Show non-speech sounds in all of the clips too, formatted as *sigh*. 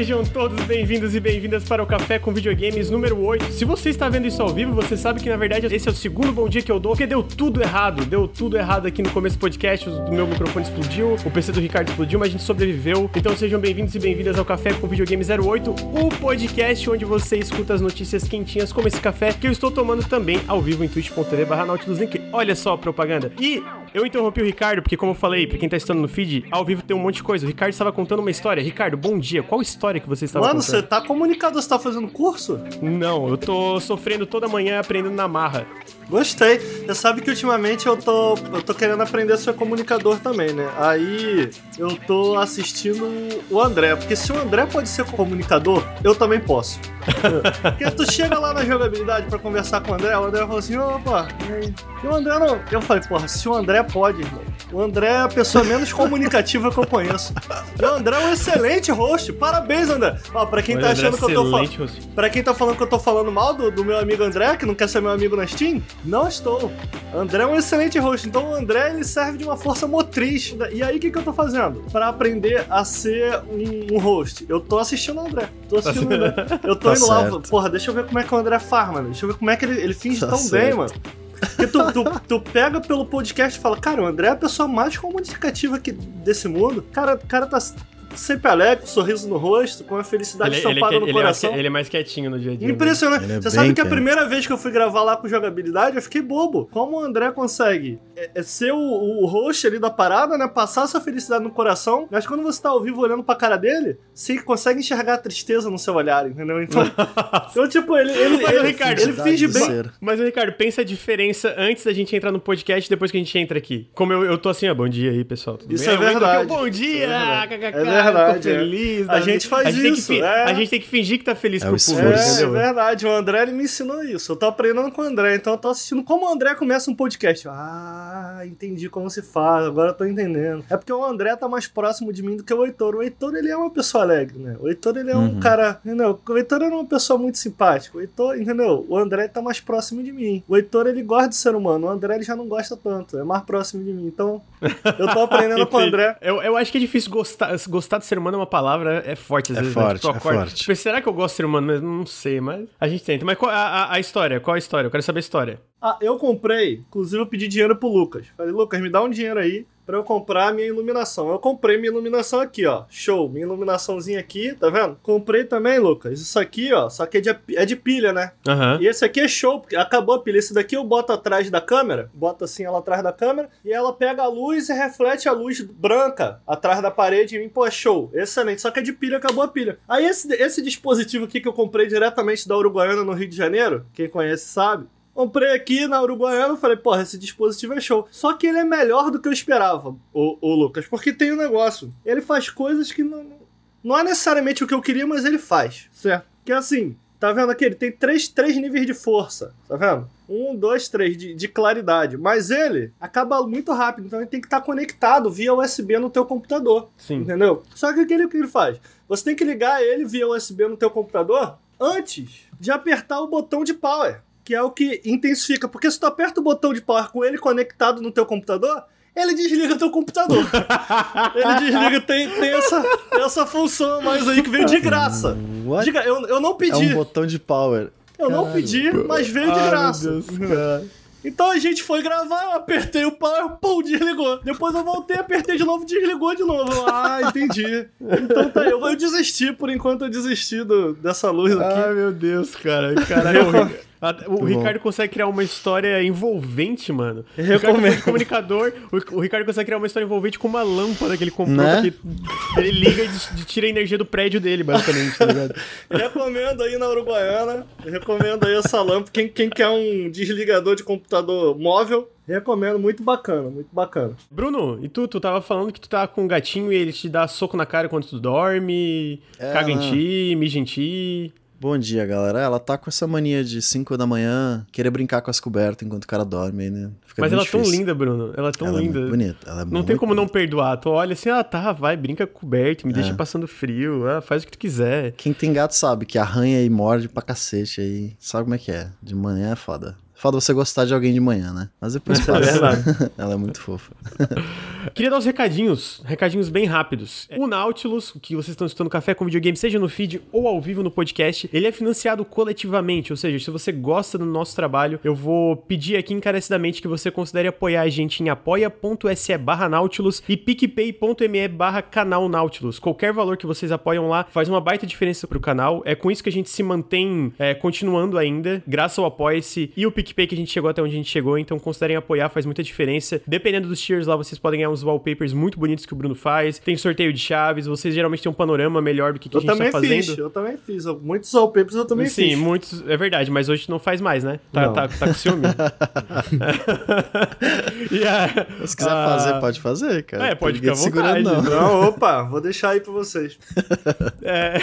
Sejam todos bem-vindos e bem-vindas para o Café com Videogames número 8. Se você está vendo isso ao vivo, você sabe que na verdade esse é o segundo bom dia que eu dou, porque deu tudo errado. Deu tudo errado aqui no começo do podcast, o meu microfone explodiu, o PC do Ricardo explodiu, mas a gente sobreviveu. Então sejam bem-vindos e bem-vindas ao Café com Videogames 08, o podcast onde você escuta as notícias quentinhas como esse café que eu estou tomando também ao vivo em twitch.tv barra Link. Olha só a propaganda. E eu interrompi o Ricardo, porque como eu falei, pra quem tá estando no feed, ao vivo tem um monte de coisa. O Ricardo estava contando uma história. Ricardo, bom dia. Qual história que você estava Mano, contando? você tá comunicado, você tá fazendo curso? Não, eu tô sofrendo toda manhã aprendendo na marra. Gostei. Você sabe que ultimamente eu tô, eu tô querendo aprender a ser comunicador também, né? Aí eu tô assistindo o André, porque se o André pode ser comunicador, eu também posso. *laughs* porque tu chega lá na jogabilidade pra conversar com o André, o André fala assim, opa, e o André não. Eu falei, porra, se o André pode, irmão. O André é a pessoa menos comunicativa que eu conheço. E o André é um excelente host. Parabéns, André. Ó, pra quem Olha, tá André, achando que eu tô falando. Pra quem tá falando que eu tô falando mal do, do meu amigo André, que não quer ser meu amigo na Steam, não estou. André é um excelente host, então o André ele serve de uma força motriz. E aí o que, que eu tô fazendo? Pra aprender a ser um, um host. Eu tô assistindo o André. Tô assistindo o André. Eu tô Tá indo lá, certo. porra, deixa eu ver como é que o André faz, mano. Deixa eu ver como é que ele, ele finge Tá tão certo. bem, mano. Porque tu, tu, tu pega pelo podcast e fala, cara, o André é a pessoa mais comunicativa aqui desse mundo. Cara, o cara tá sempre alegre, com um sorriso no rosto, com a felicidade Ele, ele, estampada ele, no ele é coração. ele é mais quietinho no dia a dia. né? Impressionante. Ele é Você sabe que a primeira vez que eu fui gravar lá com jogabilidade, eu fiquei bobo. Como o André consegue é, é ser o, o host ali da parada, né? Passar essa felicidade no coração. Mas quando você tá ao vivo olhando pra cara dele, você consegue enxergar a tristeza no seu olhar, entendeu? Então, *laughs* então tipo, ele, ele, Mas, ele, Ricardo, ele finge bem. ser. Mas, Ricardo, pensa a diferença antes da gente entrar no podcast e depois que a gente entra aqui. Como eu, eu tô assim, ó, bom dia aí, pessoal. Tudo Isso bem? é aqui, verdade. bom dia! É verdade. É verdade, Tô feliz. A da gente faz a gente tem que isso, fi- é. A gente tem que fingir que tá feliz É pro o público. É, é verdade, o André ele me ensinou isso. Eu tô aprendendo com o André, então eu tô assistindo como o André começa um podcast. Ah, entendi como se faz, agora eu tô entendendo. É porque o André tá mais próximo de mim do que o Heitor. O Heitor ele é uma pessoa alegre, né? O Heitor ele é um Uhum. cara, entendeu? O Heitor era uma pessoa muito simpática. O Heitor, entendeu? O André tá mais próximo de mim. O Heitor ele gosta de ser humano, o André ele já não gosta tanto, é mais próximo de mim. Então, eu tô *laughs* aprendendo com o André. Eu, eu acho que é difícil gostar. Gostar do ser humano é uma palavra, é forte às É vezes. né? forte, Tipo, tu é forte. Tipo, será que eu gosto de ser humano mesmo? Não sei, mas a gente tenta. Mas qual a, a- a história? Qual a história? Eu quero saber a história. Ah, eu comprei, inclusive eu pedi dinheiro pro Lucas. Falei, Lucas, me dá um dinheiro aí pra eu comprar minha iluminação. Eu comprei minha iluminação aqui, ó. Show, minha iluminaçãozinha aqui, tá vendo? Comprei também, Lucas. Isso aqui, ó, só que é de, é de pilha, né? Aham. E esse aqui é show, porque acabou a pilha. Esse daqui eu boto atrás da câmera, boto assim ela atrás da câmera, e ela pega a luz e reflete a luz branca atrás da parede em mim. Pô, é show, excelente. Só que é de pilha, acabou a pilha. Aí esse, esse dispositivo aqui que eu comprei diretamente da Uruguaiana no Rio de Janeiro, quem conhece sabe. Comprei aqui na Uruguaiana, falei, porra, esse dispositivo é show. Só que ele é melhor do que eu esperava, o, o Lucas, porque tem um negócio. Ele faz coisas que não, não é necessariamente o que eu queria, mas ele faz, certo? Que é assim, tá vendo aqui? Ele tem três, três níveis de força, tá vendo? Um, dois, três de, de claridade. Mas ele acaba muito rápido, então ele tem que estar conectado via USB no teu computador, Sim. entendeu? Só que o que ele, o que ele faz? Você tem que ligar ele via USB no teu computador antes de apertar o botão de power, que é o que intensifica. Porque se tu aperta o botão de power com ele conectado no teu computador, ele desliga teu computador. *laughs* ele desliga, tem, tem essa, essa função mais aí que veio de graça. What? Diga, eu, eu não É pedi, um botão de power. eu não Caralho. pedi, mas veio de Ai, graça. meu Deus, cara. Então a gente foi gravar, eu apertei o power, pum, desligou. Depois eu voltei, apertei de novo, desligou de novo. Ah, entendi. Então tá, eu, eu desisti, por enquanto eu desisti do- dessa luz aqui. Ai, meu Deus, cara. Caralho, o, Ri- a- o bom. Ricardo consegue criar uma história envolvente, mano. O Eu Ricardo recomendo. é comunicador, o, o Ricardo consegue criar uma história envolvente com uma lâmpada que ele comprou, Né? que ele liga e tira a energia do prédio dele, basicamente, tá ligado? *laughs* Recomendo aí na Uruguaiana. Recomendo aí essa lâmpada. Quem, quem quer um desligador de computador móvel, recomendo. Muito bacana, muito bacana. Bruno, e tu? Tu tava falando que tu tá com um gatinho e ele te dá soco na cara quando tu dorme, É, caga em não. ti, mija em ti. Bom dia, galera. Ela tá com essa mania de 5 da manhã querer brincar com as cobertas enquanto o cara dorme né? Fica Mas ela é tão linda, Bruno. Ela é tão Ela linda. É bonita. Ela é Não tem como não bonita. perdoar. Tu olha assim, ah, tá, vai, brinca com coberto, me deixa É. passando frio, ah, faz o que tu quiser. Quem tem gato sabe que arranha e morde pra cacete aí. Sabe como é que é? De manhã é foda. Falta você gostar de alguém de manhã, né? Mas depois É passa. verdade. *laughs* Ela é muito fofa. *laughs* Queria dar uns recadinhos, recadinhos bem rápidos. O Nautilus, que vocês estão escutando Café com Videogame, seja no feed ou ao vivo no podcast, ele é financiado coletivamente, ou seja, se você gosta do nosso trabalho, eu vou pedir aqui encarecidamente que você considere apoiar a gente em apoia.se barra Nautilus e picpay.me barra canal Nautilus. Qualquer valor que vocês apoiam lá faz uma baita diferença pro canal. É com isso que a gente se mantém é, continuando ainda, graças ao Apoia-se e o PicPay que a gente chegou até onde a gente chegou, então considerem apoiar, faz muita diferença. Dependendo dos tiers lá, vocês podem ganhar uns wallpapers muito bonitos que o Bruno faz, tem sorteio de chaves, vocês geralmente têm um panorama melhor do que, que Eu a gente também tá fazendo. fiz, eu também fiz. Muitos wallpapers eu também Sim, fiz. muitos, é verdade, mas hoje não faz mais, né? Tá, Não. tá, tá com ciúme. *laughs* *laughs* a- Se quiser a- fazer, pode fazer, cara. É, pode ficar à vontade. segurando, não. Não, opa, vou deixar aí pra vocês. *laughs* É,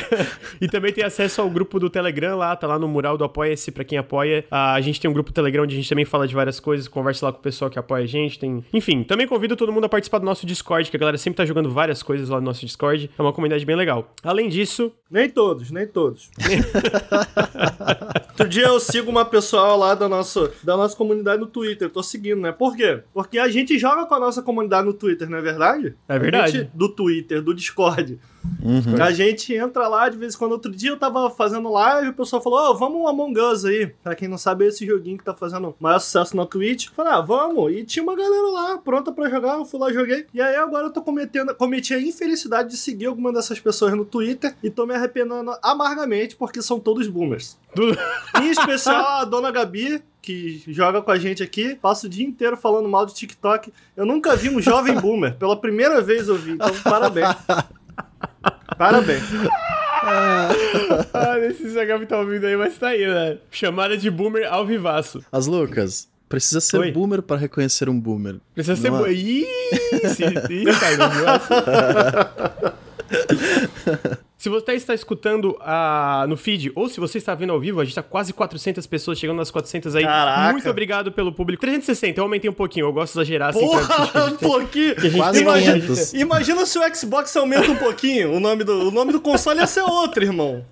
e também tem acesso ao grupo do Telegram lá, tá lá no mural do Apoia-se pra quem apoia. Ah, a gente tem um grupo Telegram onde a gente também fala de várias coisas, conversa lá com o pessoal que apoia a gente. Tem... Enfim, também convido todo mundo a participar do nosso Discord, que a galera sempre tá jogando várias coisas lá no nosso Discord. É uma comunidade bem legal. Além disso, Nem todos, nem todos. *laughs* Outro dia eu sigo uma pessoa lá da nossa, da nossa comunidade no Twitter. Tô seguindo, né? Por quê? Porque a gente joga com a nossa comunidade no Twitter, não é verdade? É verdade. Do Twitter, do Discord. Uhum. A gente entra lá de vez em quando. Outro dia eu tava fazendo live e o pessoal falou: Ó, vamos um Among Us aí. Pra quem não sabe, é esse joguinho que tá fazendo maior sucesso na Twitch. Eu Falei, ah, vamos. E tinha uma galera lá pronta pra jogar. Eu fui lá joguei. E aí agora eu tô cometendo, cometi a infelicidade de seguir alguma dessas pessoas no Twitter e tô me arrependendo amargamente porque são todos boomers. Em especial a dona Gabi, que joga com a gente aqui, passa o dia inteiro falando mal de TikTok. Eu nunca vi um jovem boomer. Pela primeira vez eu vi. Então, parabéns. Parabéns. ah, esse Zagami tá ouvindo aí, mas tá aí, né? Chamada de boomer ao vivaço. As Lucas, precisa ser Oi. boomer pra reconhecer um boomer. Precisa ser... Não bo- é? Ih, se... Ih, cara, não viu? Se você está escutando ah, no feed ou se você está vendo ao vivo, a gente tá quase 400 pessoas, chegando nas 400 aí. Caraca. Muito obrigado pelo público. 360, eu aumentei um pouquinho, eu gosto de exagerar assim. Porra, *laughs* que a um gente pouquinho. a gente Quase uma- 500. Imagina se o Xbox aumenta um pouquinho. O nome do, o nome do console ia ser outro, irmão.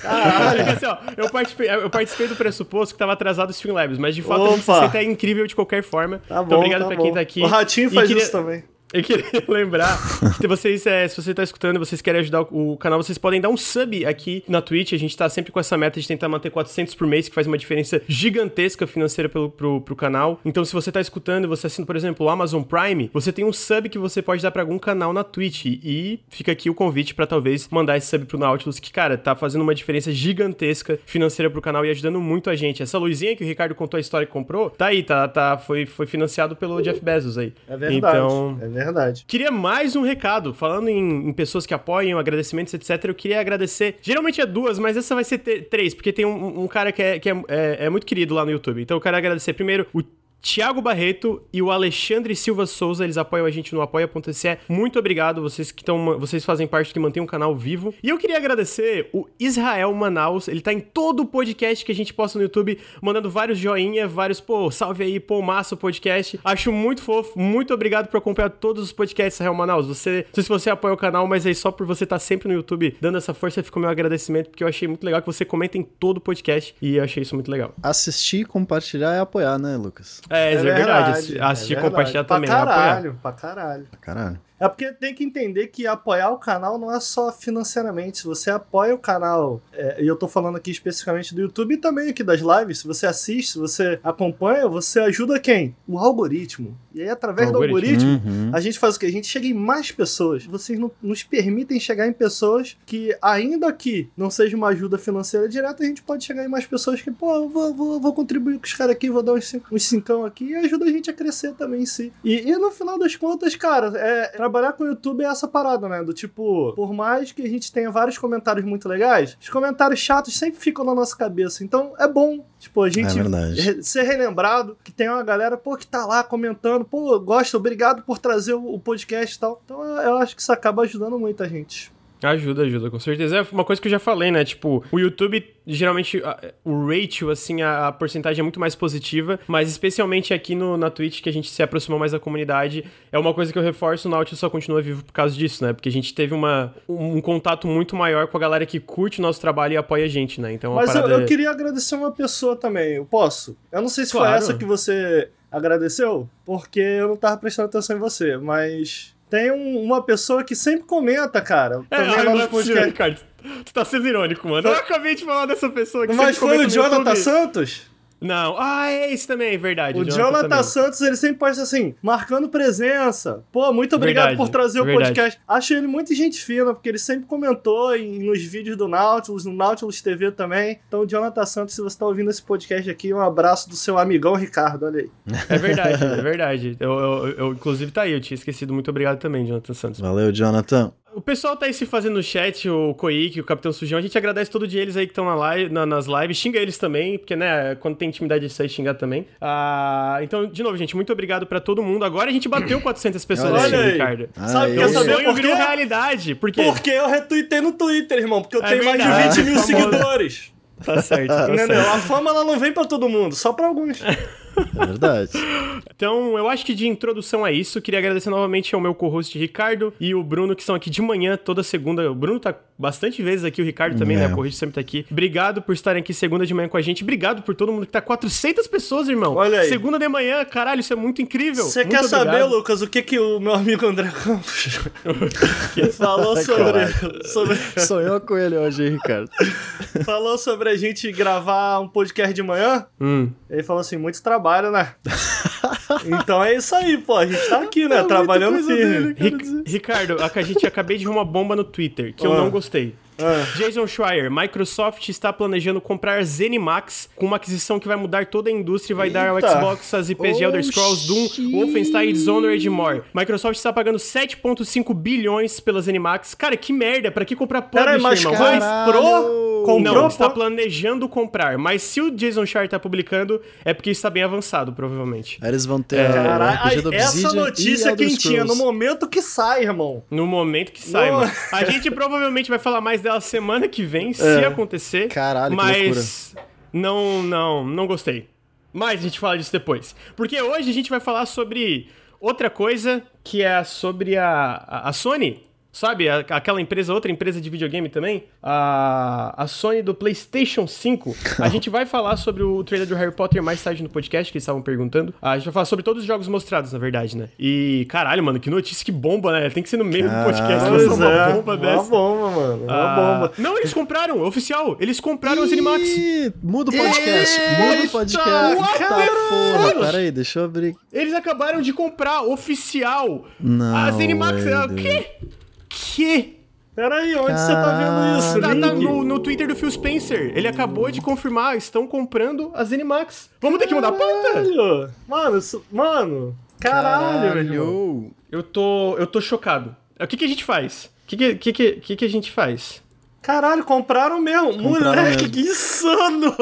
Caralho, assim, ó, eu participei, eu participei do pressuposto que tava atrasado o Streamlabs, mas de fato Opa. o 360 é incrível de qualquer forma. Tá bom. obrigado tá pra bom. quem tá aqui. O Ratinho E faz queria- isso também. Eu queria *laughs* lembrar que se vocês, é, se você tá escutando e vocês querem ajudar o, o canal, vocês podem dar um sub aqui na Twitch. A gente tá sempre com essa meta de tentar manter 400 por mês, que faz uma diferença gigantesca financeira pelo, pro, pro canal. Então, se você tá escutando e você assina, por exemplo, o Amazon Prime, você tem um sub que você pode dar pra algum canal na Twitch. E fica aqui o convite pra talvez mandar esse sub pro Nautilus, que, cara, tá fazendo uma diferença gigantesca financeira pro canal e ajudando muito a gente. Essa luzinha que o Ricardo contou a história que comprou, tá aí, tá, tá, foi, foi financiado pelo Jeff Bezos aí. É verdade. Então, É verdade. Queria mais um recado. Falando em, em pessoas que apoiam, agradecimentos, etc. Eu queria agradecer. Geralmente é duas, mas essa vai ser três, porque tem um, um cara que, é, que é, é- é muito querido lá no YouTube. Então eu quero agradecer primeiro o. Tiago Barreto e o Alexandre Silva Souza, eles apoiam a gente no apoia.se. Muito obrigado, vocês que estão, vocês fazem parte que mantém o canal vivo. E eu queria agradecer o Israel Manaus, ele tá em todo o podcast que a gente posta no YouTube, mandando vários joinha, vários, pô, salve aí, pô, massa o podcast. Acho muito fofo, muito obrigado por acompanhar todos os podcasts, Israel Manaus. Você, não sei se você apoia o canal, mas aí só por você estar sempre no YouTube dando essa força, fica o meu agradecimento, porque eu achei muito legal que você comenta em todo o podcast e eu achei isso muito legal. Assistir, compartilhar é apoiar, né, Lucas? É, é verdade, assi- assistir e é compartilhar verdade. também, Pra é apoiar. caralho, pra caralho. Caralho. É porque tem que entender que apoiar o canal não é só financeiramente. Se você apoia o canal, é, e eu tô falando aqui especificamente do YouTube e também aqui das lives, se você assiste, se você acompanha, você ajuda quem? O algoritmo. E aí, através O do algoritmo. algoritmo, Uhum. a gente faz o quê? A gente chega em mais pessoas. Vocês não, nos permitem chegar em pessoas que, ainda que não seja uma ajuda financeira direta, a gente pode chegar em mais pessoas que, pô, eu vou, vou, vou contribuir com os caras aqui, vou dar uns, uns cincão aqui e ajuda a gente a crescer também em si. E, e no final das contas, cara, é, trabalhar com o YouTube é essa parada, né? Do tipo, por mais que a gente tenha vários comentários muito legais, os comentários chatos sempre ficam na nossa cabeça. Então é bom, tipo, a gente É ser relembrado que tem uma galera, pô, que tá lá comentando, pô, gosta, obrigado por trazer o, podcast e tal. Então eu, eu acho que isso acaba ajudando muito a gente. Ajuda, ajuda, com certeza. É uma coisa que eu já falei, né? Tipo, o YouTube, geralmente, a- o ratio, assim, a, a porcentagem é muito mais positiva, mas especialmente aqui no, na Twitch, que a gente se aproximou mais da comunidade, é uma coisa que eu reforço, o Nautilus só continua vivo por causa disso, né? Porque a gente teve uma, um, um contato muito maior com a galera que curte o nosso trabalho e apoia a gente, né? Então, Mas eu, parada eu é- queria agradecer uma pessoa também. Eu posso? Eu não sei se foi Claro. essa que você agradeceu, porque eu não tava prestando atenção em você, mas tem um- uma pessoa que sempre comenta, cara. É, também ah, lá não nos possível, podcasts. Ricardo. Tu tá sendo irônico, mano. Eu acabei de falar dessa pessoa que Mas foi o Jonathan. Santos? Não. Ah, é esse também, é verdade. O Jonathan também. Santos, ele sempre posta assim, marcando presença. Pô, muito obrigado Verdade, por trazer o verdade. podcast. Acho ele muito gente fina, porque ele sempre comentou em- nos vídeos do Nautilus, no Nautilus TV também. Então, Jonathan Santos, se você tá ouvindo esse podcast aqui, um abraço do seu amigão Ricardo, olha aí. *laughs* É verdade, é verdade. Eu, eu, eu, inclusive, tá aí, eu tinha esquecido. Muito obrigado também, Jonathan Santos. Valeu, Jonathan. O pessoal tá aí se fazendo no chat, o Koik, o Capitão Sujão. A gente agradece todo dia eles aí que estão na live, na- nas lives. Xinga eles também, porque, né, quando tem intimidade, isso aí xingar também. Ah, então, de novo, gente, muito obrigado pra todo mundo. Agora a gente bateu 400 pessoas Olha aí. Ricardo. Sabe, Ai, quer o saber sonho por virou quê? realidade. Por quê? Porque eu retuitei no Twitter, irmão, porque eu É tenho mais de verdade. 20 mil *laughs* Famoso. seguidores. Tá certo, tá Entendeu? certo. A fama ela não vem pra todo mundo, só pra alguns. *laughs* É verdade. Então, eu acho que de introdução é isso. Queria agradecer novamente ao meu co-host Ricardo e o Bruno, que estão aqui de manhã, toda segunda. O Bruno tá bastante vezes aqui, o Ricardo também, É. né? O co-host sempre tá aqui. Obrigado por estarem aqui segunda de manhã com a gente. Obrigado por todo mundo que tá 400 pessoas, irmão. Olha aí. Segunda de manhã, caralho, isso é muito incrível. Você quer saber, obrigado. Lucas, o que, que o meu amigo André Campos *laughs* falou sobre, sobre, Sonhou com ele hoje, hein, Ricardo? falou sobre a gente gravar um podcast de manhã? Hum. Ele falou assim, muito trabalho, né? *laughs* então é isso aí, pô. A gente tá aqui, né? Trabalhando coisa firme. dele. Ric- Ricardo, a, gente acabei de ver uma bomba no Twitter, que eu Ah. não gostei. Ah. Jason Schreier, Microsoft está planejando comprar Zenimax com uma aquisição que vai mudar toda a indústria e vai dar ao Eita. Xbox as IPs de Elder Scrolls, Doom, Oxi. Wolfenstein, Dishonored e more. Microsoft está pagando 7.5 bilhões pela Zenimax. Cara, que merda, pra que comprar Pera aí, publisher, mas irmão? Vai- Caralho. comprou? Não, está planejando comprar, mas se o Jason Schreier tá publicando, é porque está bem avançado, provavelmente. Aí eles vão ter o Caralho, RPG do ai, essa notícia quentinha, no momento que sai, irmão. No momento que sai, Não. mano. A gente *laughs* provavelmente vai falar mais dela semana que vem, se É. acontecer. Caralho, que mas não, não, não gostei. Mas a gente fala disso depois. Porque hoje a gente vai falar sobre outra coisa, que é sobre a, a Sony. Sabe, a- aquela empresa, outra empresa de videogame também? A, a Sony do PlayStation 5. A gente vai falar sobre o trailer do Harry Potter mais tarde no podcast, que eles estavam perguntando. A gente vai falar sobre todos os jogos mostrados, na verdade, né? E, caralho, mano, que notícia que bomba, né? Tem que ser no meio do podcast lançar Pois uma é, bomba uma dessa. bomba, mano. Uma Ah, bomba. Não, eles compraram, oficial. Eles compraram. Ih, muda o podcast, Eita, muda o podcast. what the porra, fuck? peraí, deixa eu abrir. Eles acabaram de comprar, oficial. Não, As Animax. velho. O quê? Que? Pera aí, onde você tá vendo isso? Tá, tá no, no Twitter do Phil Spencer. Ele acabou de confirmar, estão comprando as Animax. Vamos ter que mudar a pauta? Caralho! Mano, isso... mano, caralho. Caralho. Eu tô, eu tô chocado. O que, que a gente faz? O que, que, que, que, que a gente faz? Caralho, compraram mesmo. Compraram Moleque, mesmo. que insano!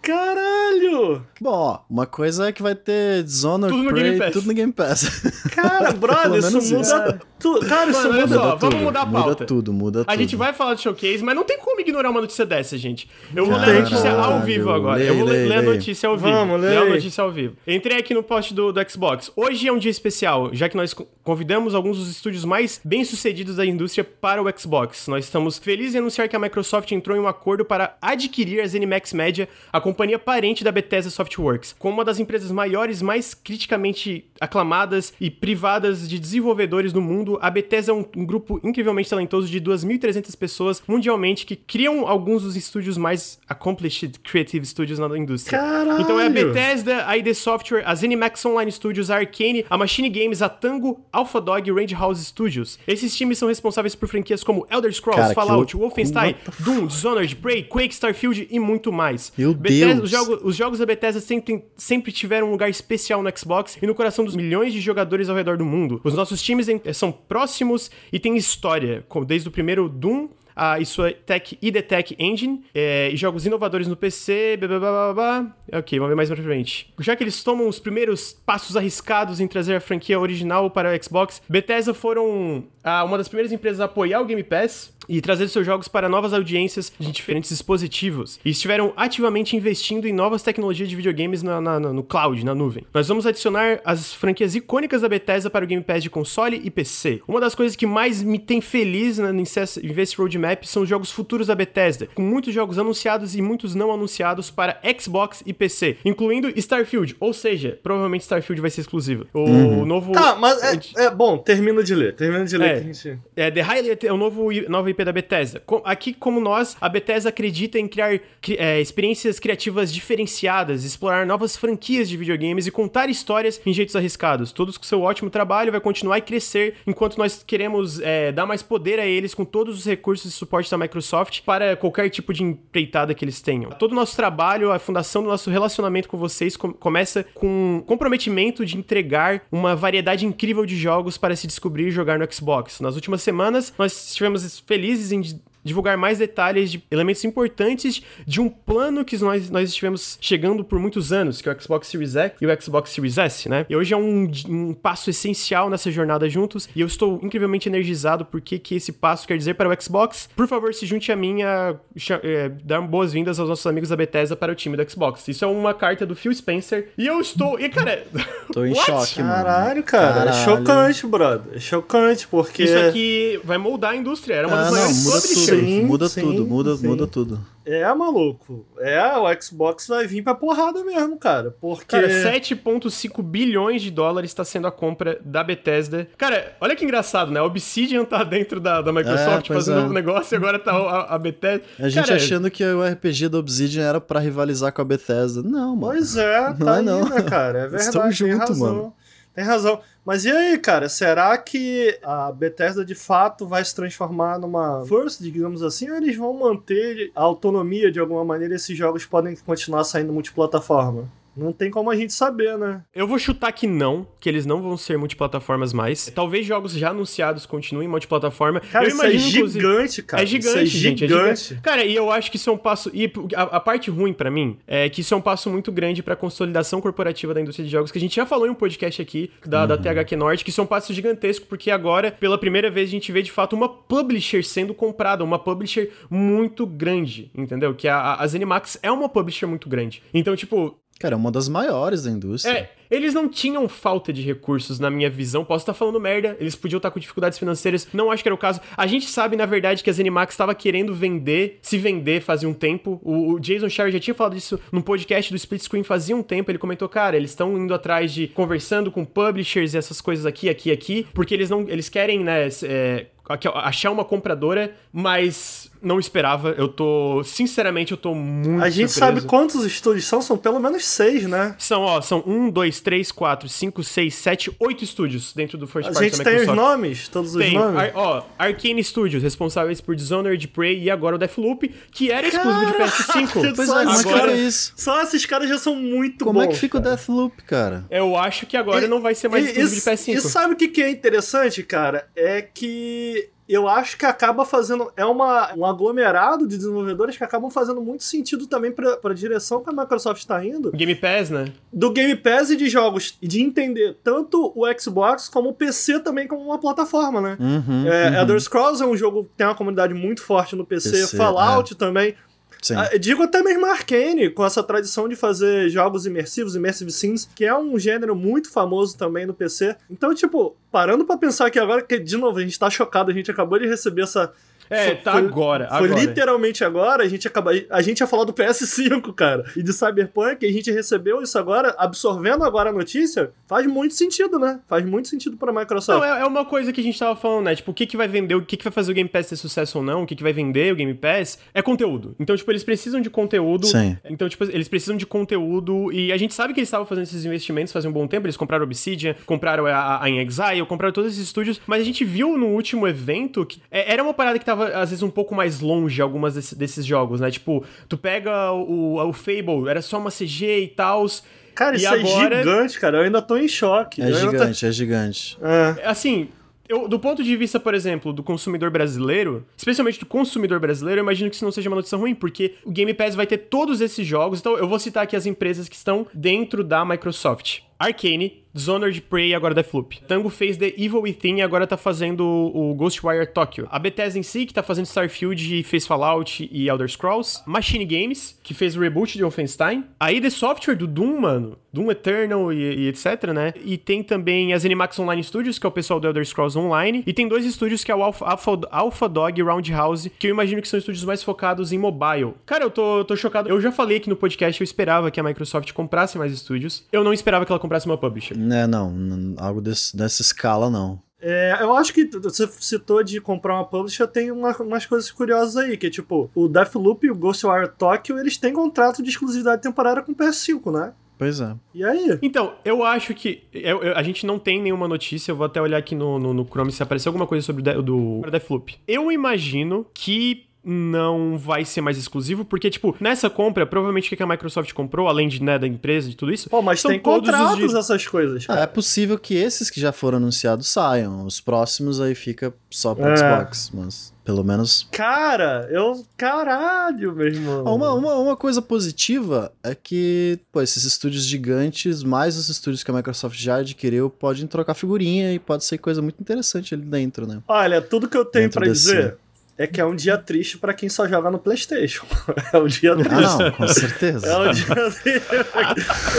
Caralho! Bom, ó, uma coisa é que vai ter Dishonored, Tudo no Prey, Game Pass. tudo no Game Pass. Cara, *laughs* brother, isso muda tudo. Cara, isso Mano, muda só, vamos tudo, mudar a pauta. Muda tudo, muda tudo. A gente vai falar do showcase, mas não tem como ignorar uma notícia dessa, gente. Eu vou ler a Caralho. notícia ao vivo agora. Lê, eu vou lê, ler a notícia ao vivo. Vamos, lê Ler a notícia ao vivo. Entrei aqui no post do, do Xbox. Hoje é um dia especial, já que nós co- convidamos alguns dos estúdios mais bem-sucedidos da indústria para o Xbox. Nós estamos felizes em anunciar que a Microsoft entrou em um acordo para adquirir a ZeniMax Media, a companhia parente da Bethesda Softworks, como uma das empresas maiores, mais criticamente aclamadas e privadas de desenvolvedores no mundo. A Bethesda é um, um grupo incrivelmente talentoso de 2.300 pessoas mundialmente que criam alguns dos estúdios mais accomplished creative studios na indústria. Caralho! Então é a Bethesda, a ID Software, a ZeniMax Online Studios, a Arcane, a Machine Games, a Tango, Alpha Dog e Range House Studios. Esses times são responsáveis por franquias como Elder Scrolls, Cara, Fallout. Wolfenstein, Doom, Dishonored, Prey, Quake, Starfield e muito mais. Meu Bethesda- Deus. Os, jogos, os jogos da Bethesda sempre, sempre tiveram um lugar especial no Xbox e no coração dos milhões de jogadores ao redor do mundo. Os nossos times em- são próximos e têm história, como desde o primeiro Doom a, e sua Tech ID Tech Engine, é, e jogos inovadores no PC, blá, blá, blá, blá. Ok, vamos ver mais pra frente. Já que eles tomam os primeiros passos arriscados em trazer a franquia original para o Xbox, Bethesda foram ah, uma das primeiras empresas a apoiar o Game Pass e trazer seus jogos para novas audiências de diferentes dispositivos. E estiveram ativamente investindo em novas tecnologias de videogames na, na, no cloud, na nuvem. Nós vamos adicionar as franquias icônicas da Bethesda para o Game Pass de console e PC. Uma das coisas que mais me tem feliz né, em ver esse roadmap são os jogos futuros da Bethesda, com muitos jogos anunciados e muitos não anunciados para Xbox e PC, incluindo Starfield, ou seja, provavelmente Starfield vai ser exclusivo. O uhum. novo... Tá, mas é, é, bom, termino de ler, termino de ler. É, gente... é The Highlight é o novo, novo IP da Bethesda. Aqui, como nós, a Bethesda acredita em criar é, experiências criativas diferenciadas, explorar novas franquias de videogames e contar histórias em jeitos arriscados. Todos com seu ótimo trabalho vai continuar e crescer, enquanto nós queremos é, dar mais poder a eles com todos os recursos de suporte da Microsoft para qualquer tipo de empreitada que eles tenham. Todo o nosso trabalho, a fundação do nosso relacionamento com vocês com começa com comprometimento de entregar uma variedade incrível de jogos para se descobrir e jogar no Xbox. Nas últimas semanas, nós estivemos felizes em divulgar mais detalhes de elementos importantes de um plano que nós, nós estivemos chegando por muitos anos, que é o Xbox Series X e o Xbox Series S, né? E hoje é um, um passo essencial nessa jornada juntos e eu estou incrivelmente energizado porque que esse passo quer dizer para o Xbox. Por favor, se junte a mim a é, dar boas-vindas aos nossos amigos da Bethesda para o time do Xbox. Isso é uma carta do Phil Spencer e eu estou... E, cara... Tô em *laughs* choque, mano. Caralho, cara. É Caralho. É chocante, brother. É chocante, porque... Isso aqui vai moldar a indústria. Era uma ah, das maiores publishers sim, muda sim, tudo, muda, sim. muda tudo. É, maluco. É, o Xbox vai vir pra porrada mesmo, cara. Porque. Cara, 7,5 bilhões de dólares está sendo a compra da Bethesda. Cara, olha que engraçado, né? A Obsidian tá dentro da, da Microsoft é, fazendo é. um novo negócio e agora tá a, a Bethesda. A gente cara, achando que o RPG da Obsidian era pra rivalizar com a Bethesda. Não, mano. Pois é, tá *laughs* não é aí, não. né, cara? É *laughs* verdade. Estamos juntos, mano. Tem razão. Mas e aí, cara? Será que a Bethesda de fato vai se transformar numa first, digamos assim, ou eles vão manter a autonomia de alguma maneira e esses jogos podem continuar saindo multiplataforma? Não tem como a gente saber, né? Eu vou chutar que não, que eles não vão ser multiplataformas mais. Talvez jogos já anunciados continuem multiplataforma. Cara, eu imagino, isso é gigante, cara. É gigante, é gente. É gigante. Cara, e eu acho que isso é um passo. E a, a parte ruim para mim é que isso é um passo muito grande pra consolidação corporativa da indústria de jogos, que a gente já falou em um podcast aqui da, uhum. da THQ Norte, que isso é um passo gigantesco, porque agora, pela primeira vez, a gente vê de fato uma publisher sendo comprada, uma publisher muito grande, entendeu? Que a, a Zenimax é uma publisher muito grande. Então, tipo, Cara, é uma das maiores da indústria. É, eles não tinham falta de recursos, na minha visão. Posso estar falando merda, eles podiam estar com dificuldades financeiras, não acho que era o caso. A gente sabe, na verdade, que a Zenimax estava querendo vender, se vender fazia um tempo. O, o Jason Sherry já tinha falado disso no podcast do Split Screen fazia um tempo. Ele comentou, cara, eles estão indo atrás de conversando com publishers e essas coisas aqui, aqui, aqui, porque eles não, eles querem, né, é, achar uma compradora, mas não esperava. Eu tô. Sinceramente, eu tô muito. A gente surpreso. sabe quantos estúdios são? São pelo menos seis, né? São, ó, são um, dois, três, quatro, cinco, seis, sete, oito estúdios dentro do First Party A gente tem os nomes? Todos tem. os nomes? Ar, ó, Arcane Studios, responsáveis por Dishonored, Prey e agora o Deathloop, que era exclusivo de PS5. Pois é, agora... isso? Só esses caras já são muito Como bons. Como é que fica cara. o Deathloop, cara? Eu acho que agora e, não vai ser mais exclusivo de PS5. E sabe o que é interessante, cara? É que eu acho que acaba fazendo. É uma, um aglomerado de desenvolvedores que acabam fazendo muito sentido também pra, pra direção que a Microsoft está indo. Game Pass, né? Do Game Pass e de jogos. E de entender tanto o Xbox como o PC também como uma plataforma, né? Uhum, é, uhum. Elder Scrolls é um jogo que tem uma comunidade muito forte no PC. PC Fallout é. também. Sim. Ah, digo até mesmo Arkane, com essa tradição de fazer jogos imersivos, Immersive Sims, que é um gênero muito famoso também no PC. Então, tipo, parando para pensar aqui agora, que de novo, a gente tá chocado, a gente acabou de receber essa é, tá foi, agora. Foi agora. literalmente agora. A gente, acaba, a gente ia falar do PS5, cara. E de Cyberpunk, a gente recebeu isso agora, absorvendo agora a notícia. Faz muito sentido, né? Faz muito sentido pra Microsoft. Não, é, é uma coisa que a gente tava falando, né? Tipo, o que, que vai vender, o que, que vai fazer o Game Pass ter sucesso ou não, o que, que vai vender o Game Pass é conteúdo. Então, tipo, eles precisam de conteúdo. Sim. Então, tipo, eles precisam de conteúdo. E a gente sabe que eles estavam fazendo esses investimentos faz um bom tempo. Eles compraram Obsidian, compraram a, a In Exile, compraram todos esses estúdios. Mas a gente viu no último evento que é, era uma parada que tava, às vezes, um pouco mais longe algumas desse, desses jogos, né? Tipo, tu pega o, o Fable, era só uma CG e tal. Cara, isso é agora... é gigante, cara. Eu ainda tô em choque. É gigante, tô... é gigante. É. Assim, Eu, do ponto de vista, por exemplo, do consumidor brasileiro, especialmente do consumidor brasileiro, eu imagino que isso não seja uma notícia ruim, porque o Game Pass vai ter todos esses jogos. Então, eu vou citar aqui as empresas que estão dentro da Microsoft. Arcane, Dishonored, Prey e agora Deathloop. Tango fez The Evil Within e agora tá fazendo o Ghostwire Tokyo. A Bethesda em si, que tá fazendo Starfield e fez Fallout e Elder Scrolls. Machine Games, que fez o reboot de Wolfenstein. A ID Software do Doom, mano. Doom Eternal e, e, etc, né? E tem também as Animax Online Studios, que é o pessoal do Elder Scrolls Online. E tem dois estúdios, que é o Alpha, Alpha, Alpha Dog e Roundhouse, que eu imagino que são estúdios mais focados em mobile. Cara, eu tô, tô chocado. Eu já falei aqui no podcast, eu esperava que a Microsoft comprasse mais estúdios. Eu não esperava que ela comprasse uma publisher. É, não, algo desse, dessa escala não. É, eu acho que você citou de comprar uma publisher, tem uma, umas coisas curiosas aí, que é tipo, o Deathloop e o Ghostwire Tokyo, eles têm contrato de exclusividade temporária com o PS5, né? Pois é. E aí? Então, eu acho que. Eu, eu, a gente não tem nenhuma notícia. Eu vou até olhar aqui no, no, no Chrome se aparecer alguma coisa sobre o do Deathloop. Eu imagino que não vai ser mais exclusivo, porque, tipo, nessa compra, provavelmente o que a Microsoft comprou, além de, né, da empresa e tudo isso. Pô, mas tem contratos de... essas coisas. Ah, é possível que esses que já foram anunciados saiam. Os próximos aí fica só pro é. Xbox, mas pelo menos. Cara, eu. Caralho, meu irmão. Uma, uma, uma coisa positiva é que, pô, esses estúdios gigantes, mais os estúdios que a Microsoft já adquiriu, podem trocar figurinha e pode ser coisa muito interessante ali dentro, né? Olha, tudo que eu tenho para dizer é que é um dia triste para quem só joga no PlayStation. *laughs* é um dia triste. Ah, não, com certeza. É um dia triste.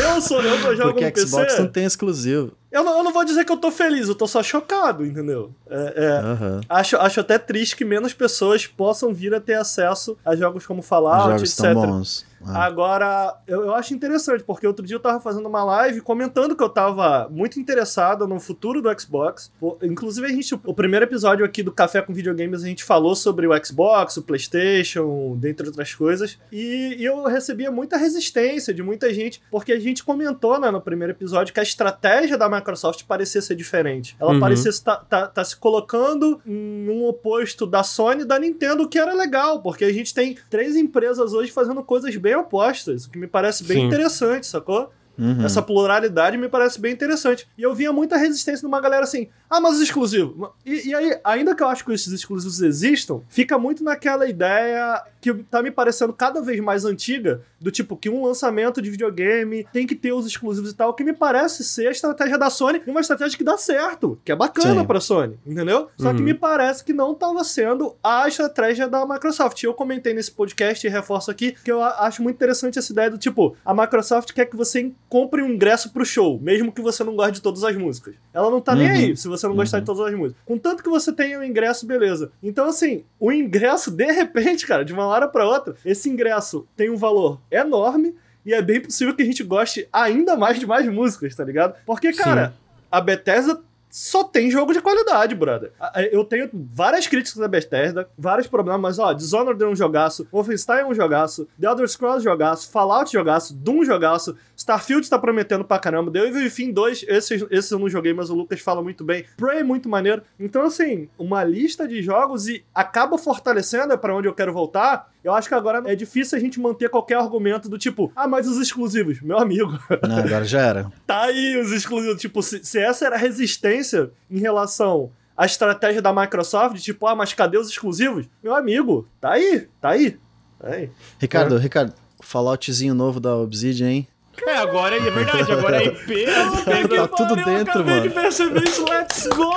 eu sou eu que jogo Porque no PC. Xbox não tem exclusivo. Eu não, eu não vou dizer que eu tô feliz, eu tô só chocado, entendeu? É, é, uhum. acho, acho até triste que menos pessoas possam vir a ter acesso a jogos como Fallout, jogos etc. Tão bons. Ah. Agora, eu, eu acho interessante, porque outro dia eu tava fazendo uma live comentando que eu tava muito interessado no futuro do Xbox. Inclusive, a gente, o primeiro episódio aqui do Café com Videogames, a gente falou sobre o Xbox, o PlayStation, dentre outras coisas. E, e eu recebia muita resistência de muita gente, porque a gente comentou né, no primeiro episódio que a estratégia da Microsoft parecia ser diferente. Ela uhum. parecia estar tá, tá, tá se colocando em um oposto da Sony e da Nintendo, o que era legal, porque a gente tem três empresas hoje fazendo coisas bem bem opostas, o que me parece bem Sim. interessante, sacou? Uhum. Essa pluralidade me parece bem interessante. E eu via muita resistência de uma galera assim, ah, mas os exclusivos. E, e, aí, ainda que eu acho que esses exclusivos existam, fica muito naquela ideia que tá me parecendo cada vez mais antiga, do tipo que um lançamento de videogame tem que ter os exclusivos e tal, que me parece ser a estratégia da Sony e uma estratégia que dá certo, que é bacana Sim. pra Sony, entendeu? Só uhum. que me parece que não tava sendo a estratégia da Microsoft. Eu comentei nesse podcast e reforço aqui que eu acho muito interessante essa ideia do tipo, a Microsoft quer que você compre um ingresso pro show, mesmo que você não goste de todas as músicas. Ela não tá uhum. nem aí se você não gostar uhum. de todas as músicas. Contanto que você tenha o um ingresso, beleza. Então, assim, o ingresso, de repente, cara, de uma hora para outra, esse ingresso tem um valor enorme e é bem possível que a gente goste ainda mais de mais músicas, tá ligado? Porque, cara, Sim. a Bethesda só tem jogo de qualidade, brother. Eu tenho várias críticas da Bethesda, vários problemas, mas ó, Dishonored é um jogaço, Wolfenstein é um jogaço, The Elder Scrolls é jogaço, Fallout é jogaço, Doom é jogaço, Starfield tá prometendo pra caramba, The Evil Within 2, esse, esse eu não joguei, mas o Lucas fala muito bem, Prey é muito maneiro. Então, assim, uma lista de jogos e acaba fortalecendo, é pra onde eu quero voltar, eu acho que agora é difícil a gente manter qualquer argumento do tipo, ah, mas os exclusivos, meu amigo. *laughs* Não, agora já era. tá aí os exclusivos. Tipo, se, se essa era a resistência em relação à estratégia da Microsoft, tipo, ah, mas cadê os exclusivos? Meu amigo, tá aí, tá aí. Tá aí. Ricardo, é. Ricardo, Falloutzinho novo da Obsidian, hein? É, agora é verdade, agora é *laughs* IP. tá tudo dentro, mano. de perceber isso, let's go!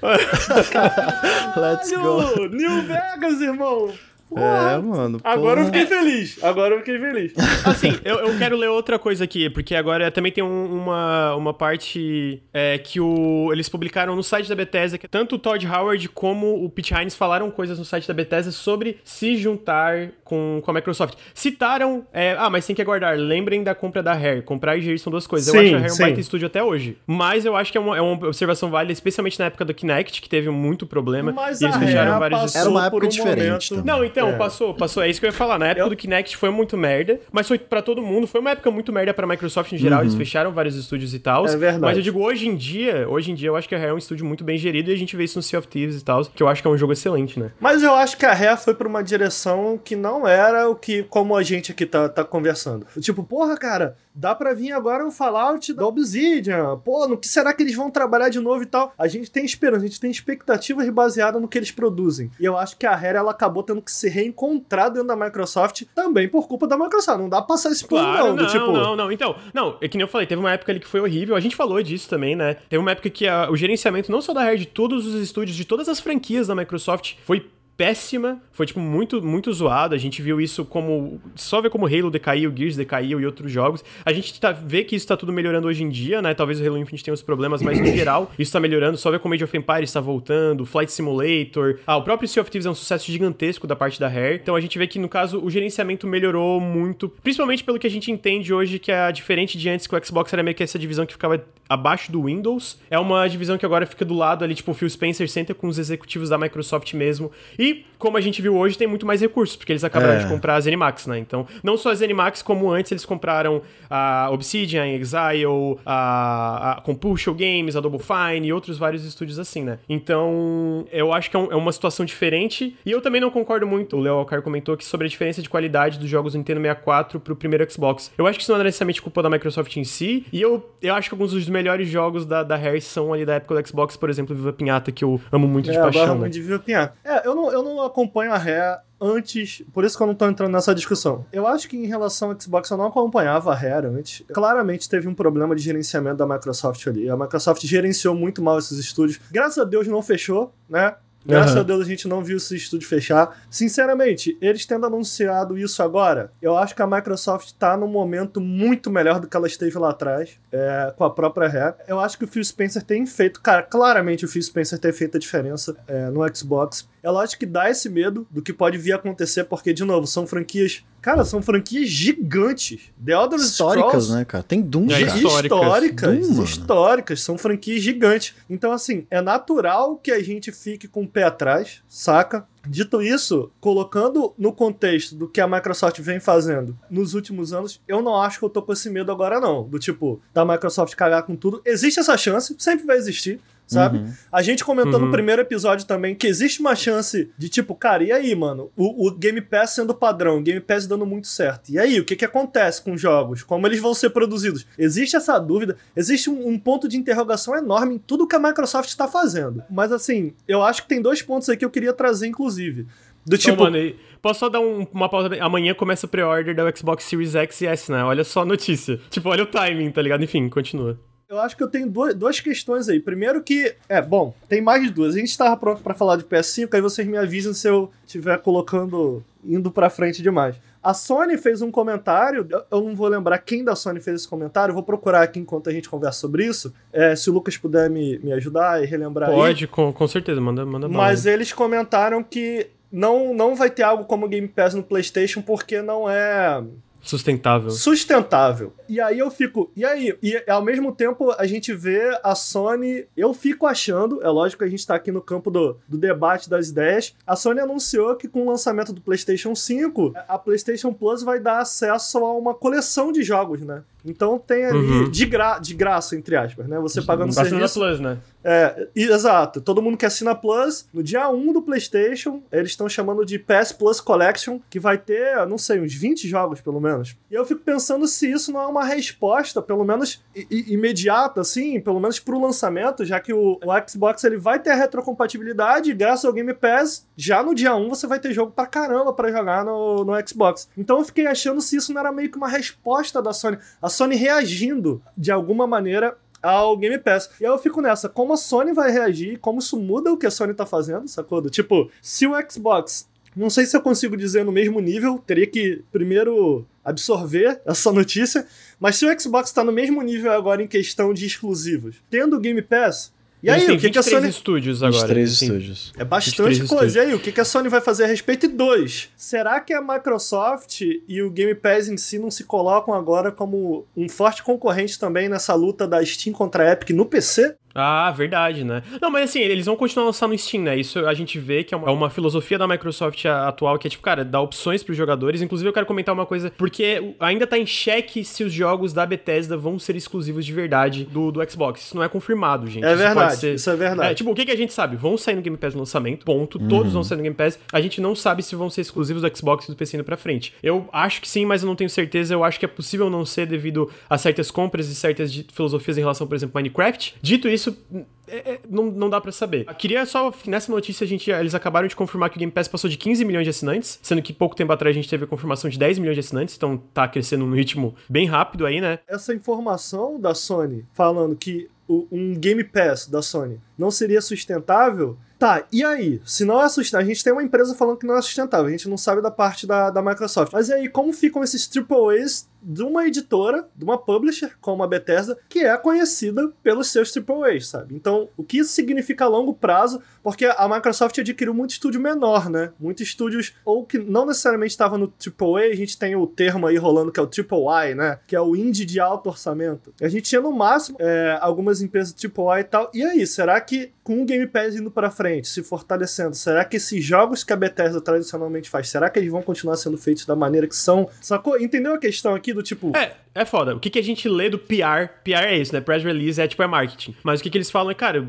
*laughs* let's go! New Vegas, irmão! É, mano. Agora eu fiquei feliz. Agora eu fiquei feliz. *laughs* Assim, eu, eu quero ler outra coisa aqui, porque agora também tem um, uma, uma parte é, que o, eles publicaram no site da Bethesda, que tanto o Todd Howard como o Pete Hines falaram coisas no site da Bethesda sobre se juntar com, com a Microsoft. Citaram, é, ah, mas tem que aguardar. Lembrem da compra da Rare. Comprar e gerir são duas coisas. Sim, eu acho a Rare sim. um baita estúdio até hoje. Mas eu acho que é uma, é uma observação válida, especialmente na época do Kinect, que teve muito problema. Mas e eles fecharam vários... Era uma época um diferente. Não, então então, É. passou, passou. É isso que eu ia falar. Na época Eu- do Kinect foi muito merda, mas foi pra todo mundo. Foi uma época muito merda pra Microsoft em geral. Eles fecharam vários estúdios e tal. É verdade. Mas eu digo, hoje em dia, hoje em dia eu acho que a Rare é um estúdio muito bem gerido e a gente vê isso no Sea of Thieves e tal, que eu acho que é um jogo excelente, né? Mas eu acho que a Ré foi pra uma direção que não era o que, como a gente aqui tá, tá conversando. Tipo, porra, cara, dá pra vir agora um Fallout da Obsidian. Pô, no que será que eles vão trabalhar de novo e tal? A gente tem esperança, a gente tem expectativas baseadas no que eles produzem. E eu acho que a Rare, ela acabou tendo que se reencontrar dentro da Microsoft também por culpa da Microsoft. Não dá pra passar esse pano, Claro, não. não, tipo, não, não. Então, não, é que nem eu falei, teve uma época ali que foi horrível. A gente falou disso também, né? Teve uma época que a- o gerenciamento não só da Rare, de todos os estúdios, de todas as franquias da Microsoft, foi péssima, foi tipo muito muito zoado. A gente viu isso como só ver como Halo decaiu, Gears decaiu e outros jogos. A gente tá, vê que isso tá tudo melhorando hoje em dia, né? Talvez o Halo Infinite tenha os problemas, mas no geral isso tá melhorando. Só ver como Age of Empires tá voltando, Flight Simulator. Ah, o próprio Sea of Thieves é um sucesso gigantesco da parte da Rare. Então a gente vê que no caso o gerenciamento melhorou muito, principalmente pelo que a gente entende hoje que é diferente de antes que o Xbox era meio que essa divisão que ficava abaixo do Windows. É uma divisão que agora fica do lado ali, tipo o Phil Spencer senta com os executivos da Microsoft mesmo. E Ready? Como a gente viu hoje, tem muito mais recursos, porque eles acabaram É. de comprar a ZeniMax, né? Então, não só a ZeniMax, como antes eles compraram a Obsidian, a Exile, a, a Compulsion Games, a Double Fine e outros vários estúdios assim, né? Então, eu acho que é, um- é uma situação diferente. E eu também não concordo muito. O Léo Alcar comentou que sobre a diferença de qualidade dos jogos do Nintendo 64 pro primeiro Xbox. Eu acho que isso não é necessariamente culpa da Microsoft em si. E eu, eu acho que alguns dos melhores jogos da, da Rare são ali da época do Xbox, por exemplo, Viva Pinhata, que eu amo muito de É, paixão, agora né? muito de Viva Pinhata. É, eu não, eu não acompanho a Rare antes, por isso que eu não tô entrando nessa discussão. Eu acho que em relação ao Xbox eu não acompanhava a Rare antes. Claramente teve um problema de gerenciamento da Microsoft ali. A Microsoft gerenciou muito mal esses estúdios. Graças a Deus não fechou, né? Graças Aham. a Deus a gente não viu esse estúdio fechar. Sinceramente, eles tendo anunciado isso agora, eu acho que a Microsoft tá num momento muito melhor do que ela esteve lá atrás, é, com a própria Rare. Eu acho que o Phil Spencer tem feito, cara, claramente o Phil Spencer tem feito a diferença é, no Xbox. É lógico que dá esse medo do que pode vir a acontecer, porque, de novo, são franquias. Cara, são franquias gigantes. The Elder Históricas, Scrolls né, cara? Tem Doom, É, cara. históricas. históricas, Doom, históricas, são franquias gigantes. Então, assim, é natural que a gente fique com o pé atrás, saca? Dito isso, colocando no contexto do que a Microsoft vem fazendo nos últimos anos, eu não acho que eu tô com esse medo agora, não. Do tipo, da Microsoft cagar com tudo. Existe essa chance, sempre vai existir. Sabe? Uhum. A gente comentou Uhum. no primeiro episódio também que existe uma chance de tipo, cara, e aí, mano? O, o Game Pass sendo padrão, o Game Pass dando muito certo. E aí, o que que acontece com os jogos? Como eles vão ser produzidos? Existe essa dúvida, existe um, um ponto de interrogação enorme em tudo que a Microsoft está fazendo. Mas assim, eu acho que tem dois pontos aí que eu queria trazer, inclusive. Do Então, tipo, mano, posso só dar um- uma pausa? Amanhã começa o pre-order da Xbox Series X e S, né? Olha só a notícia. Tipo, olha o timing, tá ligado? Enfim, continua. Eu acho que eu tenho duas, duas questões aí. Primeiro que, é, bom, tem mais de duas. A gente estava pronto pra falar de PS5, aí vocês me avisam se eu estiver colocando, indo pra frente demais. A Sony fez um comentário, eu- não vou lembrar quem da Sony fez esse comentário, vou procurar aqui enquanto a gente conversa sobre isso. É, se o Lucas puder me, me ajudar e relembrar aí. Pode, com, com certeza, manda, manda bala. Mas eles comentaram que não, não vai ter algo como Game Pass no PlayStation porque não é Sustentável. sustentável. E aí eu fico, e aí? E ao mesmo tempo a gente vê a Sony, eu fico achando, é lógico que a gente tá aqui no campo do, do debate das ideias, a Sony anunciou que com o lançamento do PlayStation 5, a PlayStation Plus vai dar acesso a uma coleção de jogos, né? Então tem ali Uhum. de, gra de graça, entre aspas, né? Você pagando Assina serviço. Plus, né? É, e- exato. Todo mundo que assina Plus, no dia 1 do PlayStation, eles estão chamando de PS Plus Collection, que vai ter, não sei, uns 20 jogos pelo menos. E eu fico pensando se isso não é uma resposta, pelo menos imediata, assim, pelo menos pro lançamento, já que o, o Xbox ele vai ter a retrocompatibilidade, e graças ao Game Pass, já no dia 1 você vai ter jogo pra caramba pra jogar no, no Xbox. Então eu fiquei achando se isso não era meio que uma resposta da Sony. A Sony reagindo de alguma maneira ao Game Pass. E aí eu fico nessa, como a Sony vai reagir, como isso muda o que a Sony tá fazendo, sacou? Tipo, se o Xbox, não sei se eu consigo dizer no mesmo nível, teria que primeiro absorver essa notícia, mas se o Xbox tá no mesmo nível agora em questão de exclusivos, tendo o Game Pass, e aí, Eles o que, que a 23 Sony... estúdios agora. 23 sim. estúdios. É bastante 23 coisa. E aí, o que, que a Sony vai fazer a respeito? E dois, será que a Microsoft e o Game Pass em si não se colocam agora como um forte concorrente também nessa luta da Steam contra a Epic no PC? Ah, verdade, né? Não, mas assim, eles vão continuar lançando no Steam, né? Isso a gente vê que é uma, é uma filosofia da Microsoft atual, que é tipo, cara, dar opções pros jogadores. Inclusive, eu quero comentar uma coisa, porque ainda tá em xeque se os jogos da Bethesda vão ser exclusivos de verdade do, do Xbox. Isso não é confirmado, gente. É isso verdade, ser... isso é verdade. É, tipo, o que, que a gente sabe? Vão sair no Game Pass no lançamento, ponto. Uhum. Todos vão sair no Game Pass. A gente não sabe se vão ser exclusivos do Xbox e do PC indo pra frente. Eu acho que sim, mas eu não tenho certeza. Eu acho que é possível não ser devido a certas compras e certas filosofias em relação, por exemplo, Minecraft. Dito isso, é, é, não, não dá para saber. Queria só, nessa notícia, a gente, eles acabaram de confirmar que o Game Pass passou de 15 milhões de assinantes, sendo que pouco tempo atrás a gente teve a confirmação de 10 milhões de assinantes, então tá crescendo num ritmo bem rápido aí, né? Essa informação da Sony falando que um Game Pass da Sony não seria sustentável Tá, e aí? Se não é sustentável, a gente tem uma empresa falando que não é sustentável, a gente não sabe da parte da, da Microsoft. Mas e aí, como ficam esses AAAs de uma editora, de uma publisher, como a Bethesda, que é conhecida pelos seus AAAs, sabe? Então, o que isso significa a longo prazo? Porque a Microsoft adquiriu muito estúdio menor, né? Muitos estúdios, ou que não necessariamente estavam no AAA, a gente tem o termo aí rolando que é o AAA, né? Que é o indie de alto orçamento. A gente tinha no máximo é, algumas empresas AAA e tal. E aí, será que com o Game Pass indo para frente, se fortalecendo, será que esses jogos que a Bethesda tradicionalmente faz, será que eles vão continuar sendo feitos da maneira que são? Sacou? Entendeu a questão aqui do tipo. É, é foda. O que, que a gente lê do PR? PR é isso, né? Press release é tipo é marketing. Mas o que, que eles falam é, cara,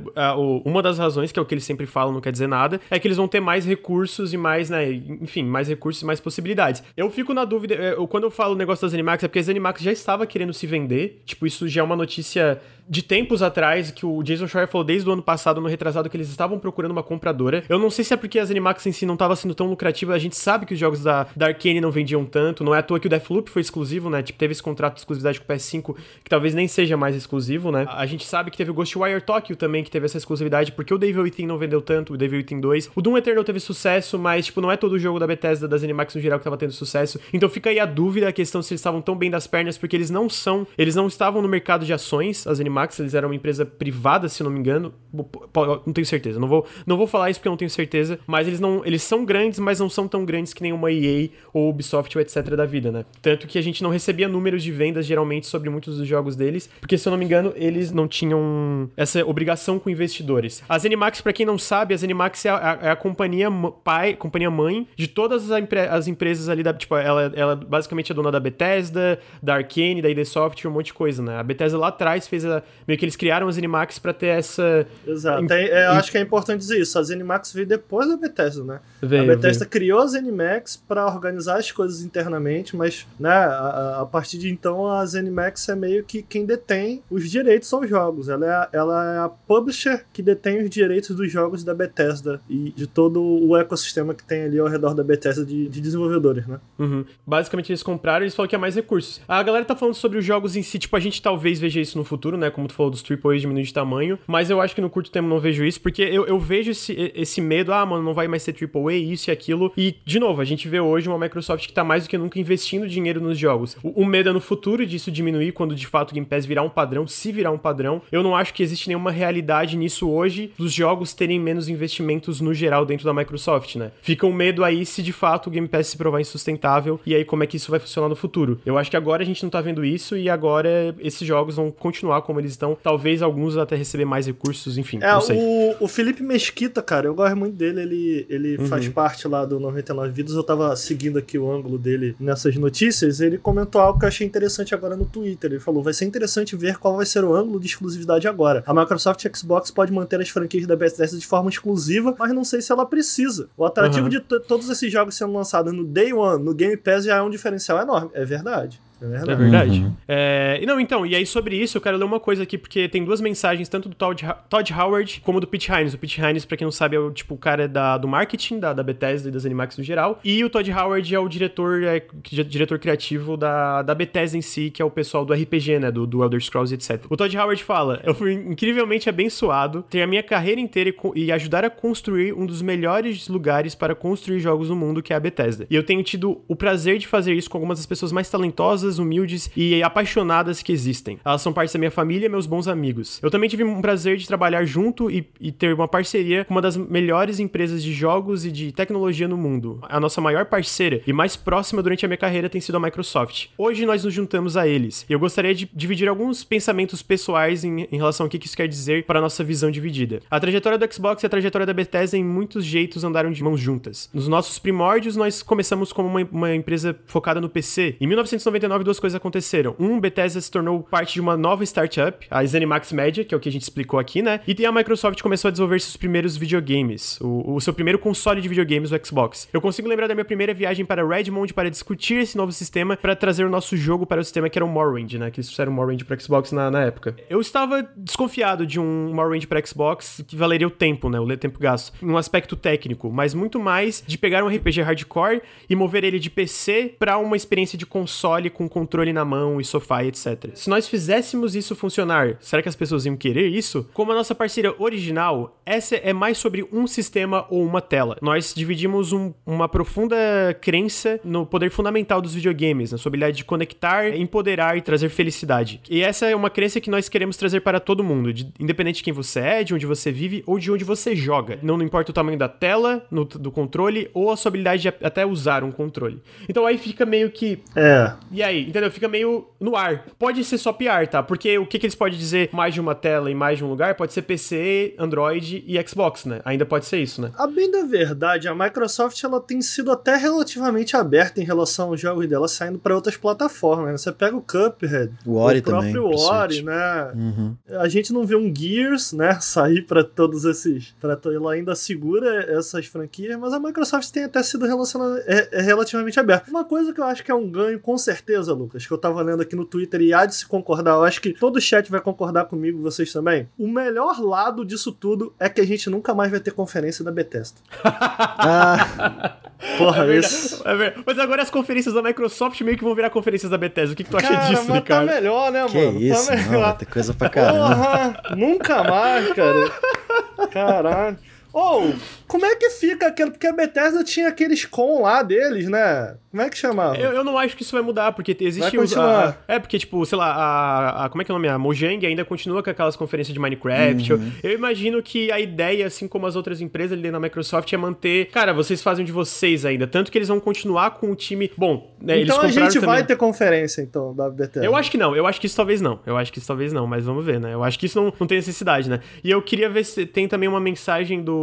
uma das razões, que é o que eles sempre falam, não quer dizer nada, é que eles vão ter mais recursos e mais, né? Enfim, mais recursos e mais possibilidades. Eu fico na dúvida, eu, quando eu falo o negócio das Animax, é porque as Animax já estava querendo se vender. Tipo, isso já é uma notícia de tempos atrás que o Jason Schreier falou desde o ano passado, no retrasado, que eles estavam procurando uma compradora. Eu não sei se é porque as Animax em si não estava sendo tão lucrativa. A gente sabe que os jogos da, da Arkane não vendiam tanto. Não é à toa que o Deathloop foi exclusivo, né? Tipo, teve esse contrato de exclusividade com o PS5, que talvez nem seja mais exclusivo, né? A gente sabe que teve o Ghostwire Tokyo também, que teve essa exclusividade, porque o Devil Within não vendeu tanto, o Devil Within 2. O Doom Eternal teve sucesso, mas, tipo, não é todo o jogo da Bethesda, das Animax no geral, que tava tendo sucesso. Então fica aí a dúvida, a questão se eles estavam tão bem das pernas, porque eles não são, eles não estavam no mercado de ações, as Animax, eles eram uma empresa privada, se não me engano. Não tenho certeza. Não vou, não vou falar isso porque eu não tenho certeza. Mas eles não. Eles são grandes, mas não são tão grandes que nem uma EA ou Ubisoft ou etc. da vida, né? Tanto que a gente não recebia números de vendas geralmente sobre muitos dos jogos deles. Porque, se eu não me engano, eles não tinham essa obrigação com investidores. As Animax, para quem não sabe, as Animax é a, é a, companhia pai, companhia mãe de todas as, as empresas ali da. Tipo, ela, ela basicamente é dona da Bethesda, da Arkane, da ID Software, um monte de coisa, né? A Bethesda lá atrás fez a. Meio que eles criaram as Animax para ter essa. Exato. É, eu acho que é importante dizer isso. As Animax veio depois da Bethesda, né? Veio, a Bethesda veio. criou as Animax para organizar as coisas internamente, mas né, a, a, partir de então a Animax é meio que quem detém os direitos aos jogos. Ela é, ela é a publisher que detém os direitos dos jogos da Bethesda e de todo o ecossistema que tem ali ao redor da Bethesda de, de desenvolvedores, né? Uhum. Basicamente eles compraram e eles falaram que é mais recursos. A galera tá falando sobre os jogos em si, tipo, a gente talvez veja isso no futuro, né? Como tu falou dos AAA diminuindo de tamanho, mas eu acho que no curto tempo não vejo isso, porque eu, eu vejo esse, esse medo, ah, mano, não vai mais ser AAA, isso e aquilo. E, de novo, a gente vê hoje uma Microsoft que tá mais do que nunca investindo dinheiro nos jogos. O, o medo é no futuro disso diminuir quando de fato o Game Pass virar um padrão, se virar um padrão. Eu não acho que existe nenhuma realidade nisso hoje dos jogos terem menos investimentos no geral dentro da Microsoft, né? Fica um medo aí se de fato o Game Pass se provar insustentável e aí como é que isso vai funcionar no futuro. Eu acho que agora a gente não tá vendo isso e agora esses jogos vão continuar como eles estão. Talvez alguns até receber mais recursos, enfim. É, o, o Felipe Mesquita, cara, eu gosto muito dele, ele, ele uhum. faz parte lá do 99 Vidas, eu tava seguindo aqui o ângulo dele nessas notícias, ele comentou algo que eu achei interessante agora no Twitter. Ele falou: vai ser interessante ver qual vai ser o ângulo de exclusividade agora. A Microsoft Xbox pode manter as franquias da Bethesda de forma exclusiva, mas não sei se ela precisa. O atrativo uhum. de todos esses jogos sendo lançados no Day One, no Game Pass, já é um diferencial enorme. É verdade. É verdade. É verdade. Uhum. É, não, então, e aí sobre isso eu quero ler uma coisa aqui, porque tem duas mensagens, tanto do Todd, Todd Howard como do Pete Hines. O Pete Hines, pra quem não sabe, é o, tipo, o cara da, do marketing, da, da Bethesda e das Animax no geral. E o Todd Howard é o diretor, é, diretor criativo da, da Bethesda em si, que é o pessoal do RPG, né? Do, do Elder Scrolls, etc. O Todd Howard fala: Eu fui incrivelmente abençoado ter a minha carreira inteira e, e ajudar a construir um dos melhores lugares para construir jogos no mundo, que é a Bethesda. E eu tenho tido o prazer de fazer isso com algumas das pessoas mais talentosas humildes e apaixonadas que existem. Elas são parte da minha família e meus bons amigos. Eu também tive um prazer de trabalhar junto e, e ter uma parceria com uma das melhores empresas de jogos e de tecnologia no mundo. A nossa maior parceira e mais próxima durante a minha carreira tem sido a Microsoft. Hoje nós nos juntamos a eles. E eu gostaria de dividir alguns pensamentos pessoais em, em relação ao que isso quer dizer para a nossa visão dividida. A trajetória do Xbox e a trajetória da Bethesda em muitos jeitos andaram de mãos juntas. Nos nossos primórdios, nós começamos como uma, uma empresa focada no PC. Em 1999, duas coisas aconteceram. Um, Bethesda se tornou parte de uma nova startup, a ZeniMax Media, que é o que a gente explicou aqui, né? E a Microsoft começou a desenvolver seus primeiros videogames, o, o seu primeiro console de videogames, o Xbox. Eu consigo lembrar da minha primeira viagem para Redmond para discutir esse novo sistema para trazer o nosso jogo para o sistema que era o Morrowind, né? Que eles fizeram o Morrowind para Xbox na, na época. Eu estava desconfiado de um Morrowind para Xbox que valeria o tempo, né? O tempo gasto. Um aspecto técnico, mas muito mais de pegar um RPG hardcore e mover ele de PC para uma experiência de console com controle na mão e sofá e etc. Se nós fizéssemos isso funcionar, será que as pessoas iam querer isso? Como a nossa parceira original, essa é mais sobre um sistema ou uma tela. Nós dividimos um, uma profunda crença no poder fundamental dos videogames, na sua habilidade de conectar, empoderar e trazer felicidade. E essa é uma crença que nós queremos trazer para todo mundo, de, independente de quem você é, de onde você vive ou de onde você joga. Não, não importa o tamanho da tela, no, do controle ou a sua habilidade de até usar um controle. Então aí fica meio que. É. E aí, entendeu? Fica meio no ar. Pode ser só PR, tá? Porque o que, que eles podem dizer mais de uma tela em mais de um lugar pode ser PC, Android e Xbox, né? Ainda pode ser isso, né? A bem da verdade, a Microsoft ela tem sido até relativamente aberta em relação aos jogos dela saindo para outras plataformas. Né? Você pega o Cuphead, o, Ori o próprio também, Ori, né? Uhum. A gente não vê um Gears, né, *laughs* sair para todos esses, para ela ainda segura essas franquias, mas a Microsoft tem até sido relaciona, é, é relativamente aberta. Uma coisa que eu acho que é um ganho com certeza, Lucas, que eu tava lendo aqui no Twitter e há de se concordar, eu acho que todo o chat vai concordar comigo, vocês também. O melhor lado disso tudo é que a gente nunca mais vai ter conferência da Bethesda. *laughs* Ah, Porra, É isso. é. Mas agora as conferências da Microsoft meio que vão virar conferências da Bethesda. O que, que tu acha Cara, disso, mas tá Ricardo? melhor, né, que mano? isso, tá não, melhor. vai ter coisa pra caramba. Porra, nunca mais, cara. Caralho. Ou, como é que fica aquele. Porque a Bethesda tinha aqueles com lá deles, né? Como é que chamava? Eu, eu não acho que isso vai mudar, porque existe Vai os- continuar. a- É, porque, tipo, sei lá, a, a- Como é que é o nome? A Mojang ainda continua com aquelas conferências de Minecraft. Uhum. Eu, eu imagino que a ideia, assim como as outras empresas ali na Microsoft, é manter. Cara, vocês fazem de vocês ainda. Tanto que eles vão continuar com o time. Bom, né, eles então a compraram gente também. vai ter conferência, então, da Bethesda. Eu acho que não, eu acho que isso talvez não. Eu acho que isso talvez não, mas vamos ver, né? Eu acho que isso não, não tem necessidade, né? E eu queria ver se tem também uma mensagem do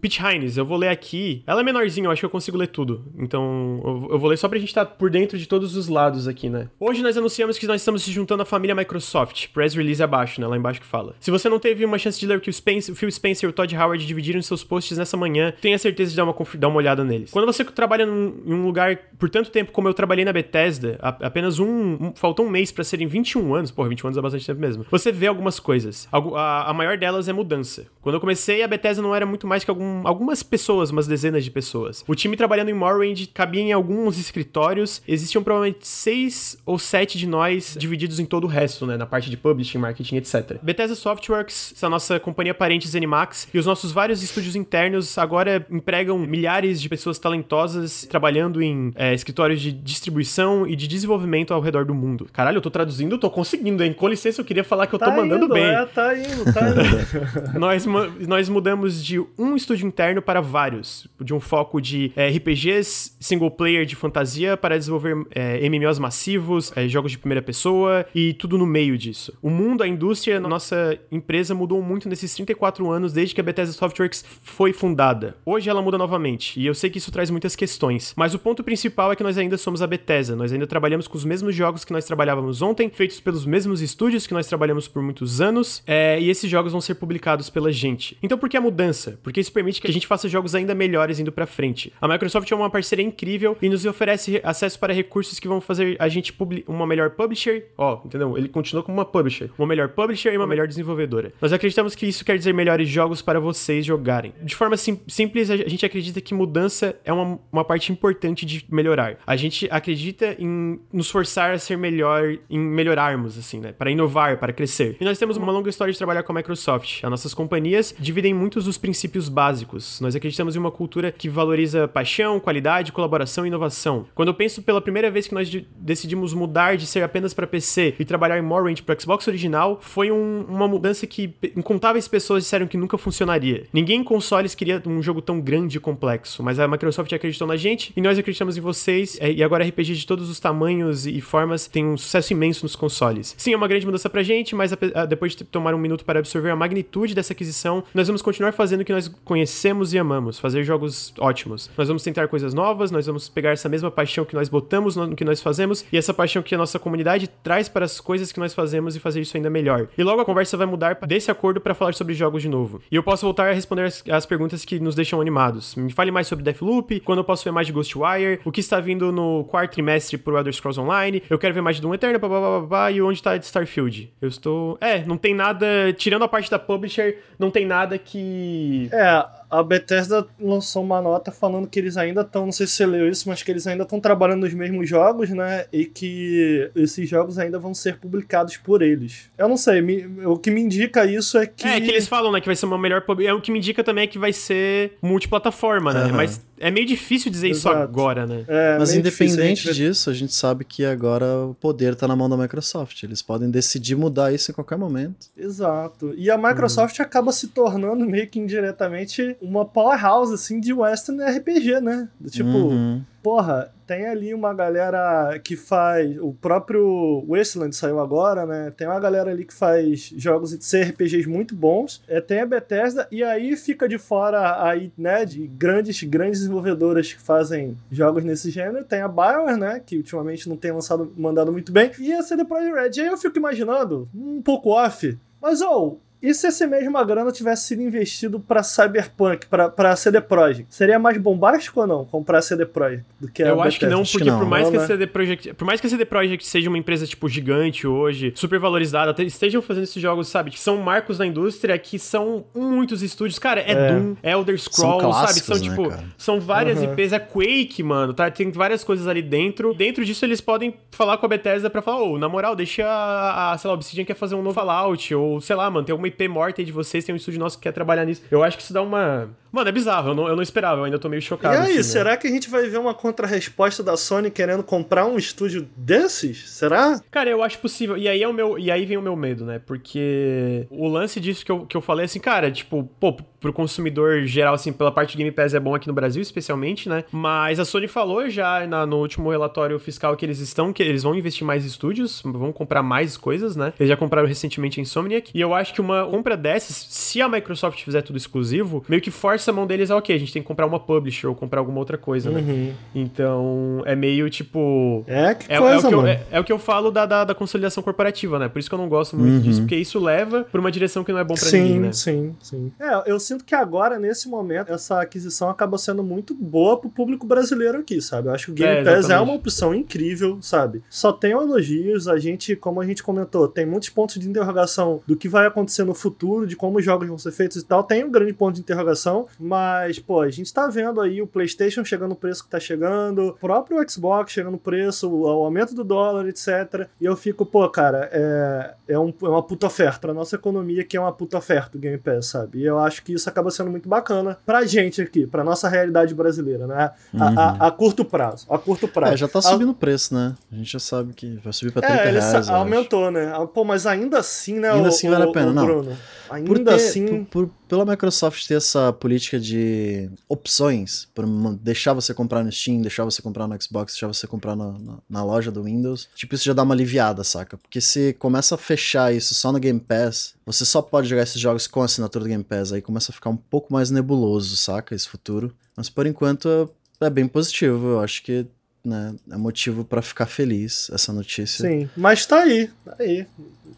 Pete Hines. Eu vou ler aqui. Ela é menorzinha, eu acho que eu consigo ler tudo. Então, eu, vou ler só pra gente estar por dentro de todos os lados aqui, né? Hoje nós anunciamos que nós estamos se juntando à família Microsoft. Press release abaixo, né? Lá embaixo que fala. Se você não teve uma chance de ler que o, Spence- o Phil Spencer e o Todd Howard dividiram seus posts nessa manhã, tenha certeza de dar uma, dar uma olhada neles. Quando você trabalha num, em um lugar por tanto tempo como eu trabalhei na Bethesda, a- apenas um, um- faltou um mês pra serem 21 anos, porra, 21 anos é bastante tempo mesmo. Você vê algumas coisas. A, a maior delas é mudança. Quando eu comecei, a Bethesda não era muito mais que algum- algumas pessoas, umas dezenas de pessoas. O time trabalhando em Morrowind cabia em alguns escritórios. Existiam provavelmente seis ou sete de nós divididos em todo o resto, né? Na parte de publishing, marketing, etc. Bethesda Softworks, essa nossa companhia parente ZeniMax, e os nossos vários estúdios internos agora empregam milhares de pessoas talentosas trabalhando em é, escritórios de distribuição e de desenvolvimento ao redor do mundo. Caralho, eu tô traduzindo, eu tô conseguindo, hein? Com licença, eu queria falar que eu tô Tá mandando indo, bem É, tá indo, tá indo. *laughs* nós, nós mudamos de um estúdio interno para vários. De um foco de é, RPGs single player de fantasia para desenvolver é, MMOs massivos, é, jogos de primeira pessoa e tudo no meio disso. O mundo, a indústria, a nossa empresa mudou muito nesses 34 anos desde que a Bethesda Softworks foi fundada. Hoje ela muda novamente e eu sei que isso traz muitas questões, mas o ponto principal é que nós ainda somos a Bethesda. Nós ainda trabalhamos com os mesmos jogos que nós trabalhávamos ontem, feitos pelos mesmos estúdios que nós trabalhamos por muitos anos, e esses jogos vão ser publicados pela gente. Então por que a mudança? Porque isso permite que a gente faça jogos ainda melhores indo pra frente. A Microsoft é uma parceria incrível e nos oferece acesso para recursos que vão fazer a gente uma melhor publisher. Ó, entendeu? Ele continua como uma publisher. Uma melhor publisher e uma melhor desenvolvedora. Nós acreditamos que isso quer dizer melhores jogos para vocês jogarem. De forma sim- simples, a gente acredita que mudança é uma, uma parte importante de melhorar. A gente acredita em nos forçar a ser melhor, em melhorarmos, assim, né? Para inovar, para crescer. E nós temos uma longa história de trabalhar com a Microsoft. As nossas companhias dividem muitos dos princípios princípios básicos. Nós acreditamos em uma cultura que valoriza paixão, qualidade, colaboração e inovação. Quando eu penso pela primeira vez que nós de decidimos mudar de ser apenas para PC e trabalhar em Morrowind para Xbox original, foi um, uma mudança que incontáveis pessoas disseram que nunca funcionaria. Ninguém em consoles queria um jogo tão grande e complexo, mas a Microsoft acreditou na gente e nós acreditamos em vocês. É, e agora RPG de todos os tamanhos e formas tem um sucesso imenso nos consoles. Sim, é uma grande mudança pra gente, mas depois de tomar um minuto para absorver a magnitude dessa aquisição, nós vamos continuar que nós conhecemos e amamos, fazer jogos ótimos. Nós vamos tentar coisas novas, nós vamos pegar essa mesma paixão que nós botamos no que nós fazemos e essa paixão que a nossa comunidade traz para as coisas que nós fazemos e fazer isso ainda melhor. E logo a conversa vai mudar desse acordo para falar sobre jogos de novo. E eu posso voltar a responder as, as, perguntas que nos deixam animados. Me fale mais sobre Deathloop, quando eu posso ver mais de Ghostwire, o que está vindo no quarto trimestre pro Elder Scrolls Online, eu quero ver mais de Doom Eternal, blá, blá, blá, blá, e onde está Starfield. Eu estou... É, não tem nada... Tirando a parte da publisher, não tem nada que... É, a Bethesda lançou uma nota falando que eles ainda estão, não sei se você leu isso, mas que eles ainda estão trabalhando nos mesmos jogos, né? E que esses jogos ainda vão ser publicados por eles. Eu não sei, me, o que me indica isso é que. É, que eles falam, né, que vai ser uma melhor. É o que me indica também é que vai ser multiplataforma, né? Uhum. Mas é meio difícil dizer Exato. isso agora, né? É, Mas independente a disso, a gente sabe que agora o poder tá na mão da Microsoft. Eles podem decidir mudar isso em qualquer momento. Exato. E a Microsoft uhum. acaba se tornando meio que indiretamente uma powerhouse, assim, de Western RPG, né? Tipo, uhum. porra, tem ali uma galera que faz. O próprio Wasteland saiu agora, né? Tem uma galera ali que faz jogos de CRPGs muito bons. É, tem a Bethesda, e aí fica de fora aí, né, de grandes, grandes desenvolvedoras que fazem jogos nesse gênero. Tem a Bioware, né? Que ultimamente não tem lançado, mandado muito bem. E a CD Projekt Red. E aí eu fico imaginando, um pouco off, mas, ou, oh, e se esse mesma grana tivesse sido investido para Cyberpunk, para CD Projekt? Seria mais bombástico ou não comprar a CD Projekt do que a Eu acho que não, porque não. por mais não, que a né? CD Projekt, por mais que a CD Projekt seja uma empresa tipo gigante hoje, super valorizada, estejam fazendo esses jogos, sabe, que são marcos da indústria, que são muitos estúdios, cara, é, é. Doom, Elder Scrolls, são sabe, são né, tipo, cara? são várias uhum. IPs, é Quake, mano, tá, tem várias coisas ali dentro. Dentro disso eles podem falar com a Bethesda para falar, ô, oh, na moral, deixa a, a, sei lá, Obsidian quer fazer um novo Fallout ou sei lá, mano, tem alguma IP morta aí de vocês, tem um estúdio nosso que quer trabalhar nisso. Eu acho que isso dá uma. Mano, é bizarro, eu não, eu não esperava, eu ainda tô meio chocado. E aí, assim, né? será né? que a gente vai ver uma contra-resposta da Sony querendo comprar um estúdio desses? Será? Cara, eu acho possível. E aí é o meu. E aí vem o meu medo, né? Porque o lance disso que eu, que eu falei assim, cara, tipo, pô, pro consumidor geral, assim, pela parte do Game Pass é bom aqui no Brasil, especialmente, né? Mas a Sony falou já na, no último relatório fiscal que eles estão, que eles vão investir mais estúdios, vão comprar mais coisas, né? Eles já compraram recentemente a Insomniac. E eu acho que uma compra dessas, se a Microsoft fizer tudo exclusivo, meio que força a mão deles a, ok, a gente tem que comprar uma publisher ou comprar alguma outra coisa, né? Uhum. Então, é meio tipo. É, que é, coisa, é, o, que eu, é, é, o que eu falo da, da, da, consolidação corporativa, né? Por isso que eu não gosto muito uhum. disso, porque isso leva pra uma direção que não é bom pra sim, ninguém, né? Sim, sim, É, eu sinto que agora, nesse momento, essa aquisição acaba sendo muito boa pro público brasileiro aqui, sabe? Eu acho que o Game é, Pass é uma opção incrível, sabe? Só tem elogios, a gente, como a gente comentou, tem muitos pontos de interrogação do que vai acontecer no futuro, de como os jogos vão ser feitos e tal. Tem um grande ponto de interrogação, mas, pô, a gente tá vendo aí o PlayStation chegando no preço que tá chegando, o próprio Xbox chegando no preço, o aumento do dólar, etc. E eu fico, pô, cara, é, é, um, é uma puta oferta pra nossa economia, que é uma puta oferta o Game Pass, sabe? E eu acho que isso acaba sendo muito bacana pra gente aqui, pra nossa realidade brasileira, né? A, uhum. a, a curto prazo. A curto prazo. É, já tá subindo o preço, né? A gente já sabe que vai subir pra 30 é, reais. Aumentou, né? Pô, mas ainda assim, né? Ainda o, assim vale a pena, não. Bruno? Ainda por ter, assim. Por, por, pela Microsoft ter essa política de opções, por deixar você comprar no Steam, deixar você comprar no Xbox, deixar você comprar na, na, na, loja do Windows, tipo, isso já dá uma aliviada, saca? Porque se começa a fechar isso só no Game Pass, você só pode jogar esses jogos com a assinatura do Game Pass, aí começa a ficar um pouco mais nebuloso, saca? Esse futuro. Mas por enquanto é bem positivo, eu acho que né, é motivo para ficar feliz essa notícia. Sim, mas tá aí, tá aí.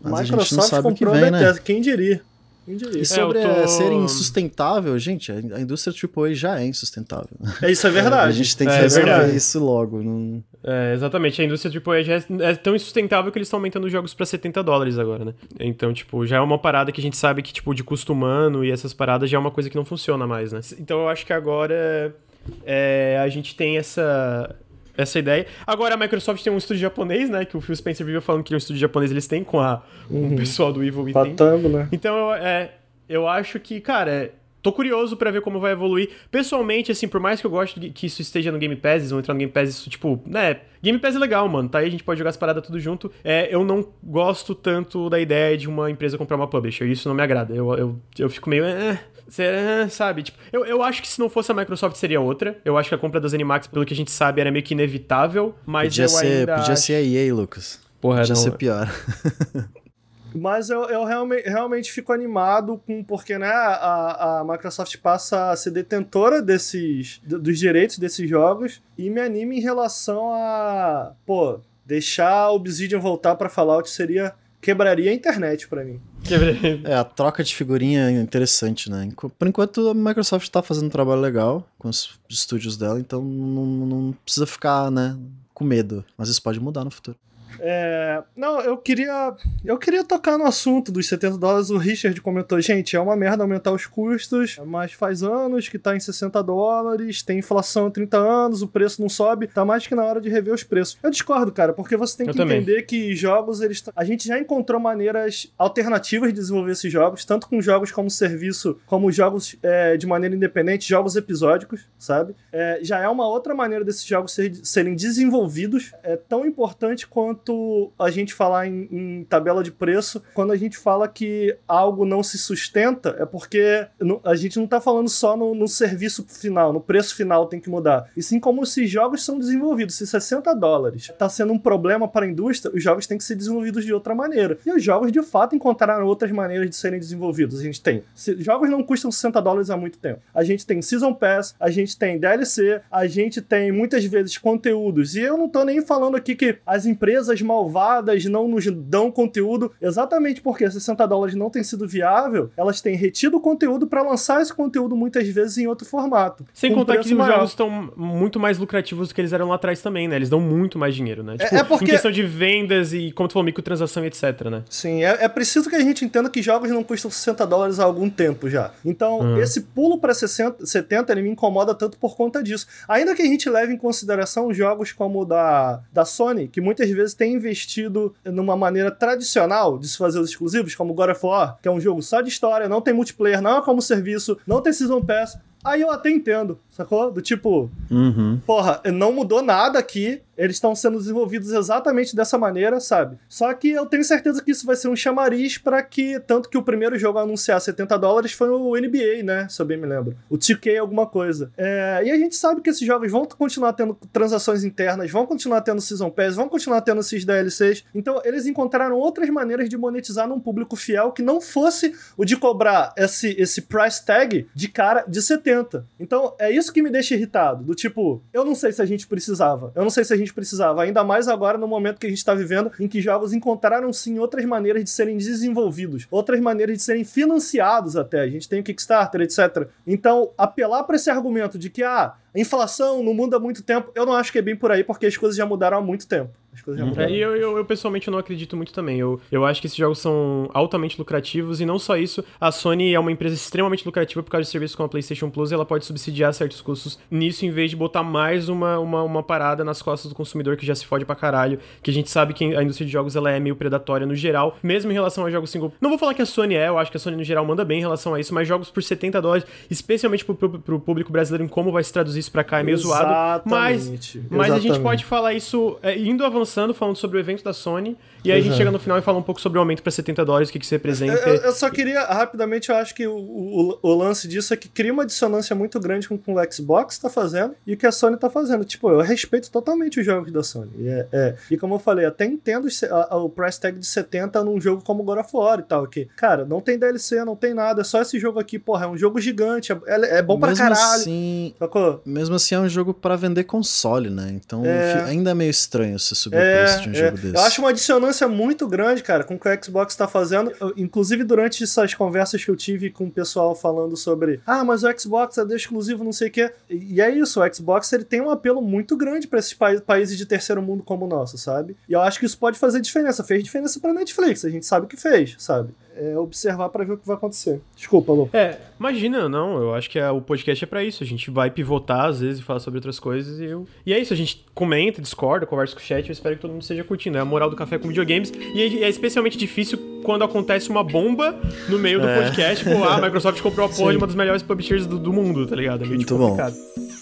Mas Microsoft comprou vem, a Bethesda, né? quem diria? E é, sobre é, tô... ser insustentável, gente, a indústria AAA já é insustentável. É, isso é verdade. *laughs* a gente tem que é, resolver é isso logo. Não... É, exatamente, a indústria AAA já é, é tão insustentável que eles estão aumentando os jogos para 70 dólares agora, né? Então, tipo, já é uma parada que a gente sabe que, tipo, de custo humano e essas paradas já é uma coisa que não funciona mais, né? Então eu acho que agora é, a gente tem essa, essa ideia. Agora a Microsoft tem um estúdio japonês, né? Que o Phil Spencer viveu falando que é um estúdio japonês eles têm com, a, com uhum. o pessoal do Evil Within. Patando, né? Então eu, é, eu acho que, cara, tô curioso para ver como vai evoluir. Pessoalmente, assim, por mais que eu goste que isso esteja no Game Pass, vão entrar no Game Pass, isso, tipo, né, Game Pass é legal, mano, tá aí a gente pode jogar as paradas tudo junto. É, eu não gosto tanto da ideia de uma empresa comprar uma publisher, isso não me agrada. Eu, eu, eu fico meio, é, sabe? Tipo, eu, eu acho que se não fosse a Microsoft seria outra. Eu acho que a compra da Zenimax, pelo que a gente sabe, era meio que inevitável, mas podia eu ser, ainda Podia acho... ser a EA, Lucas. Porra, podia não, ser pior. *laughs* Mas eu, eu realmente, realmente fico animado com porque né, a, a Microsoft passa a ser detentora desses dos direitos desses jogos e me anima em relação a pô deixar o Obsidian voltar para Fallout seria quebraria a internet para mim. É, a troca de figurinha é interessante, né? Por enquanto a Microsoft tá fazendo um trabalho legal com os estúdios dela, então não, não precisa ficar, né, com medo. Mas isso pode mudar no futuro. É, não, eu queria. Eu queria tocar no assunto dos 70 dólares. O Richard comentou, gente, é uma merda aumentar os custos, mas faz anos que tá em 60 dólares, tem inflação há 30 anos, o preço não sobe, tá mais que na hora de rever os preços. Eu discordo, cara, porque você tem que entender que jogos, eles. A gente já encontrou maneiras alternativas de desenvolver esses jogos, tanto com jogos como serviço, como jogos é, de maneira independente, jogos episódicos, sabe? É, já é uma outra maneira desses jogos ser, serem desenvolvidos. É tão importante quanto a gente falar em, em, tabela de preço, quando a gente fala que algo não se sustenta, é porque a gente não está falando só no, no, serviço final, no preço final tem que mudar. E sim como esses jogos são desenvolvidos. Se 60 dólares está sendo um problema para a indústria, os jogos têm que ser desenvolvidos de outra maneira. E os jogos, de fato, encontraram outras maneiras de serem desenvolvidos. A gente tem. Se, jogos não custam 60 dólares há muito tempo. A gente tem Season Pass, a gente tem DLC, a gente tem muitas vezes conteúdos. E eu não estou nem falando aqui que as empresas malvadas não nos dão conteúdo, exatamente porque 60 dólares não tem sido viável, elas têm retido o conteúdo para lançar esse conteúdo muitas vezes em outro formato. Sem contar que os maior. jogos estão muito mais lucrativos do que eles eram lá atrás também, né? Eles dão muito mais dinheiro, né? Tipo, é, é porque... Em questão de vendas e, como tu falou, microtransação etc, né? Sim, é, é, preciso que a gente entenda que jogos não custam 60 dólares há algum tempo já. Então, uhum. esse pulo para 70, ele me incomoda tanto por conta disso. Ainda que a gente leve em consideração jogos como o da, da Sony, que muitas vezes tem investido numa maneira tradicional de se fazer os exclusivos, como God of War, que é um jogo só de história, não tem multiplayer, não é como serviço, não tem Season Pass. Aí eu até entendo, sacou? Do tipo, uhum. porra, não mudou nada aqui, eles estão sendo desenvolvidos exatamente dessa maneira, sabe? Só que eu tenho certeza que isso vai ser um chamariz para que, tanto que o primeiro jogo a anunciar 70 dólares foi o NBA, né? Se eu bem me lembro. O 2K alguma coisa. É, e a gente sabe que esses jogos vão continuar tendo transações internas, vão continuar tendo Season Pass, vão continuar tendo esses DLCs. Então, eles encontraram outras maneiras de monetizar num público fiel que não fosse o de cobrar esse, esse price tag de cara de 70. Então, é isso que me deixa irritado. Do tipo, eu não sei se a gente precisava. Eu não sei se a gente precisava, ainda mais agora no momento que a gente está vivendo, em que jogos encontraram sim outras maneiras de serem desenvolvidos, outras maneiras de serem financiados até. A gente tem o Kickstarter, etc. Então, apelar para esse argumento de que ah, inflação não muda há muito tempo, eu não acho que é bem por aí, porque as coisas já mudaram há muito tempo. As coisas já uhum. mudaram. É, e eu, eu, eu, pessoalmente não acredito muito também. Eu, eu acho que esses jogos são altamente lucrativos e não só isso, a Sony é uma empresa extremamente lucrativa por causa de serviços como a PlayStation Plus e ela pode subsidiar certos custos nisso em vez de botar mais uma, uma, uma parada nas costas do consumidor que já se fode pra caralho. Que a gente sabe que a indústria de jogos ela é meio predatória no geral, mesmo em relação a jogos single. Não vou falar que a Sony é, eu acho que a Sony no geral manda bem em relação a isso, mas jogos por 70 dólares, especialmente pro, pro, pro público brasileiro, em como vai se traduzir isso pra cá, é meio Exato. zoado Exatamente. Mas, mas a gente pode falar isso é, indo avançando, falando sobre o evento da Sony, e aí a gente chega no final e fala um pouco sobre o aumento para 70 dólares, o que, que você representa. Eu, eu, só queria, rapidamente, eu acho que o, o, o, lance disso é que cria uma dissonância muito grande com, com o Xbox tá fazendo e o que a Sony tá fazendo. Tipo, eu respeito totalmente os jogos da Sony. E, é, é. e como eu falei, até entendo a, a, o price tag de 70 num jogo como God of War e tal, que, cara, não tem DLC, não tem nada, é só esse jogo aqui, porra, é um jogo gigante, é, é, é bom pra mesmo caralho. Assim, sacou? Mesmo assim, é um jogo para vender console, né? Então é... ainda é meio estranho você subir é, o preço de um é. jogo desse. Eu acho uma dissonância muito grande, cara, com o que o Xbox tá fazendo. Eu, inclusive, durante essas conversas que eu tive com o pessoal falando sobre ah, mas o Xbox é exclusivo, não sei o quê. E é isso, o Xbox ele tem um apelo muito grande para esses pa países de terceiro mundo como o nosso, sabe? E eu acho que isso pode fazer diferença. Fez diferença pra Netflix, a gente sabe que fez, sabe? É, observar para ver o que vai acontecer. Desculpa, Lu. É, imagina, não. Eu acho que é, o podcast é para isso. A gente vai pivotar às vezes, falar sobre outras coisas. E, eu... e é isso, a gente comenta, discorda, conversa com o chat. Eu espero que todo mundo esteja curtindo. É a moral do café com videogames. E é, é especialmente difícil quando acontece uma bomba no meio do é. podcast. Tipo, ah, a Microsoft comprou a porra Sim. de uma das melhores publishers do, do mundo, tá ligado? É meio Muito complicado. Bom.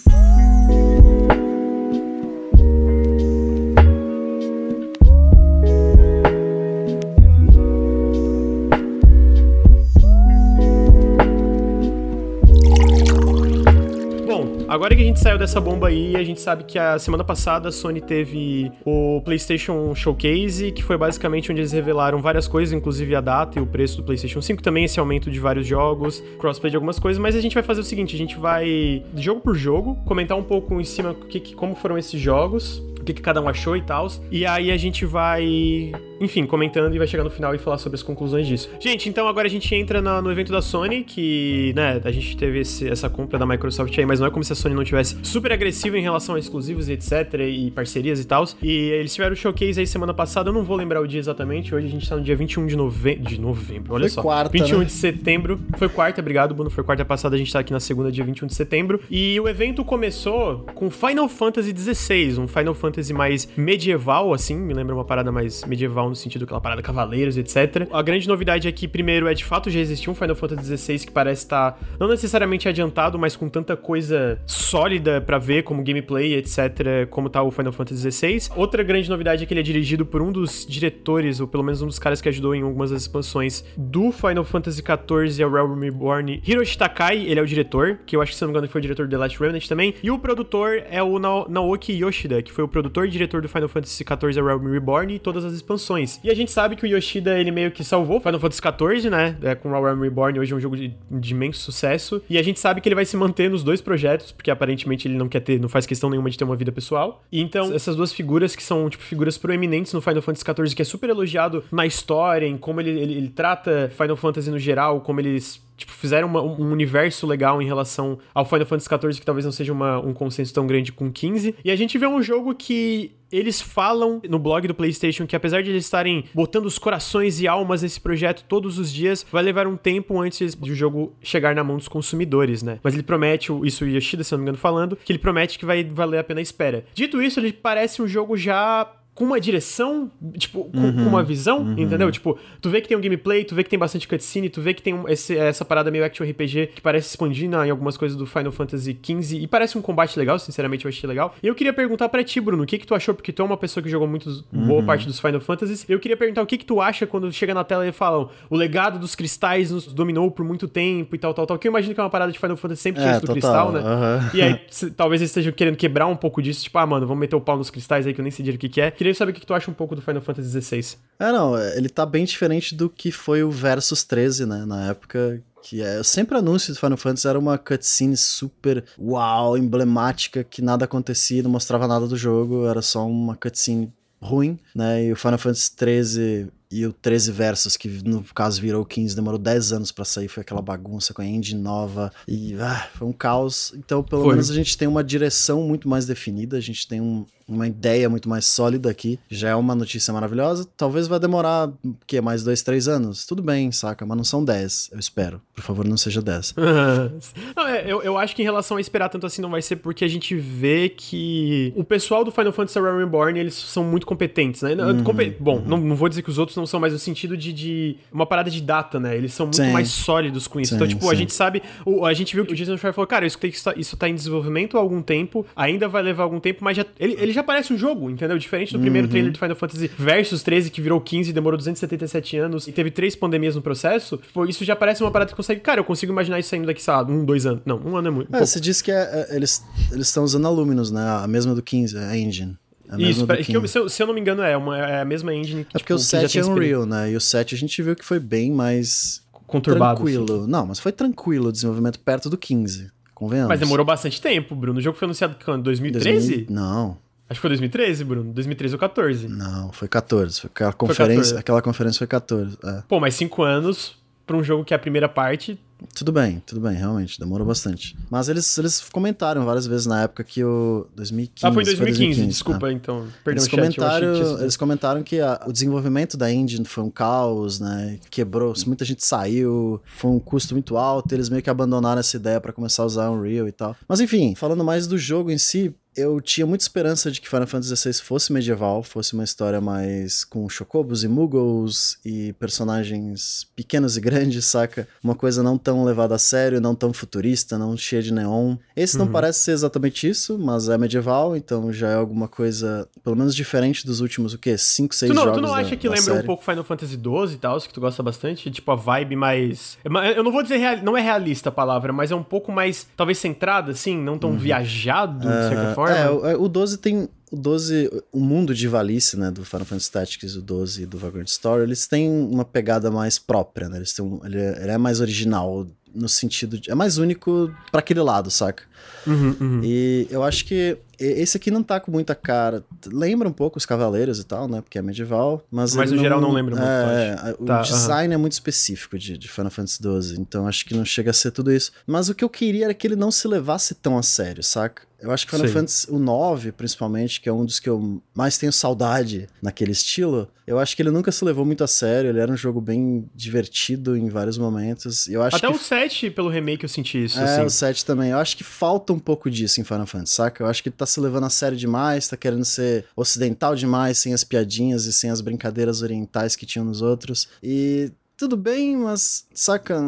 Agora que a gente saiu dessa bomba aí, a gente sabe que a semana passada a Sony teve o PlayStation Showcase, que foi basicamente onde eles revelaram várias coisas, inclusive a data e o preço do PlayStation 5, também esse aumento de vários jogos, crossplay de algumas coisas, mas a gente vai fazer o seguinte, a gente vai jogo por jogo, comentar um pouco em cima que, como foram esses jogos, o que, que cada um achou e tal. E aí a gente vai, enfim, comentando e vai chegar no final e falar sobre as conclusões disso. Gente, então agora a gente entra no, no evento da Sony, que, né, a gente teve esse, essa compra da Microsoft aí, mas não é como se a Sony não tivesse super agressiva em relação a exclusivos e etc, e parcerias e tal. E eles tiveram o showcase aí semana passada, eu não vou lembrar o dia exatamente, hoje a gente tá no dia 21 de, nove... de novembro, olha foi só. Quarta, 21 né? de setembro. Foi quarta, obrigado, Bruno, foi quarta passada, a gente tá aqui na segunda, dia 21 de setembro. E o evento começou com Final Fantasy XVI, um Final Fantasy mais medieval, assim, me lembra uma parada mais medieval no sentido aquela parada cavaleiros, etc. A grande novidade aqui, primeiro, é de fato já existia um Final Fantasy XVI que parece estar não necessariamente adiantado, mas com tanta coisa sólida para ver, como gameplay, etc., como tá o Final Fantasy XVI. Outra grande novidade é que ele é dirigido por um dos diretores, ou pelo menos um dos caras que ajudou em algumas das expansões do Final Fantasy XIV A Realm Reborn, Hiroshi Takai, ele é o diretor, que eu acho que se não me engano foi o diretor do The Last Remnant também, e o produtor é o Naoki Yoshida, que foi o produtor e diretor do Final Fantasy XIV A Realm Reborn e todas as expansões. E a gente sabe que o Yoshida, ele meio que salvou Final Fantasy XIV, né? É, com A Realm Reborn, hoje é um jogo de, de, imenso sucesso. E a gente sabe que ele vai se manter nos dois projetos, porque aparentemente ele não quer ter, não faz questão nenhuma de ter uma vida pessoal. E então, essas duas figuras que são, tipo, figuras proeminentes no Final Fantasy XIV, que é super elogiado na história, em como ele, ele, ele trata Final Fantasy no geral, como eles tipo, fizeram uma, um universo legal em relação ao Final Fantasy XIV, que talvez não seja uma, um consenso tão grande com 15. E a gente vê um jogo que eles falam no blog do PlayStation que apesar de eles estarem botando os corações e almas nesse projeto todos os dias, vai levar um tempo antes do jogo chegar na mão dos consumidores, né? Mas ele promete, isso o Yoshida, se não me engano, falando, que ele promete que vai valer a pena a espera. Dito isso, ele parece um jogo já com uma direção, tipo, com, uhum, com uma visão, uhum. entendeu? Tipo, tu vê que tem um gameplay, tu vê que tem bastante cutscene, tu vê que tem um, esse, essa parada meio action RPG que parece expandir em algumas coisas do Final Fantasy XV e parece um combate legal, sinceramente eu achei legal. E eu queria perguntar para ti, Bruno, o que que tu achou? Porque tu é uma pessoa que jogou muito, uhum. boa parte dos Final Fantasies. Eu queria perguntar o que que tu acha quando chega na tela e falam o legado dos cristais nos dominou por muito tempo e tal, tal, tal. Que eu imagino que é uma parada de Final Fantasy sempre tinha é, isso do total, cristal, né? E aí, *laughs* talvez eles estejam querendo quebrar um pouco disso, tipo, ah, mano, vamos meter o pau nos cristais aí que eu nem sei direito o que que é. Queria saber o que tu acha um pouco do Final Fantasy XVI. É, não, ele tá bem diferente do que foi o Versus 13, né, na época, que é sempre anúncio do Final Fantasy era uma cutscene super uau, emblemática, que nada acontecia, não mostrava nada do jogo, era só uma cutscene ruim, né? E o Final Fantasy 13 e o 13 Versus, que no caso virou o 15, demorou 10 anos para sair, foi aquela bagunça com a engine nova e ah, foi um caos. Então, pelo foi. menos a gente tem uma direção muito mais definida, a gente tem um, uma ideia muito mais sólida aqui. Já é uma notícia maravilhosa. Talvez vai demorar, o quê? Mais dois, três anos? Tudo bem, saca? Mas não são dez, eu espero. Por favor, não seja dez. *laughs* não, é, eu, eu acho que em relação a esperar tanto assim não vai ser porque a gente vê que o pessoal do Final Fantasy Reborn, eles são muito competentes, né? Uhum, Bom, uhum. Não, não vou dizer que os outros não são, mas no sentido de, de uma parada de data, né? Eles são muito sim. mais sólidos com isso. Então, sim, então, tipo, sim. a gente sabe, o, a gente viu que o Jason Schreier falou, cara, isso, tem, isso tá em desenvolvimento há algum tempo, ainda vai levar algum tempo, mas já, ele, ele já parece um jogo, entendeu? Diferente do primeiro uhum. trailer de Final Fantasy Versus 13, que virou 15 e demorou 277 anos e teve três pandemias no processo. Tipo, isso já parece uma parada que consegue. Cara, eu consigo imaginar isso saindo daqui, sei lá, um, dois anos. Não, um ano é muito. É, você disse que é, é, eles estão usando a Luminous, né? A mesma do 15, a engine. A Isso, que eu, se, eu, se, eu, não me engano, é, uma, é a mesma engine. Que, é porque tipo, o 7 é Unreal, né? E o 7 a gente viu que foi bem mais. Conturbado. Tranquilo. Assim. Não, mas foi tranquilo o desenvolvimento perto do 15. Convenhamos. Mas demorou bastante tempo, Bruno. O jogo foi anunciado quando? 2013? 2000, não. Acho que foi 2013, Bruno. 2013 ou 14. Não, foi 14. Foi aquela conferência, foi aquela conferência foi 14. É. Pô, mas 5 anos pra um jogo que é a primeira parte Tudo bem, tudo bem, realmente, demorou bastante. Mas eles, eles comentaram várias vezes na época que o 2015. Ah, foi em 2015, 2015 desculpa, né? então. Perdão, Eles chat, comentaram, que tinha eles comentaram que a- o desenvolvimento da engine foi um caos, né? Quebrou, muita gente saiu, foi um custo muito alto, eles meio que abandonaram essa ideia pra começar a usar Unreal e tal. Mas enfim, falando mais do jogo em si, eu tinha muita esperança de que Final Fantasy XVI fosse medieval, fosse uma história mais com chocobos e muggles e personagens pequenos e grandes, *laughs* saca? Uma coisa não tão levada a sério, não tão futurista, não cheia de neon. Esse não Uhum. parece ser exatamente isso, mas é medieval, então já é alguma coisa, pelo menos diferente dos últimos, o quê? 5, 6 Tu não, jogos tu não da- acha que da lembra um série. pouco Final Fantasy XII e tal, que tu gosta bastante? Tipo, a vibe mais. Eu não vou dizer real... não é realista a palavra, mas é um pouco mais, talvez, centrada, assim, não tão viajado, de certa Aham. Forma. É, o, é, o 12 tem. O 12, o mundo de Valice, né, do Final Fantasy Tactics, o 12 e do Vagrant Story, eles têm uma pegada mais própria, né? Eles têm um, ele, é, ele é mais original no sentido de. É mais único pra aquele lado, saca? Uhum, uhum. E eu acho que esse aqui não tá com muita cara. Lembra um pouco os Cavaleiros e tal, né? Porque é medieval. Mas, Mas no geral não lembra muito, É, acha? o Tá, design é muito específico de, de Final Fantasy XII. Então acho que não chega a ser tudo isso. Mas o que eu queria era que ele não se levasse tão a sério, saca? Eu acho que Final Sei. Fantasy, o 9, principalmente, que é um dos que eu mais tenho saudade naquele estilo, eu acho que ele nunca se levou muito a sério. Ele era um jogo bem divertido em vários momentos. Eu acho Até que o 7, pelo remake, eu senti isso, é, assim. o 7 também. Eu acho que falta um pouco disso em Final Fantasy, saca? Eu acho que tá se levando a sério demais, tá querendo ser ocidental demais, sem as piadinhas e sem as brincadeiras orientais que tinham nos outros. E tudo bem, mas, saca?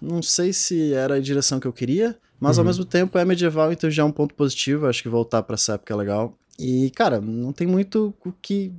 Não sei se era a direção que eu queria, mas ao Uhum. mesmo tempo é medieval, então já é um ponto positivo. Acho que voltar pra essa época é legal. E, cara, não tem muito o que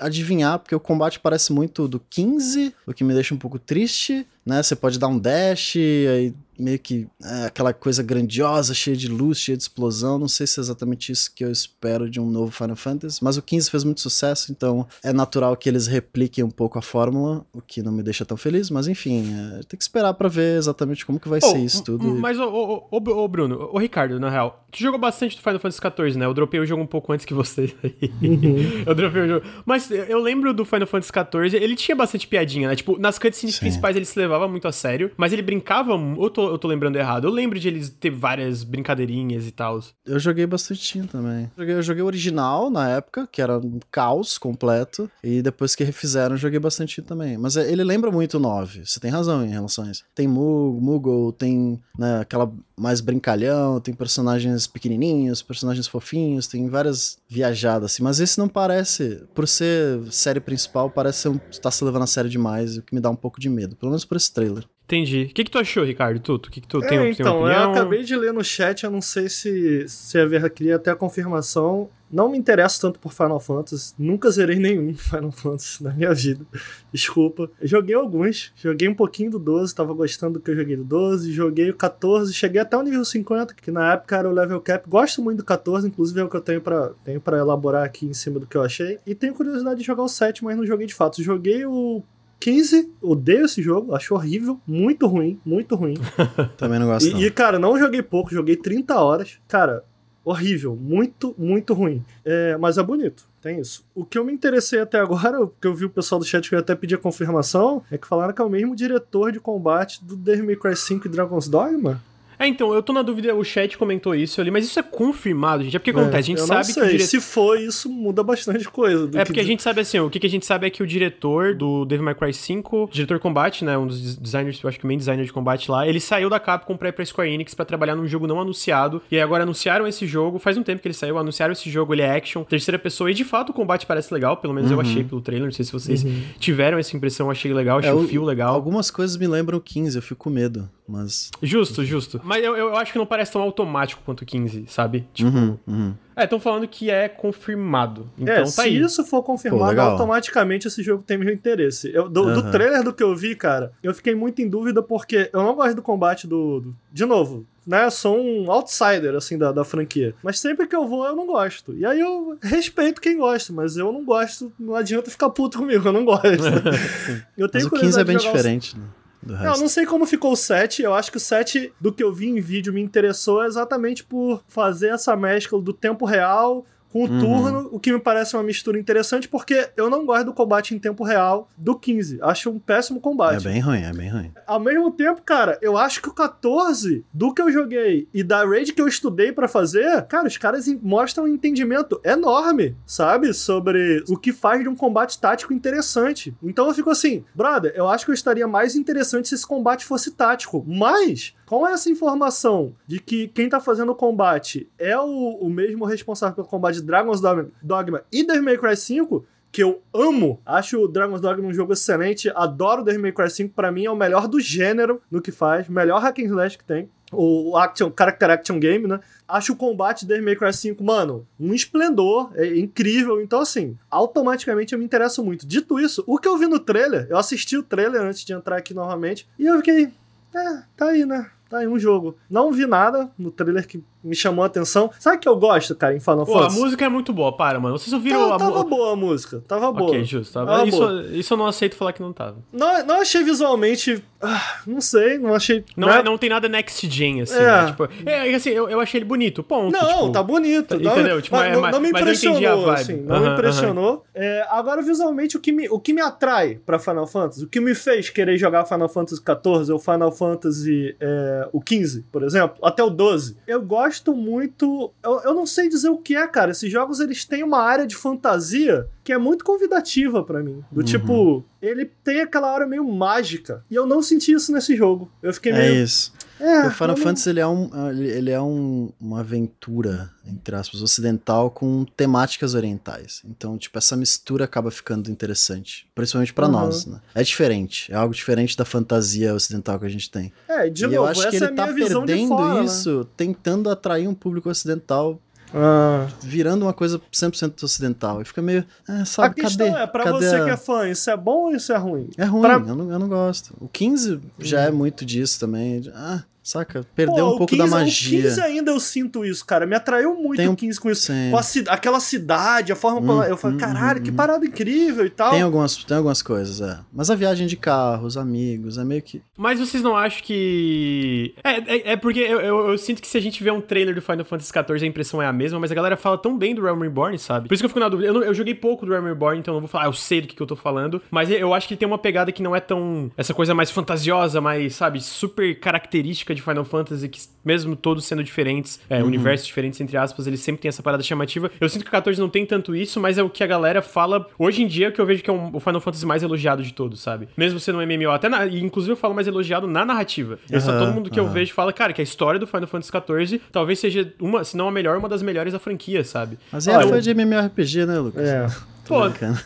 adivinhar, porque o combate parece muito do 15, o que me deixa um pouco triste, né? Você pode dar um dash, aí meio que é, aquela coisa grandiosa, cheia de luz, cheia de explosão. Não sei se é exatamente isso que eu espero de um novo Final Fantasy, mas o 15 fez muito sucesso, então é natural que eles repliquem um pouco a fórmula, o que não me deixa tão feliz, mas enfim, é, tem que esperar pra ver exatamente como que vai Oh, ser isso tudo. Mas, ô, ô, ô, ô, Bruno, ô, Ricardo, na real, tu jogou bastante do Final Fantasy XIV, né? Eu dropei o jogo um pouco antes que você. *laughs* eu dropei o jogo. Mas eu lembro do Final Fantasy XIV, ele tinha bastante piadinha, né? Tipo, nas cutscenes Sim. principais ele se levava muito a sério, mas ele brincava. Ou tô, eu tô lembrando errado? Eu lembro de eles ter várias brincadeirinhas e tal. Eu joguei bastante também. Joguei, eu joguei o original na época, que era um caos completo. E depois que refizeram, eu joguei bastante também. Mas é- ele lembra muito o 9. Você tem razão em relação a isso. Tem Moogle, tem né, aquela mais brincalhão, tem personagens pequenininhos, personagens fofinhos, tem várias viajadas assim. Mas esse não parece, por ser série principal, parece ser um, tá se levando a sério demais, o que me dá um pouco de medo. Pelo menos por esse trailer. Entendi. O que, que tu achou, Ricardo? Tu, o que, que tu É, tem, tem então, uma eu acabei de ler no chat, eu não sei se, se é verdade, queria até a confirmação. Não me interesso tanto por Final Fantasy, nunca zerei nenhum *laughs* Final Fantasy na minha vida. Desculpa. Eu joguei alguns, joguei um pouquinho do 12, tava gostando do que eu joguei do 12, joguei o 14, cheguei até o nível 50, que na época era o level cap. Gosto muito do 14, inclusive é o que eu tenho pra, tenho pra elaborar aqui em cima do que eu achei. E tenho curiosidade de jogar o 7, mas não joguei de fato. Joguei o 15, odeio esse jogo, acho horrível, muito ruim, muito ruim. *laughs* Também não gosto. não. E, e, cara, não joguei pouco, joguei 30 horas. Cara, horrível, muito, muito ruim. É, mas é bonito, tem isso. O que eu me interessei até agora, *laughs* que eu vi o pessoal do chat que eu até pedi a confirmação, é que falaram que é o mesmo diretor de combate do Devil May Cry 5 e Dragon's Dogma. É, então, eu tô na dúvida, o chat comentou isso ali, mas isso é confirmado, gente. É porque acontece, a gente eu sabe não que sei. o diretor. Se for, isso muda bastante coisa. do É que porque a gente sabe assim, o que, que a gente sabe é que o diretor do Devil May Cry 5, diretor de combate, né, um dos designers, eu acho que o main designer de combate lá, ele saiu da Capcom pra ir pra Square Enix pra trabalhar num jogo não anunciado, e aí agora anunciaram esse jogo, faz um tempo que ele saiu, anunciaram esse jogo, ele é action, terceira pessoa, e de fato o combate parece legal, pelo menos eu achei pelo trailer, não sei se vocês tiveram essa impressão, eu achei legal, achei É, o fio legal. Algumas coisas me lembram o 15, eu fico com medo, mas. Justo, justo. Mas eu, eu acho que não parece tão automático quanto o 15, sabe? Tipo, Uhum, uhum. é, estão falando que é confirmado. Então é, tá se aí. isso for Pô, confirmado, legal. automaticamente esse jogo tem meu interesse. Eu, do, do Aham. trailer do que eu vi, cara, eu fiquei muito em dúvida porque eu não gosto do combate do. do- de novo, né? Eu sou um outsider, assim, da, da franquia. Mas sempre que eu vou, eu não gosto. E aí eu respeito quem gosta, mas eu não gosto. Não adianta ficar puto comigo, eu não gosto. *laughs* eu tenho Mas o 15 é bem o diferente, né? Do não, resto. eu não sei como ficou o 7. Eu acho que o 7, do que eu vi em vídeo, me interessou exatamente por fazer essa mescla do tempo real com o Uhum. turno, o que me parece uma mistura interessante, porque eu não gosto do combate em tempo real do 15. Acho um péssimo É combate. bem ruim, é bem ruim. Ao mesmo tempo, cara, eu acho que o 14, do que eu joguei e da raid que eu estudei pra fazer, cara, os caras mostram um entendimento enorme, sabe? Sobre o que faz de um combate tático interessante. Então eu fico assim, brother, eu acho que eu estaria mais interessante se esse combate fosse tático. Mas, com essa informação de que quem tá fazendo o combate é o, o mesmo responsável pelo combate de Dragon's Dogma, Dogma e Devil May Cry 5, que eu amo. Acho o Dragon's Dogma um jogo excelente. Adoro Devil May Cry 5. Pra mim é o melhor do gênero no que faz. Melhor hack and slash que tem. O action, character action game, né? Acho o combate de Devil May Cry 5, mano, um esplendor. É incrível. Então, assim, automaticamente eu me interesso muito. Dito isso, o que eu vi no trailer, eu assisti o trailer antes de entrar aqui novamente. E eu fiquei, é, tá aí, né? Tá aí um jogo. Não vi nada no trailer que me chamou a atenção. Sabe o que eu gosto, cara, em Final Pô, a Fantasy? música é muito boa, para, mano. Vocês ouviram Tava, a tava boa a música, tava boa. Ok, justo. Tava... Tava isso, boa. isso eu não aceito falar que não tava. Não, não achei visualmente. ah, não sei, não achei. Não, né? é, não tem nada next gen, assim, É. né? Tipo, é, assim, eu, eu achei ele bonito, ponto. Não, tipo, tá bonito. Não, entendeu? Tipo, mas é, não, mas- não me a impressionou, assim. Não Aham, me impressionou. É, agora, visualmente, o que, me, o que me atrai pra Final Fantasy, o que me fez querer jogar Final Fantasy XIV ou Final Fantasy é, o 15, por exemplo, até o 12, eu gosto muito. Eu, eu não sei dizer o que é, cara. Esses jogos eles têm uma área de fantasia que é muito convidativa pra mim. Do Uhum. tipo, ele tem aquela área meio mágica. E eu não senti isso nesse jogo. Eu fiquei É meio. isso. É, o Final Fantasy ele é, um, ele é um, uma aventura, entre aspas, ocidental com temáticas orientais. Então, tipo, essa mistura acaba ficando interessante. Principalmente pra Uhum. nós, né? É diferente. É algo diferente da fantasia ocidental que a gente tem. É, de e novo, eu acho essa que ele é tá perdendo fora. né? isso, tentando atrair um público ocidental, Ah. virando uma coisa 100% ocidental. E fica meio. A sabe, questão cadê? é, pra cadê você a- que é fã, isso é bom ou isso é ruim? É ruim, pra- eu, não, eu não gosto. O 15 já é muito disso também. Ah, saca? Perdeu Pô, um o pouco 15, da magia. O 15 ainda eu sinto isso, cara. Me atraiu muito Tem um- o 15 com isso. Sim. Com ci- aquela cidade, a forma como Hum, ela- Eu falei, hum, caralho, hum, que hum. parada incrível e tal. Tem algumas, tem algumas coisas, é. Mas a viagem de carro, os amigos, é meio que. Mas vocês não acham que. É, é, é porque eu, eu, eu sinto que se a gente vê um trailer do Final Fantasy XIV, a impressão é a mesma, mas a galera fala tão bem do Realm Reborn, sabe? Por isso que eu fico na dúvida. Eu, não- eu joguei pouco do Realm Reborn, então eu não vou falar, ah, eu sei do que, que eu tô falando. Mas eu acho que ele tem uma pegada que não é tão. Essa coisa mais fantasiosa, mais, sabe, super característica de Final Fantasy, que mesmo todos sendo diferentes, é, universos diferentes, entre aspas, eles sempre tem essa parada chamativa. Eu sinto que o 14 não tem tanto isso, mas é o que a galera fala hoje em dia que eu vejo que é um- o Final Fantasy mais elogiado de todos, sabe? Mesmo sendo um MMO, até na, e inclusive eu falo mais elogiado na narrativa. Isso, Aham, todo mundo que eu aham. vejo fala, cara, que a história do Final Fantasy XIV talvez seja uma, se não a melhor, uma das melhores da franquia, sabe? Mas é foi de MMORPG, né, Lucas? É. Tô Pô, brincando.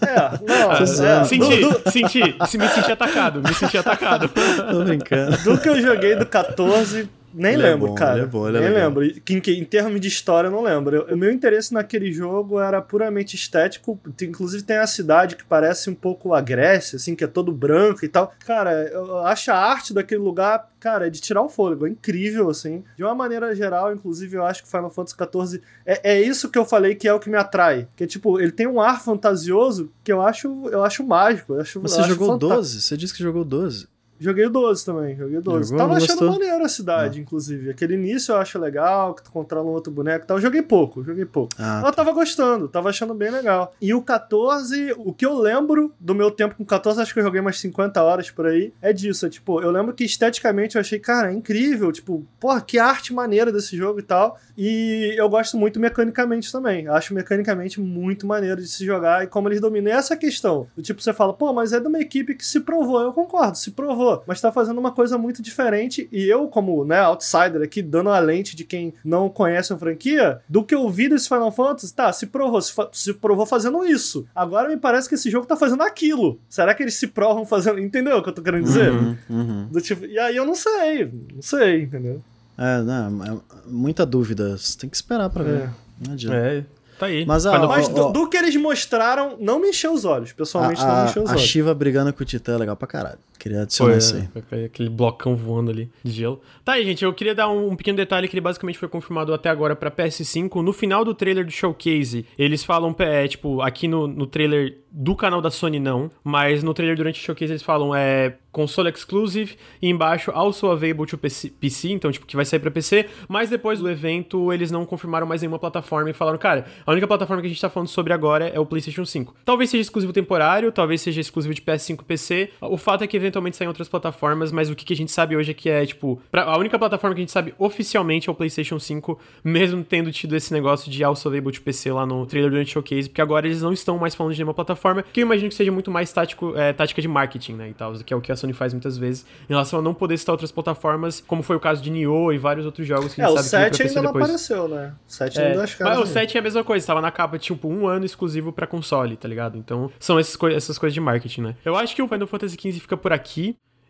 É, não, *laughs* Tô é. Senti, do, senti, se me senti atacado, me senti atacado. Tô brincando. do que eu joguei do 14, nem Ele é lembro, bom, cara. ele é bom, ele é nem lembro. E Que, que, em termos de história, eu não lembro. O meu interesse naquele jogo era puramente estético. Inclusive tem a cidade que parece um pouco a Grécia, assim, que é todo branco e tal. Cara, eu acho a arte daquele lugar, cara, é de tirar o fôlego. É incrível, assim. De uma maneira geral, inclusive, eu acho que Final Fantasy XIV é, é isso que eu falei que é o que me atrai. Que, tipo, ele tem um ar fantasioso que eu acho, eu acho mágico. Eu acho, Você eu acho jogou fantástico. 12? Você disse que jogou 12. Joguei o 12 também, joguei o 12. Jogou? Tava achando maneiro a cidade, inclusive. Aquele início eu acho legal, que tu controla um outro boneco e tal. Eu joguei pouco, joguei pouco. Ah, Eu tava gostando, tava achando bem legal. E o 14, o que eu lembro do meu tempo com 14, acho que eu joguei umas 50 horas por aí, é disso. É, tipo, eu lembro que esteticamente eu achei, cara, é incrível. Tipo, porra, que arte maneira desse jogo e tal. E eu gosto muito mecanicamente também. Acho mecanicamente muito maneiro de se jogar e como eles dominam. E essa questão, do tipo, você fala, pô, mas é de uma equipe que se provou. Eu concordo, se provou. Mas tá fazendo uma coisa muito diferente. E eu, como, né, outsider aqui, dando a lente de quem não conhece a franquia, do que eu vi desse Final Fantasy, tá, se provou, se, se provou fazendo isso. Agora me parece que esse jogo tá fazendo aquilo. Será que eles se provam fazendo. Entendeu o que eu tô querendo dizer? Uhum, uhum. Do tipo, e aí eu não sei, não sei, entendeu? É, não, é muita dúvida. Você tem que esperar pra ver. É. Não adianta. É, tá aí. Mas, ah, Mas do, do que eles mostraram, não me encheu os olhos. Pessoalmente, não me A, encheu os a, a olhos. Shiva brigando com o Titã é legal pra caralho. Queria adicionar Foi, isso aí. é, aquele blocão voando ali de gelo. Tá aí, gente, eu queria dar um, um pequeno detalhe que ele basicamente foi confirmado até agora pra PS5. No final do trailer do showcase, eles falam, é, tipo, aqui no, no trailer do canal da Sony não, mas no trailer durante o showcase eles falam, é, console exclusive e embaixo also available to PC, então tipo que vai sair para PC, mas depois do evento eles não confirmaram mais nenhuma plataforma e falaram, cara, a única plataforma que a gente tá falando sobre agora é o PlayStation 5. Talvez seja exclusivo temporário, talvez seja exclusivo de PS5 e PC. O fato é que eventualmente saem outras plataformas, mas o que, que a gente sabe hoje é que é tipo, pra, a única plataforma que a gente sabe oficialmente é o PlayStation 5, *laughs* mesmo tendo tido esse negócio de also available to PC lá no trailer durante o showcase, porque agora eles não estão mais falando de nenhuma plataforma, que eu imagino que seja muito mais tático, é, tática de marketing, né, e tal, que é o que a Sony faz muitas vezes, em relação a não poder citar outras plataformas, como foi o caso de Nioh e vários outros jogos que a gente é, sabe o 7 ainda não apareceu, né? O 7 é, ainda acho que Mas o 7 é a mesma coisa, estava na capa, tipo, um ano exclusivo para console, tá ligado? Então, são essas, co essas coisas de marketing, né? Eu acho que o Final Fantasy XV fica por aqui.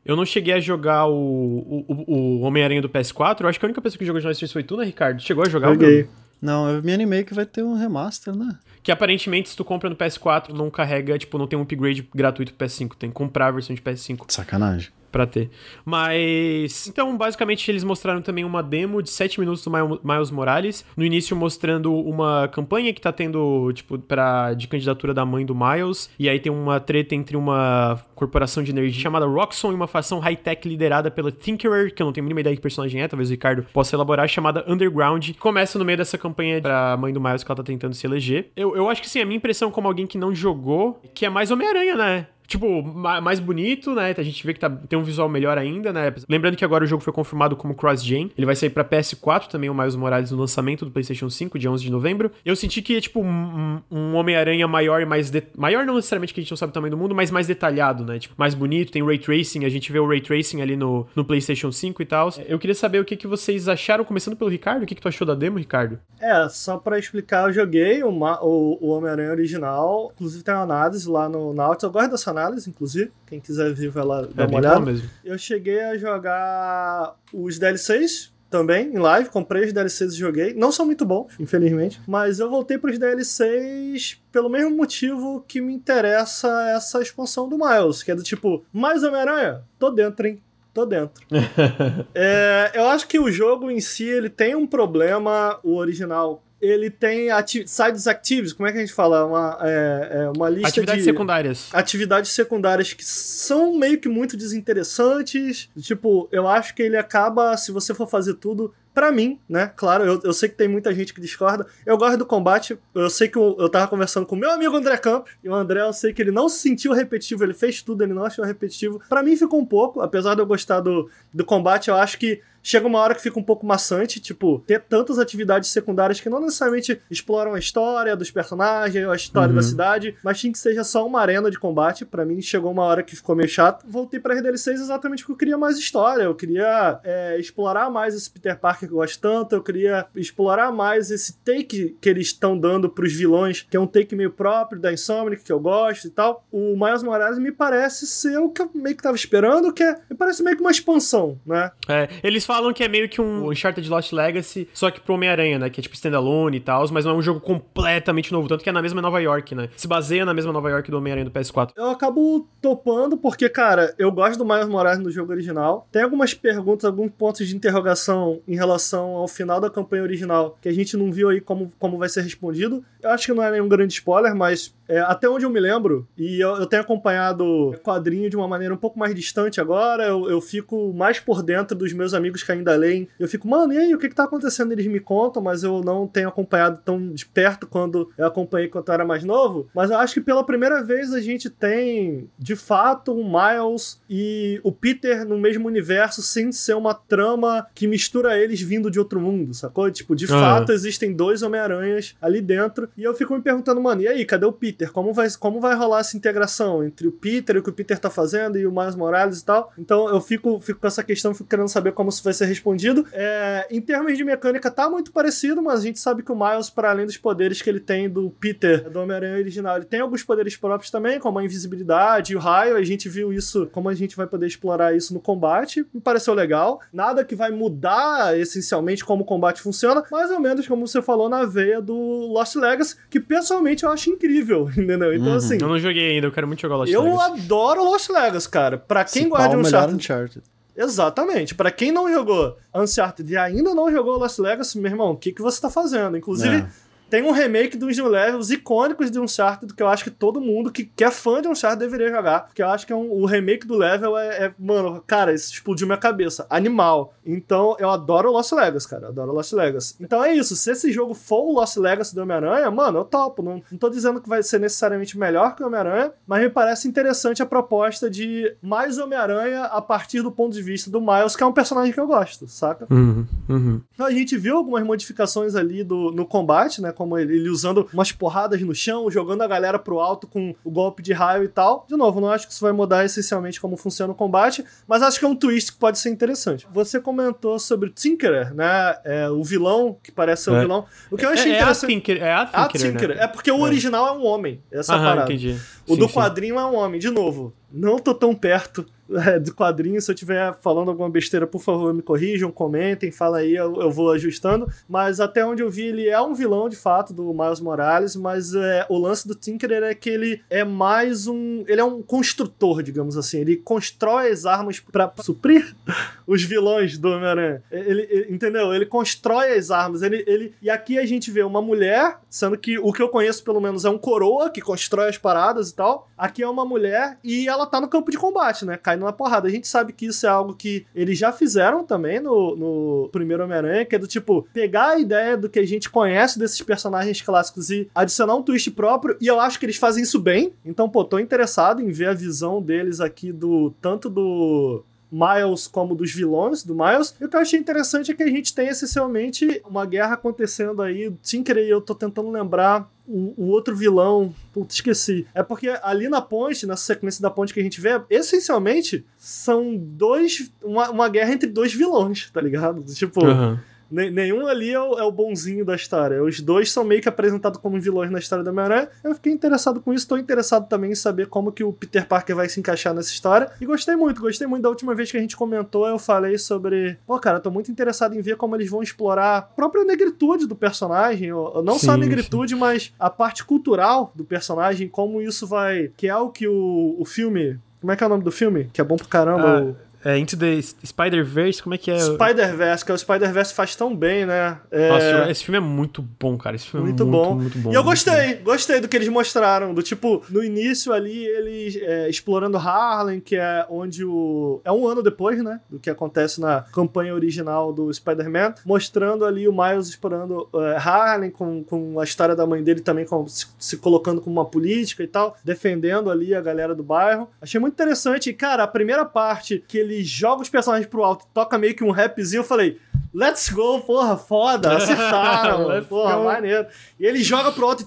Eu não cheguei a jogar o, o, o Homem-Aranha do PS4. Eu acho que a única pessoa que jogou de nós três foi tu, né, Ricardo? Chegou a jogar Joguei. o Não, eu me animei que vai ter um remaster, né? Que aparentemente, se tu compra no PS4, não carrega, tipo, não tem um upgrade gratuito pro PS5. Tem que comprar a versão de PS5. Sacanagem para ter. Mas então, basicamente eles mostraram também uma demo de 7 minutos do Miles Morales, no início mostrando uma campanha que tá tendo, tipo, para de candidatura da mãe do Miles, e aí tem uma treta entre uma corporação de energia chamada Roxxon e uma facção high-tech liderada pela Tinkerer, que eu não tenho a mínima ideia que personagem é, talvez o Ricardo possa elaborar, chamada Underground, que começa no meio dessa campanha pra mãe do Miles que ela tá tentando se eleger. Eu, eu acho que sim, a minha impressão como alguém que não jogou, que é mais Homem-Aranha, né? Tipo, mais bonito, né? A gente vê que tá, tem um visual melhor ainda, né? Lembrando que agora o jogo foi confirmado como cross-gen. Ele vai sair pra PS4 também, o Miles Morales, no lançamento do PlayStation 5, dia 11 de novembro. Eu senti que é, tipo, um, um Homem-Aranha maior e mais... De... Maior não necessariamente que a gente não sabe o tamanho do mundo, mas mais detalhado, né? Tipo, mais bonito, tem Ray Tracing, a gente vê o Ray Tracing ali no, no PlayStation 5 e tal. Eu queria saber o que, que vocês acharam, começando pelo Ricardo. O que, que tu achou da demo, Ricardo? É, só pra explicar, eu joguei o, o, o Homem-Aranha original. Inclusive tem uma análise lá no Nautilus. Eu gosto dessa análise, inclusive. Quem quiser vir, vai lá dar é uma olhada. Mesmo. Eu cheguei a jogar os DLCs também em live, comprei os DLCs e joguei. Não são muito bons, infelizmente, mas eu voltei para os DLCs pelo mesmo motivo que me interessa essa expansão do Miles, que é do tipo, mais Homem-Aranha? Tô dentro, hein? Tô dentro. *laughs* é, eu acho que o jogo em si ele tem um problema, o original ele tem ati sides actives, como é que a gente fala? Uma, é, é uma lista atividades de... secundárias. Atividades secundárias que são meio que muito desinteressantes. Tipo, eu acho que ele acaba, se você for fazer tudo, para mim, né? Claro, eu, eu sei que tem muita gente que discorda. Eu gosto do combate. Eu sei que eu, eu tava conversando com o meu amigo André Campos. E o André, eu sei que ele não se sentiu repetitivo. Ele fez tudo, ele não achou repetitivo. para mim ficou um pouco. Apesar de eu gostar do, do combate, eu acho que chega uma hora que fica um pouco maçante, tipo, ter tantas atividades secundárias que não necessariamente exploram a história dos personagens, a história uhum. da cidade, mas tinha que seja só uma arena de combate. para mim, chegou uma hora que ficou meio chato. Voltei pra RDL6 exatamente porque eu queria mais história, eu queria é, explorar mais esse Peter Parker que eu gosto tanto, eu queria explorar mais esse take que eles estão dando pros vilões, que é um take meio próprio da Insomniac, que eu gosto e tal. O Miles Morales me parece ser o que eu meio que tava esperando, que é, me parece meio que uma expansão, né? É, eles falam falam que é meio que um Uncharted Lost Legacy, só que pro Homem-Aranha, né? Que é tipo standalone e tal, mas não é um jogo completamente novo, tanto que é na mesma Nova York, né? Se baseia na mesma Nova York do Homem-Aranha do PS4. Eu acabo topando porque, cara, eu gosto do Miles Morales no jogo original. Tem algumas perguntas, alguns pontos de interrogação em relação ao final da campanha original que a gente não viu aí como, como vai ser respondido. Eu acho que não é nenhum grande spoiler, mas é, até onde eu me lembro, e eu, eu tenho acompanhado o quadrinho de uma maneira um pouco mais distante agora, eu, eu fico mais por dentro dos meus amigos que ainda leem. Eu fico, mano, e aí, o que que tá acontecendo? Eles me contam, mas eu não tenho acompanhado tão de perto quando eu acompanhei quando eu era mais novo. Mas eu acho que pela primeira vez a gente tem, de fato, um Miles e o Peter no mesmo universo sem ser uma trama que mistura eles vindo de outro mundo, sacou? Tipo, de uhum. fato existem dois Homem-Aranhas ali dentro. E eu fico me perguntando, mano, e aí, cadê o Peter? Como vai, como vai rolar essa integração entre o Peter e o que o Peter tá fazendo e o Miles Morales e tal? Então eu fico, fico com essa questão, fico querendo saber como isso vai ser respondido. É, em termos de mecânica, tá muito parecido, mas a gente sabe que o Miles, para além dos poderes que ele tem do Peter, do Homem-Aranha original, ele tem alguns poderes próprios também, como a invisibilidade e o raio. A gente viu isso, como a gente vai poder explorar isso no combate. Me pareceu legal. Nada que vai mudar essencialmente como o combate funciona, mais ou menos como você falou na veia do Lost Legacy, que pessoalmente eu acho incrível. *laughs* entendeu? Então, uhum. assim. Eu não joguei ainda, eu quero muito jogar Lost eu Legacy. Eu adoro Lost Legacy, cara. Pra quem Se gosta de Uncharted. Uncharted. Exatamente. Para quem não jogou Uncharted e ainda não jogou Lost Legacy, meu irmão, o que, que você tá fazendo? Inclusive. É tem um remake dos New Levels icônicos de Uncharted que eu acho que todo mundo que, que é fã de Uncharted deveria jogar. Porque eu acho que é um, o remake do level é, é, Mano, cara, isso explodiu minha cabeça. Animal. Então, eu adoro Lost Legacy, cara. Eu adoro Lost Legacy. Então é isso. Se esse jogo for o Lost Legacy do Homem-Aranha, mano, eu topo. Não, não tô dizendo que vai ser necessariamente melhor que o Homem-Aranha, mas me parece interessante a proposta de mais Homem-Aranha a partir do ponto de vista do Miles, que é um personagem que eu gosto, saca? Uhum, uhum. Então, a gente viu algumas modificações ali do, no combate, né? Como ele, ele usando umas porradas no chão, jogando a galera pro alto com o golpe de raio e tal. De novo, não acho que isso vai mudar essencialmente como funciona o combate, mas acho que é um twist que pode ser interessante. Você comentou sobre o Tinkerer, né? É, o vilão, que parece ser o É. vilão. O que eu achei é, é a interessante. Tinker, é a A Tinkerer, Tinkerer. né? É porque o original é um homem. Essa é Aham, parada. entendi. O Sim, do sim. quadrinho é um homem. De novo, não tô tão perto *laughs* é, do quadrinho. Se eu estiver falando alguma besteira, por favor, me corrijam, comentem, fala aí, eu, eu vou ajustando. Mas até onde eu vi, ele é um vilão, de fato, do Miles Morales, mas é, o lance do Tinkerer é que ele é mais um... Ele é um construtor, digamos assim. Ele constrói as armas pra suprir *laughs* os vilões do Homem-Aranha. Ele, ele- entendeu? Ele constrói as armas. Ele, ele, e aqui a gente vê uma mulher, sendo que o que eu conheço pelo menos é um coroa que constrói as paradas e tal. Aqui é uma mulher e ela tá no campo de combate, né? Caindo na porrada. A gente sabe que isso é algo que eles já fizeram também no, no primeiro Homem-Aranha, que é do tipo, pegar a ideia do que a gente conhece desses personagens clássicos e adicionar um twist próprio. E eu acho que eles fazem isso bem. Então, pô, tô interessado em ver a visão deles aqui do tanto do Miles como dos vilões do Miles. E o que eu achei interessante é que a gente tem essencialmente uma guerra acontecendo aí. Sem querer, eu tô tentando lembrar o, o outro vilão. Puta, esqueci. É porque ali na ponte, nessa sequência da ponte que a gente vê, essencialmente são dois. Uma, uma guerra entre dois vilões, tá ligado? Tipo. Aham. Ne- nenhum ali é o, é o bonzinho da história. Os dois são meio que apresentados como vilões na história da Homem-Aranha. Eu fiquei interessado com isso, tô interessado também em saber como que o Peter Parker vai se encaixar nessa história. E gostei muito, gostei muito. Da última vez que a gente comentou, eu falei sobre. Pô, cara, tô muito interessado em ver como eles vão explorar a própria negritude do personagem. ou- Não só a Sim, negritude, mas a parte cultural do personagem, como isso vai. Que é o que o, o filme. Como é que é o nome do filme? Que é bom pra caramba. É Into the Spider-Verse, como é que é? Spider-Verse, que é o Spider-Verse faz tão bem, né? É... Nossa, esse filme é muito bom, cara. Esse filme Muito é bom. muito, muito bom. E eu muito gostei, gostei do que eles mostraram. Do tipo, no início ali, eles é, explorando Harlem, que é onde o. É um ano depois, né? Do que acontece na campanha original do Spider-Man. Mostrando ali o Miles explorando é, Harlem, com, com a história da mãe dele também com- se, se colocando como uma política e tal, defendendo ali a galera do bairro. Achei muito interessante. E, cara, a primeira parte que ele joga os personagens pro alto, toca meio que um rapzinho, eu falei. Let's go, porra, foda, acertaram, *laughs* porra, go. maneiro. E ele joga pro alto e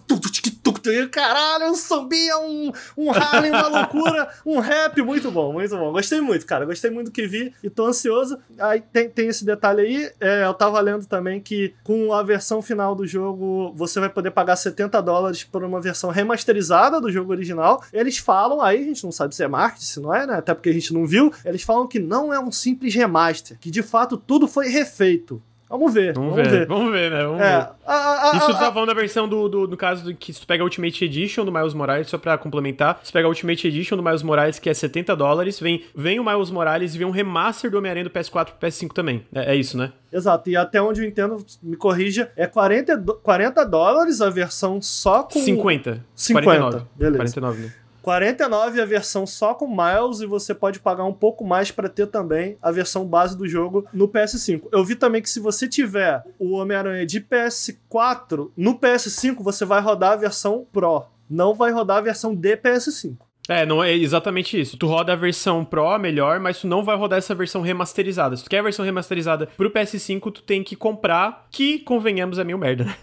tuc, e caralho, um sambinha, um, um Harlem, uma loucura, um rap, muito bom, muito bom. Gostei muito, cara, gostei muito do que vi e tô ansioso. Aí tem, tem esse detalhe aí, é, eu tava lendo também que com a versão final do jogo você vai poder pagar 70 dólares por uma versão remasterizada do jogo original. Eles falam, aí a gente não sabe se é marketing, se não é, né? Até porque a gente não viu. Eles falam que não é um simples remaster, que de fato tudo foi refeito. Vamos ver, Vamos, vamos, ver, ver. vamos ver, né? Vamos É, ver. a- a- a- Isso tu tá falando da versão do, do, no caso do que se tu pega a Ultimate Edition do Miles Morales, só pra complementar, se pega a Ultimate Edition do Miles Morales, que é 70 dólares, vem, vem o Miles Morales e vem um remaster do Homem-Aranha do PS4 pro PS5 também. É, é isso, né? Exato, e até onde eu entendo, me corrija, é 40, do- 40 dólares a versão só com. 50. 50, 49. beleza. 49, né? 49 a versão só com Miles e você pode pagar um pouco mais pra ter também a versão base do jogo no PS5. Eu vi também que se você tiver o Homem-Aranha de PS4, no PS5 você vai rodar a versão Pro, não vai rodar a versão de PS5. É, não é exatamente isso. Tu roda a versão Pro melhor, mas tu não vai rodar essa versão remasterizada. Se tu quer a versão remasterizada pro PS5, tu tem que comprar, que convenhamos é meio merda, né?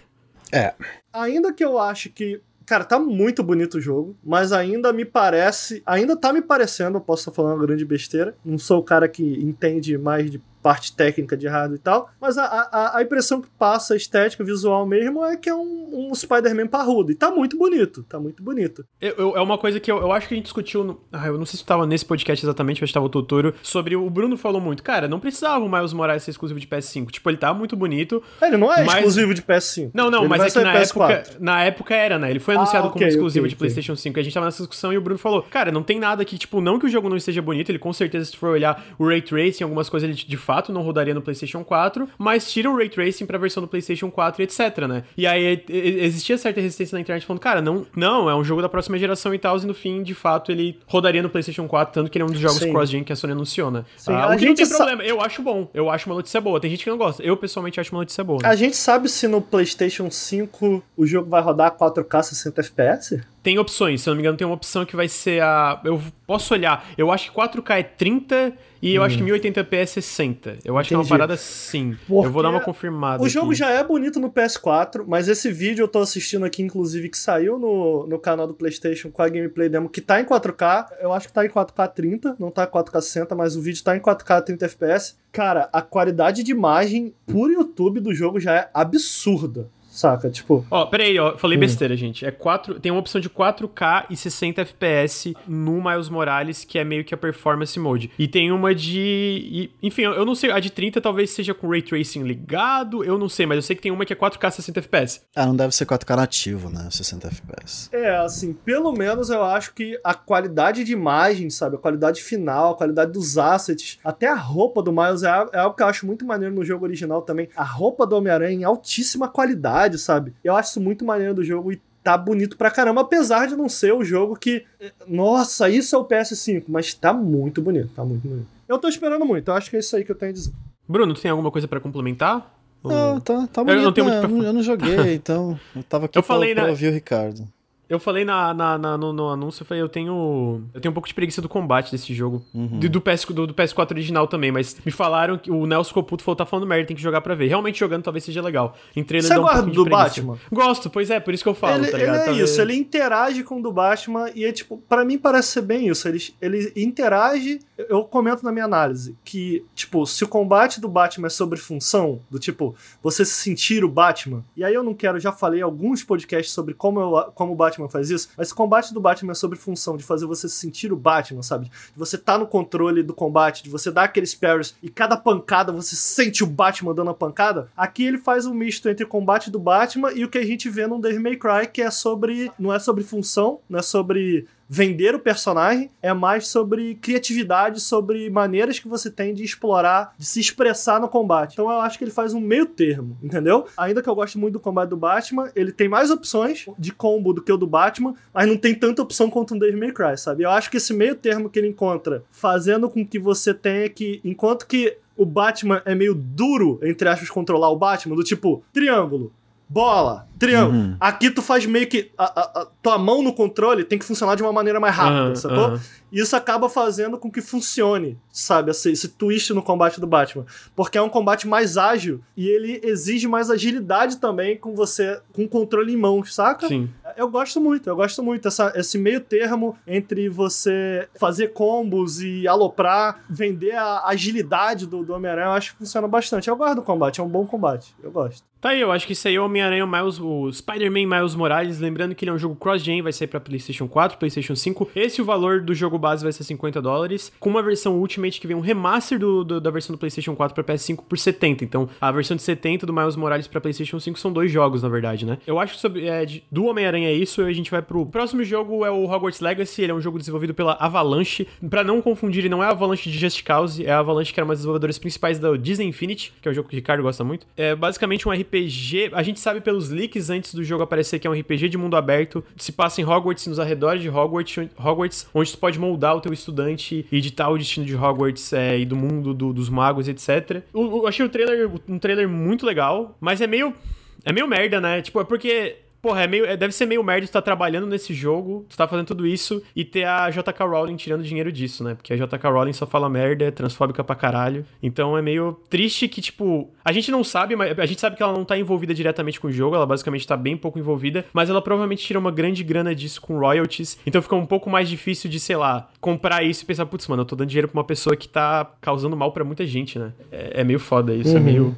É. Ainda que eu acho que. Cara, tá muito bonito o jogo, mas ainda me parece. Ainda tá me parecendo, eu posso estar falando uma grande besteira. Não sou o cara que entende mais de parte técnica de hardware e tal, mas a, a, a impressão que passa, a estética visual mesmo, é que é um, um Spider-Man parrudo. E tá muito bonito, tá muito bonito. Eu- eu- é uma coisa que eu, eu acho que a gente discutiu. No, ah, eu não sei se tava nesse podcast exatamente, mas tava o Totoro. Sobre. O Bruno falou muito. Cara, não precisava o Miles Morales ser exclusivo de PS5. Tipo, ele tá muito bonito. Ele não é Mas- exclusivo de PS5. Não, não, Ele mas é na PS4. época, na época era, né? Ele foi Ah, anunciado ok, como exclusivo ok, de ok. PlayStation 5. A gente tava nessa discussão e o Bruno falou: Cara, não tem nada que, tipo, não que o jogo não esteja bonito, ele com certeza, se for olhar o Ray Tracing, algumas coisas, ele de fato 4, não rodaria no PlayStation 4, mas tira o Ray Tracing pra versão do PlayStation 4 e etc, né? E aí existia certa resistência na internet falando, cara, não, não, é um jogo da próxima geração e tal, e no fim, de fato, ele rodaria no PlayStation 4, tanto que ele é um dos jogos cross-gen que a Sony anunciou, né? Sim, ah, a gente não tem problema, eu acho bom, eu acho uma notícia boa. Tem gente que não gosta, eu pessoalmente acho uma notícia boa. Né? A gente sabe se no PlayStation 5 o jogo vai rodar 4K 60 FPS? Tem opções, se eu não me engano, tem uma opção que vai ser a. Eu posso olhar, eu acho que 4K é 30 e eu hum. acho que 1080p é 60. Eu acho Entendi. que é uma parada sim. Porque eu vou dar uma confirmada. O jogo já é bonito no PS4, mas esse vídeo eu tô assistindo aqui, inclusive, que saiu no, no canal do PlayStation com a gameplay demo, que tá em 4K. Eu acho que tá em 4K 30, não tá em 4K 60, mas o vídeo tá em 4K 30 FPS. Cara, a qualidade de imagem por YouTube do jogo já é absurda. Saca? Tipo. Ó, peraí, ó, falei hum. besteira, gente. É 4, tem uma opção de 4K e 60 FPS no Miles Morales, que é meio que a performance mode. E tem uma de. E, enfim, eu não sei, a de 30 talvez seja com ray tracing ligado, eu não sei, mas eu sei que tem uma que é 4K 60 FPS. Ah, não deve ser 4K nativo, né? 60 FPS. É, assim, pelo menos eu acho que a qualidade de imagem, sabe? A qualidade final, a qualidade dos assets, até a roupa do Miles é, é algo que eu acho muito maneiro no jogo original também. A roupa do Homem-Aranha em altíssima qualidade sabe? Eu acho isso muito maneiro do jogo e tá bonito pra caramba, apesar de não ser o jogo que. Nossa, isso é o PS5, mas tá muito bonito, tá muito bonito. Eu tô esperando muito, eu acho que é isso aí que eu tenho a dizer. Bruno, tu tem alguma coisa para complementar? Não, tá, tá bonito. Eu não, tenho né? muito pra... eu não joguei, então. Eu tava *laughs* aqui eu pra, falei, pra né? ouvir o Ricardo. Eu falei na, na, na no, no, anúncio, eu falei, eu tenho. Eu tenho um pouco de preguiça do combate desse jogo. Uhum. Do, do, PS, do, do, PS4 original também, mas me falaram que o Nelson Coputo falou, tá falando merda, tem que jogar pra ver. Realmente jogando talvez seja legal. Trailer Você gosta um do Batman? Gosto, pois é, por isso que eu falo, ele, tá ligado? Ele é talvez... isso, ele interage com o do Batman e é tipo, pra mim parece ser bem isso. Ele, ele interage, eu comento na minha análise, que, tipo, se o combate do Batman é sobre função, do tipo, você se sentir o Batman, e aí eu não quero, já falei alguns podcasts sobre como, eu, como o Batman faz isso, mas combate do Batman é sobre função de fazer você sentir o Batman, sabe? De você tá no controle do combate, de você dar aqueles parries e cada pancada você sente o Batman dando a pancada. Aqui ele faz um misto entre o combate do Batman e o que a gente vê no Devil May Cry, que é sobre. não é sobre função, não é sobre vender o personagem, é mais sobre criatividade, sobre maneiras que você tem de explorar, de se expressar no combate. Então eu acho que ele faz um meio termo, entendeu? Ainda que eu goste muito do combate do Batman, ele tem mais opções de combo do que o do Batman, mas não tem tanta opção quanto um Devil May Cry, sabe? Eu acho que esse meio termo que ele encontra, fazendo com que você tenha que, enquanto que o Batman é meio duro, entre aspas, controlar o Batman, do tipo, triângulo, bola, triângulo. Uhum. Aqui tu faz meio que. A, a, a, tua mão no controle tem que funcionar de uma maneira mais rápida, uhum, sacou? Uhum. Isso acaba fazendo com que funcione, sabe? Esse, esse twist no combate do Batman. Porque é um combate mais ágil e ele exige mais agilidade também com você, com controle em mãos, saca? Sim. Eu gosto muito, eu gosto muito. Essa, esse meio termo entre você fazer combos e aloprar, vender a agilidade do, do Homem-Aranha, eu acho que funciona bastante. Eu gosto do combate, é um bom combate. Eu gosto. Tá aí, eu acho que isso aí é o Homem-Aranha Miles, o Spider-Man Miles Morales. Lembrando que ele é um jogo cross-gen, vai sair pra PlayStation 4, PlayStation 5. Esse o valor do jogo base vai ser 50 dólares, com uma versão Ultimate que vem um remaster do, do, da versão do PlayStation 4 pra PS5 por 70. Então, a versão de 70 do Miles Morales pra PlayStation 5 são dois jogos, na verdade, né? Eu acho que sobre, é, do Homem-Aranha é isso, a gente vai pro próximo jogo, é o Hogwarts Legacy. Ele é um jogo desenvolvido pela Avalanche. Pra não confundir, ele não é a Avalanche de Just Cause, é a Avalanche que era uma das desenvolvedoras principais da Disney Infinity, que é um jogo que o Ricardo gosta muito. É basicamente um RPG. A gente sabe pelos leaks antes do jogo aparecer que é um RPG de mundo aberto, se passa em Hogwarts, nos arredores de Hogwarts, Hogwarts onde você pode moldar o teu estudante e editar o destino de Hogwarts é, e do mundo do, dos magos, etc. Eu, eu achei o trailer um trailer muito legal, mas é meio. É meio merda, né? Tipo, é porque Porra, é meio, é, deve ser meio merda tu tá trabalhando nesse jogo, tu tá fazendo tudo isso e ter a JK Rowling tirando dinheiro disso, né? Porque a JK Rowling só fala merda, é transfóbica pra caralho. Então é meio triste que, tipo, a gente não sabe, mas a gente sabe que ela não tá envolvida diretamente com o jogo, ela basicamente tá bem pouco envolvida, mas ela provavelmente tira uma grande grana disso com royalties. Então fica um pouco mais difícil de, sei lá, comprar isso e pensar, putz, mano, eu tô dando dinheiro pra uma pessoa que tá causando mal para muita gente, né? É, é meio foda isso, é uhum. é meio.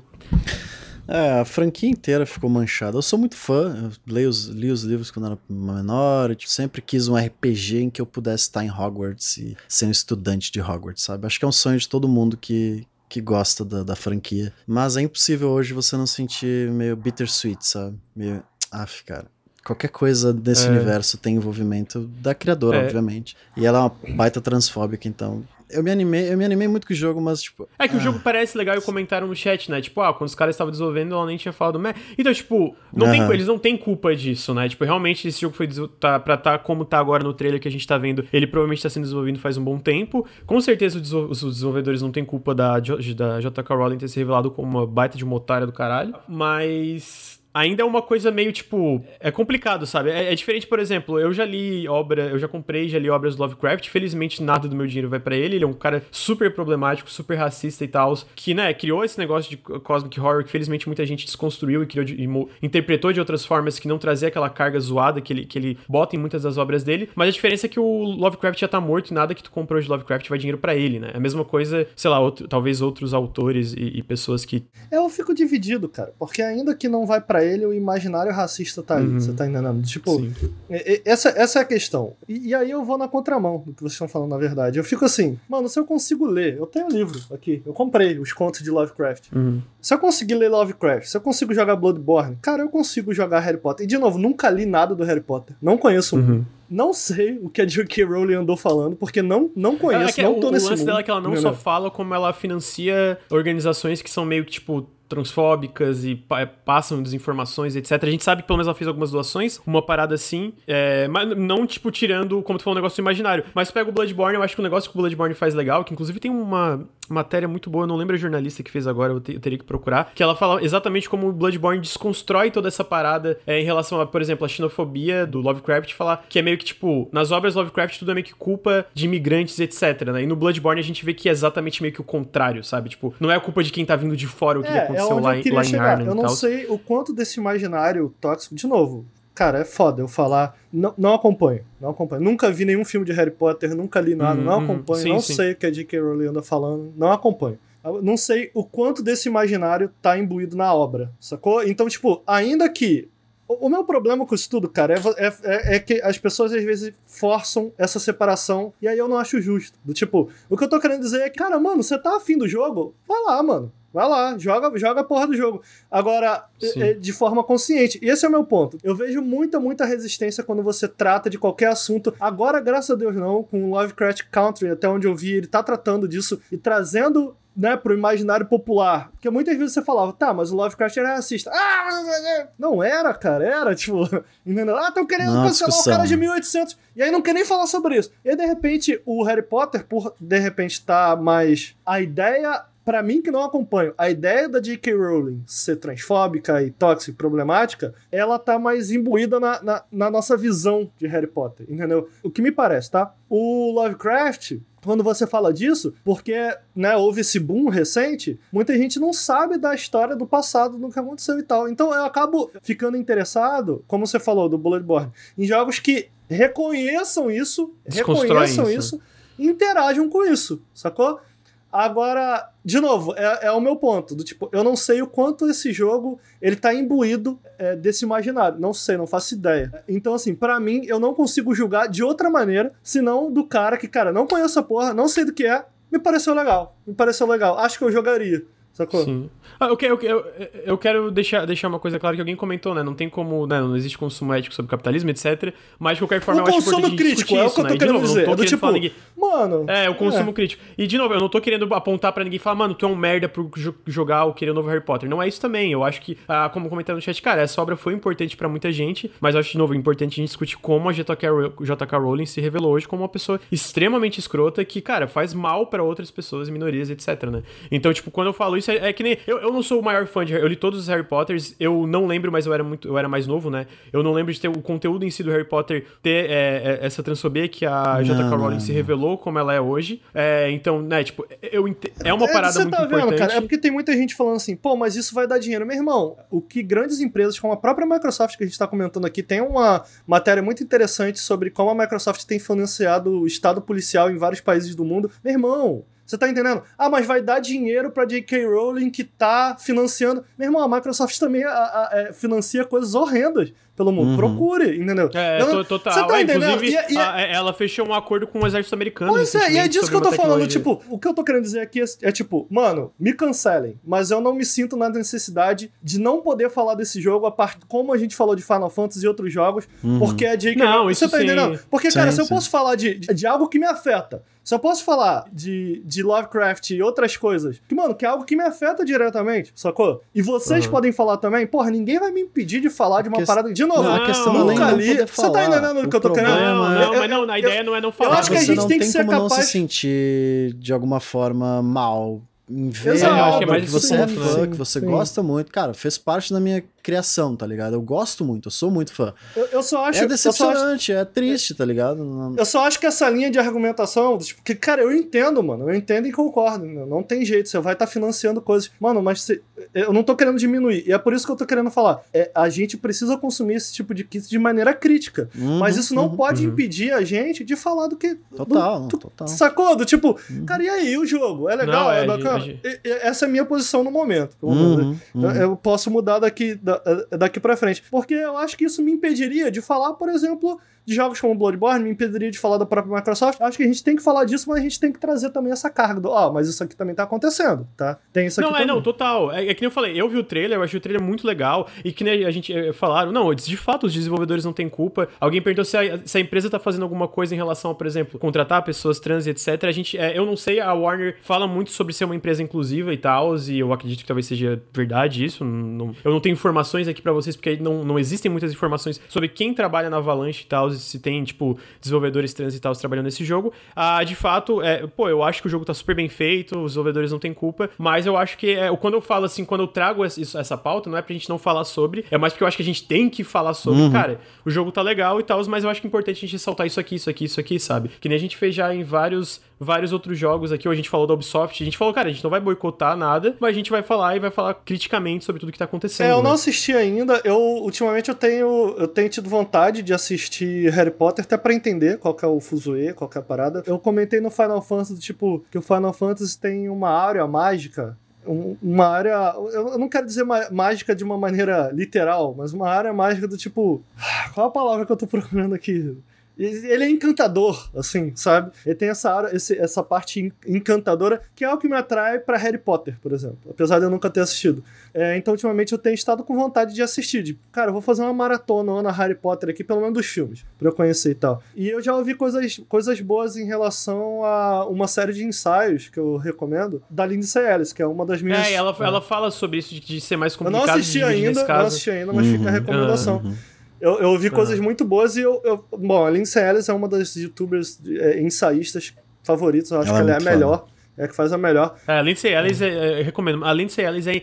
É, a franquia inteira ficou manchada. Eu sou muito fã, eu li os, li os livros quando era menor, tipo, sempre quis um RPG em que eu pudesse estar em Hogwarts e ser um estudante de Hogwarts, sabe? Acho que é um sonho de todo mundo que, que gosta da, da franquia. Mas é impossível hoje você não sentir meio bittersweet, sabe? Meio. Af, cara. Qualquer coisa desse É. universo tem envolvimento da criadora, É. obviamente. E ela é uma baita transfóbica, então. Eu me animei, eu me animei muito com o jogo, mas, tipo. É que o ah, jogo parece legal e comentaram no chat, né? Tipo, ah, quando os caras estavam desenvolvendo, ela nem tinha falado. "Meh". Então, tipo, não tem, eles não têm culpa disso, né? Tipo, realmente esse jogo foi tá, pra tá como tá agora no trailer que a gente tá vendo. Ele provavelmente tá sendo desenvolvido faz um bom tempo. Com certeza o os desenvolvedores não têm culpa da, da JK Rowling ter se revelado como uma baita de uma otária do caralho. Mas. Ainda é uma coisa meio, tipo, é complicado, sabe? É, é diferente, por exemplo, eu já li obra, eu já comprei, já li obras do Lovecraft, felizmente nada do meu dinheiro vai pra ele, ele é um cara super problemático, super racista e tal, que, né, criou esse negócio de cosmic horror que felizmente muita gente desconstruiu e, criou de- e interpretou de outras formas que não trazia aquela carga zoada que ele, que ele bota em muitas das obras dele, mas a diferença é que o Lovecraft já tá morto e nada que tu comprou de Lovecraft vai dinheiro pra ele, né? É a mesma coisa, sei lá, outro- talvez outros autores e, e pessoas que Eu fico dividido, cara, porque ainda que não vai pra ele, o imaginário racista tá ali, Uhum. você tá entendendo? Tipo. E- e- Essa, essa é a questão. E, e aí eu vou na contramão do que vocês estão falando, na verdade. Eu fico assim, mano, se eu consigo ler, eu tenho um livro aqui, eu comprei os contos de Lovecraft. Uhum. Se eu conseguir ler Lovecraft, se eu consigo jogar Bloodborne, cara, eu consigo jogar Harry Potter. E de novo, nunca li nada do Harry Potter. Não conheço um. Uhum. Não sei o que a J.K. Rowling andou falando, porque não, não conheço, É que não o, tô o nesse lance mundo. dela é que ela não só fala, como ela financia organizações que são meio que, tipo, transfóbicas e pa- passam desinformações, etc. A gente sabe que pelo menos ela fez algumas doações, uma parada assim, é, mas não, tipo, tirando, como tu falou, um negócio imaginário. Mas pega o Bloodborne, eu acho que o negócio que o Bloodborne faz legal, que inclusive tem uma matéria muito boa, eu não lembro a jornalista que fez agora, eu, te- eu teria que procurar, que ela fala exatamente como o Bloodborne desconstrói toda essa parada é, em relação a, por exemplo, a xenofobia do Lovecraft, falar que é meio que, tipo, nas obras Lovecraft tudo é meio que culpa de imigrantes, etc, né? E no Bloodborne a gente vê que é exatamente meio que o contrário, sabe? Tipo, não é a culpa de quem tá vindo de fora o que É, é aconteceu lá, eu queria lá em chegar. Arnhem Eu não tal. sei o quanto desse imaginário tóxico. De novo, cara, é foda eu falar. Não, não acompanho, não acompanho. Nunca vi nenhum filme de Harry Potter, nunca li nada, Uhum, não uhum. acompanho, Sim, não sim. sei o que a J.K. Rowling anda falando, não acompanho. Eu Não sei o quanto desse imaginário tá imbuído na obra, sacou? Então, tipo, ainda que. O meu problema com isso tudo, cara, é, é- é- é que as pessoas às vezes forçam essa separação e aí eu não acho justo. Do tipo, o que eu tô querendo dizer é que, cara, mano, você tá afim do jogo? Vai lá, mano. Vai lá, joga, joga a porra do jogo. Agora, é- é de forma consciente. E esse é o meu ponto. Eu vejo muita, muita resistência quando você trata de qualquer assunto. Agora, graças a Deus, não. Com o Lovecraft Country, até onde eu vi, ele tá tratando disso e trazendo. Né, pro imaginário popular. Porque muitas vezes você falava, tá, mas o Lovecraft era racista. Ah, não era, cara, era, tipo, *laughs* entendeu? Ah, estão querendo Não, cancelar o cara de 1800. E aí não quer nem falar sobre isso. E aí, de repente, o Harry Potter, por de repente tá mais. A ideia, pra mim que não acompanho, a ideia da J.K. Rowling ser transfóbica e tóxica e problemática, ela tá mais imbuída na, na, na nossa visão de Harry Potter, entendeu? O que me parece, tá? O Lovecraft. Quando você fala disso, porque né, houve esse boom recente, muita gente não sabe da história do passado, do que aconteceu e tal. Então eu acabo ficando interessado, como você falou, do Bloodborne, em jogos que reconheçam isso, reconheçam isso. isso, e interajam com isso, sacou? Agora, de novo, é, é o meu ponto, do tipo, eu não sei o quanto esse jogo ele tá imbuído é, desse imaginário, não sei, não faço ideia. Então, assim, pra mim, eu não consigo julgar de outra maneira, senão do cara que, cara, não conheço a porra, não sei do que é, me pareceu legal, me pareceu legal, acho que eu jogaria, sacou? Sim. Ah, eu, quero, eu, eu quero deixar, deixar uma coisa clara que alguém comentou, né? Não tem como, né? Não existe consumo ético sobre capitalismo, etc. Mas de qualquer forma O eu acho consumo importante a gente crítico, é o que eu né? tô de querendo novo, dizer, não tô é do querendo tipo, ninguém. Mano. É, o consumo crítico. E, de novo, eu não tô querendo apontar pra ninguém e falar, mano, tu é um merda por jo- jogar ou querer o novo Harry Potter. Não é isso também. Eu acho que, ah, como comentaram no chat, cara, essa obra foi importante pra muita gente, mas eu acho, de novo, importante a gente discutir como a JK, Row- JK Rowling se revelou hoje como uma pessoa extremamente escrota que, cara, faz mal pra outras pessoas, minorias, etc, né? Então, tipo, quando eu falo isso, é, é que nem... Eu, eu não sou o maior fã de... Eu li todos os Harry Potters, eu não lembro, mas eu era muito... Eu era mais novo, né? Eu não lembro de ter o conteúdo em si do Harry Potter ter é, é, essa transfobia que a JK Rowling se revelou como ela é hoje. É, então, né, tipo, eu é uma É, parada você muito tá importante. vendo, cara? É porque tem muita gente falando assim, pô, mas isso vai dar dinheiro. Meu irmão, o que grandes empresas, como a própria Microsoft que a gente tá comentando aqui, tem uma matéria muito interessante sobre como a Microsoft tem financiado o estado policial em vários países do mundo. Meu irmão, Você tá entendendo? Ah, mas vai dar dinheiro pra J.K. Rowling que tá financiando. Meu irmão, a Microsoft também a, a, a, financia coisas horrendas pelo mundo. Uhum. Procure, entendeu? É, eu, total. Você tá é, entendendo? Inclusive, e, e, a, ela fechou um acordo com o exército americano. Pois é, e é disso que eu tô falando. Tipo, o que eu tô querendo dizer aqui é, é, tipo, mano, me cancelem, mas eu não me sinto na necessidade de não poder falar desse jogo a part... como a gente falou de Final Fantasy e outros jogos, uhum. porque é J.K. Não, isso Você tá sim. entendendo? Porque, sim, cara, sim. se eu posso falar de, de, de algo que me afeta, se eu posso falar de, de Lovecraft e outras coisas, que, mano, que é algo que me afeta diretamente, sacou? E vocês uhum. podem falar também, porra, ninguém vai me impedir de falar de uma parada. De novo, não, a questão não, nunca li. Você tá entendendo o que eu tô querendo? Não, não, mas não, a ideia não é não falar. Eu acho que a gente tem que ser capaz. não se sentir de alguma forma mal em ver Exato, que, é que você é fã, que você sim. gosta muito. Cara, fez parte da minha criação, tá ligado? Eu gosto muito, eu sou muito fã. Eu, eu só acho... É decepcionante, acho, é triste, tá ligado? Eu só acho que essa linha de argumentação, tipo, que, cara, eu entendo, mano, eu entendo e concordo, né? não tem jeito, você vai estar tá financiando coisas. Mano, mas você, eu não tô querendo diminuir, e é por isso que eu tô querendo falar. É, a gente precisa consumir esse tipo de kit de maneira crítica, uhum, mas isso não uhum, pode uhum. impedir a gente de falar do que... Total, do, total. Sacou? Do tipo, uhum. cara, e aí, o jogo? É legal, não, é, é bacana? Gente, gente... Essa é a minha posição no momento. Uhum, eu, eu posso mudar daqui, daqui pra frente. Porque eu acho que isso me impediria de falar, por exemplo, de jogos como Bloodborne, me impediria de falar da própria Microsoft. Acho que a gente tem que falar disso, mas a gente tem que trazer também essa carga do, ó, oh, mas isso aqui também tá acontecendo, tá? Tem isso aqui Não, é, também. não, total. É, é, que nem eu falei, eu vi o trailer, eu achei o trailer muito legal, e que nem a gente é, falaram, não, de fato os desenvolvedores não têm culpa. Alguém perguntou se a, se a empresa tá fazendo alguma coisa em relação a, por exemplo, contratar pessoas trans e etc. A gente, é, eu não sei, a Warner fala muito sobre ser uma empresa inclusiva e tal, e eu acredito que talvez seja verdade isso. Não, eu não tenho informações aqui para vocês, porque não, não existem muitas informações sobre quem trabalha na Avalanche e tal, se tem, tipo, desenvolvedores trans e tal trabalhando nesse jogo. Ah, de fato, é, pô, eu acho que o jogo tá super bem feito, os desenvolvedores não têm culpa, mas eu acho que é, quando eu falo assim, quando eu trago essa, essa pauta, não é pra gente não falar sobre, é mais porque eu acho que a gente tem que falar sobre, uhum. cara, o jogo tá legal e tal, mas eu acho que é importante a gente ressaltar isso aqui, isso aqui, isso aqui, sabe? Que nem a gente fez já em vários vários outros jogos aqui, ou a gente falou da Ubisoft, a gente falou, cara, a gente não vai boicotar nada, mas a gente vai falar e vai falar criticamente sobre tudo que tá acontecendo. É, eu né? não assisti ainda, eu ultimamente eu tenho eu tenho tido vontade de assistir Harry Potter até para entender qual que é o fuzuê, qual que é a parada. Eu comentei no Final Fantasy, tipo, que o Final Fantasy tem uma área mágica uma área. Eu não quero dizer mágica de uma maneira literal, mas uma área mágica do tipo. *sighs* Qual a palavra que eu tô procurando aqui? Ele é encantador, assim, sabe? Ele tem essa, área, esse, essa parte encantadora, que é o que me atrai para Harry Potter, por exemplo. Apesar de eu nunca ter assistido. É, então, ultimamente, eu tenho estado com vontade de assistir. De, cara, eu vou fazer uma maratona na Harry Potter aqui, pelo menos dos filmes, pra eu conhecer e tal. E eu já ouvi coisas, coisas boas em relação a uma série de ensaios que eu recomendo, da Lindsay Ellis, que é uma das minhas. É, ela, é. ela fala sobre isso de, de ser mais complicado. Eu não assisti ainda, não assisti ainda, mas uhum. fica a recomendação. Uhum. Eu, eu ouvi coisas muito boas e eu, eu. Bom, a Lindsay Ellis é uma das youtubers é, ensaístas favoritas. Eu acho ela que ela é, é a melhor. É a que faz a melhor. É, a Lindsay Ellis, é, eu recomendo. A Lindsay Ellis é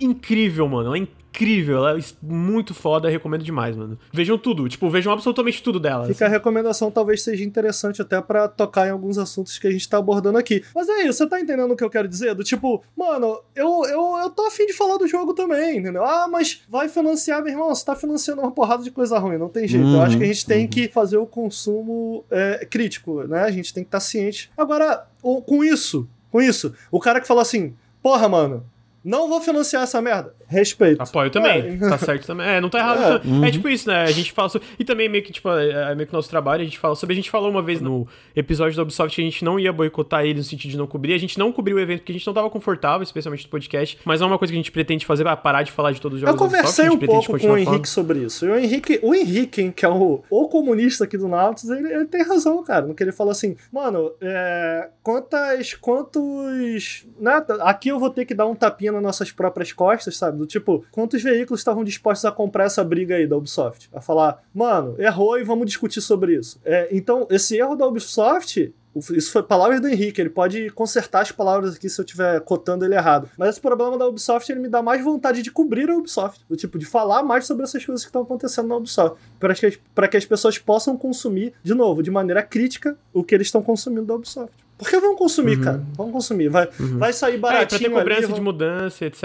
incrível, mano. Ela é incrível, ela é muito foda, recomendo demais, mano. Vejam tudo, tipo, vejam absolutamente tudo dela. Fica assim. a recomendação, talvez seja interessante até para tocar em alguns assuntos que a gente tá abordando aqui. Mas é isso, você tá entendendo o que eu quero dizer? Do tipo, mano, eu, eu, eu tô afim de falar do jogo também, entendeu? Ah, mas vai financiar, meu irmão, você tá financiando uma porrada de coisa ruim, não tem jeito. Uhum, eu acho que a gente tem uhum. que fazer o consumo é, crítico, né? A gente tem que estar tá ciente. Agora, com isso, com isso, o cara que fala assim, porra, mano, não vou financiar essa merda. Respeito. Apoio também. É. Tá certo também. É, não tá errado. É. Uhum. é tipo isso, né? A gente fala sobre... E também meio que, tipo, é, é meio que nosso trabalho, a gente fala sobre... A gente falou uma vez no episódio da Ubisoft que a gente não ia boicotar ele no sentido de não cobrir. A gente não cobriu o evento porque a gente não tava confortável, especialmente no podcast. Mas é uma coisa que a gente pretende fazer, ah, parar de falar de todos os jogos Eu conversei um pouco com o Henrique falando. sobre isso. E o Henrique, o Henrique, que é o, o comunista aqui do Nautilus, ele, ele tem razão, cara. No que ele fala assim, mano, é, quantas, quantos... Né, aqui eu vou ter que dar um tapinha nas nossas próprias costas, sabe? Do tipo, quantos veículos estavam dispostos a comprar essa briga aí da Ubisoft? A falar, mano, errou e vamos discutir sobre isso. É, então, esse erro da Ubisoft isso foi palavras do Henrique, ele pode consertar as palavras aqui se eu estiver cotando ele errado. Mas esse problema da Ubisoft, ele me dá mais vontade de cobrir a Ubisoft. Do tipo, de falar mais sobre essas coisas que estão acontecendo na Ubisoft. Para que, que as pessoas possam consumir, de novo, de maneira crítica, o que eles estão consumindo da Ubisoft. Porque vão consumir, uhum. cara. Vão consumir. Vai, uhum. vai sair baratinho. É, pra ter cobrança ali, de mudança, etc.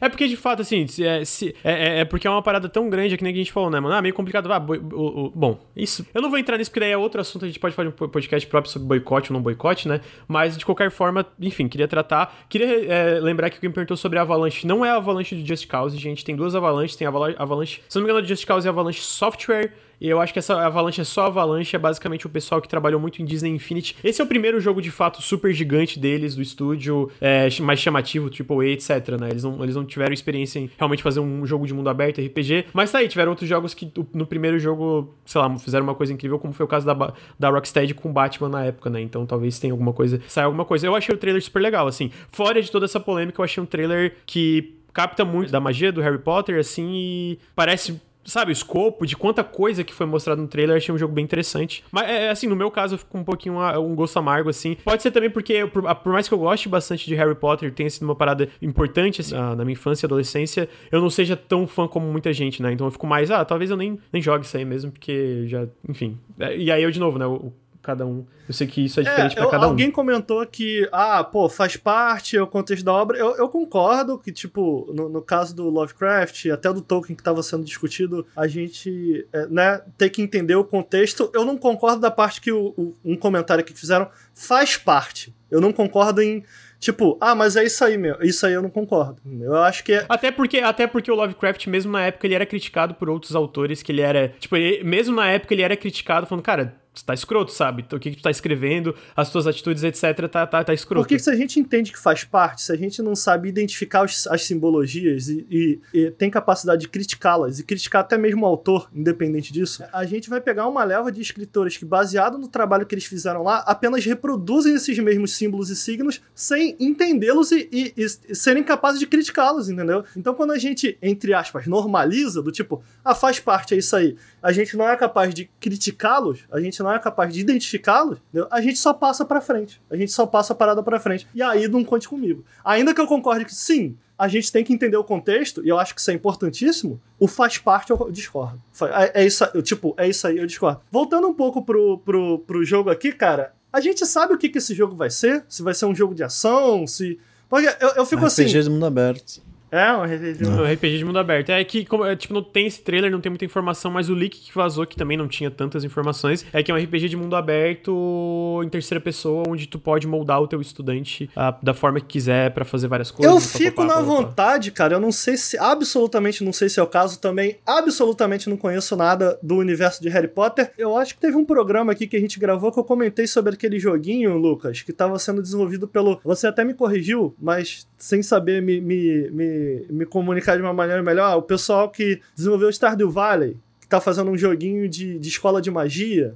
É porque, de fato, assim, se é, se, é, é, é, porque é uma parada tão grande, é que nem a gente falou, né, mano? Ah, meio complicado. Ah, boi, o, o, bom, isso. Eu não vou entrar nisso, porque daí é outro assunto. A gente pode fazer um podcast próprio sobre boicote ou não boicote, né? Mas, de qualquer forma, enfim, queria tratar. Queria é, lembrar que alguém perguntou sobre a Avalanche. Não é a Avalanche do Just Cause, gente. Tem duas Avalanche. Tem a Avalanche, se não me engano, do Just Cause e a Avalanche Software. E eu acho que essa Avalanche é só Avalanche, é basicamente o pessoal que trabalhou muito em Disney Infinity. Esse é o primeiro jogo de fato super gigante deles, do estúdio, é, mais chamativo, AAA, etc, né? Eles não, eles não tiveram experiência em realmente fazer um jogo de mundo aberto, RPG. Mas tá aí, tiveram outros jogos que no primeiro jogo, sei lá, fizeram uma coisa incrível, como foi o caso da, da Rocksteady com Batman na época, né? Então talvez tenha alguma coisa, saia alguma coisa. Eu achei o trailer super legal, assim. Fora de toda essa polêmica, eu achei um trailer que capta muito da magia do Harry Potter, assim, e parece sabe, o escopo de quanta coisa que foi mostrado no trailer, achei um jogo bem interessante. Mas, é, assim, no meu caso, ficou um pouquinho um, um gosto amargo, assim. Pode ser também porque, por, por, mais que eu goste bastante de Harry Potter, tenha sido uma parada importante, assim, na minha infância e adolescência, eu não seja tão fã como muita gente, né? Então eu fico mais, ah, talvez eu nem, nem jogue isso aí mesmo, porque já, enfim. É, e aí eu, de novo, né, o, cada um. Eu sei que isso é diferente é, para cada um. Alguém comentou que, ah, pô, faz parte, é o contexto da obra. Eu, eu concordo que, tipo, no, no, caso do Lovecraft, até do Tolkien que estava sendo discutido, a gente, é, né, tem que entender o contexto. Eu não concordo da parte que o, o, um comentário que fizeram faz parte. Eu não concordo em Tipo, ah, mas é isso aí, meu. Isso aí eu não concordo. Eu acho que é. Até porque, até porque o Lovecraft, mesmo na época, ele era criticado por outros autores, que ele era. Tipo, ele, mesmo na época, ele era criticado, falando, cara, você tá escroto, sabe? O que, que tu tá escrevendo, as tuas atitudes, etc, tá, tá, tá escroto. Porque se a gente entende que faz parte, se a gente não sabe identificar os, as simbologias e, e, e tem capacidade de criticá-las e criticar até mesmo o autor, independente disso, a gente vai pegar uma leva de escritores que, baseado no trabalho que eles fizeram lá, apenas reproduzem esses mesmos símbolos e signos sem entendê-los e, e, e serem capazes de criticá-los, entendeu? Então quando a gente, entre aspas, normaliza, do tipo, ah, faz parte, é isso aí, a gente não é capaz de criticá-los, a gente não é capaz de identificá-los, a gente só passa para frente. A gente só passa a parada para frente. E aí não conte comigo. Ainda que eu concorde que sim, a gente tem que entender o contexto, e eu acho que isso é importantíssimo, o faz parte eu discordo. É, é isso, eu, tipo, é isso aí, eu discordo. Voltando um pouco pro, pro, pro jogo aqui, cara, a gente sabe o que, que esse jogo vai ser? Se vai ser um jogo de ação, se. Porque eu, eu fico um assim. RPG de mundo aberto. É, um RPG de mundo, um RPG de mundo aberto. É que, como, é, tipo, não tem esse trailer, não tem muita informação, mas o leak que vazou, que também não tinha tantas informações, é que é um RPG de mundo aberto em terceira pessoa, onde tu pode moldar o teu estudante uh, da forma que quiser para fazer várias coisas. Eu fico na vontade, cara. Eu não sei se. Absolutamente não sei se é o caso também. Absolutamente não conheço nada do universo de Harry Potter. Eu acho que teve um programa aqui que a gente gravou que eu comentei sobre aquele joguinho, Lucas, que estava sendo desenvolvido pelo. Você até me corrigiu, mas sem saber me, me, me, me comunicar de uma maneira melhor, o pessoal que desenvolveu Stardew Valley, que tá fazendo um joguinho de, de escola de magia,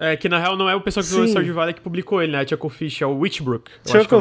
é, que na real não é o pessoal que fez o Stardew Valley que publicou ele, né? A Fish, é o Witchbrook.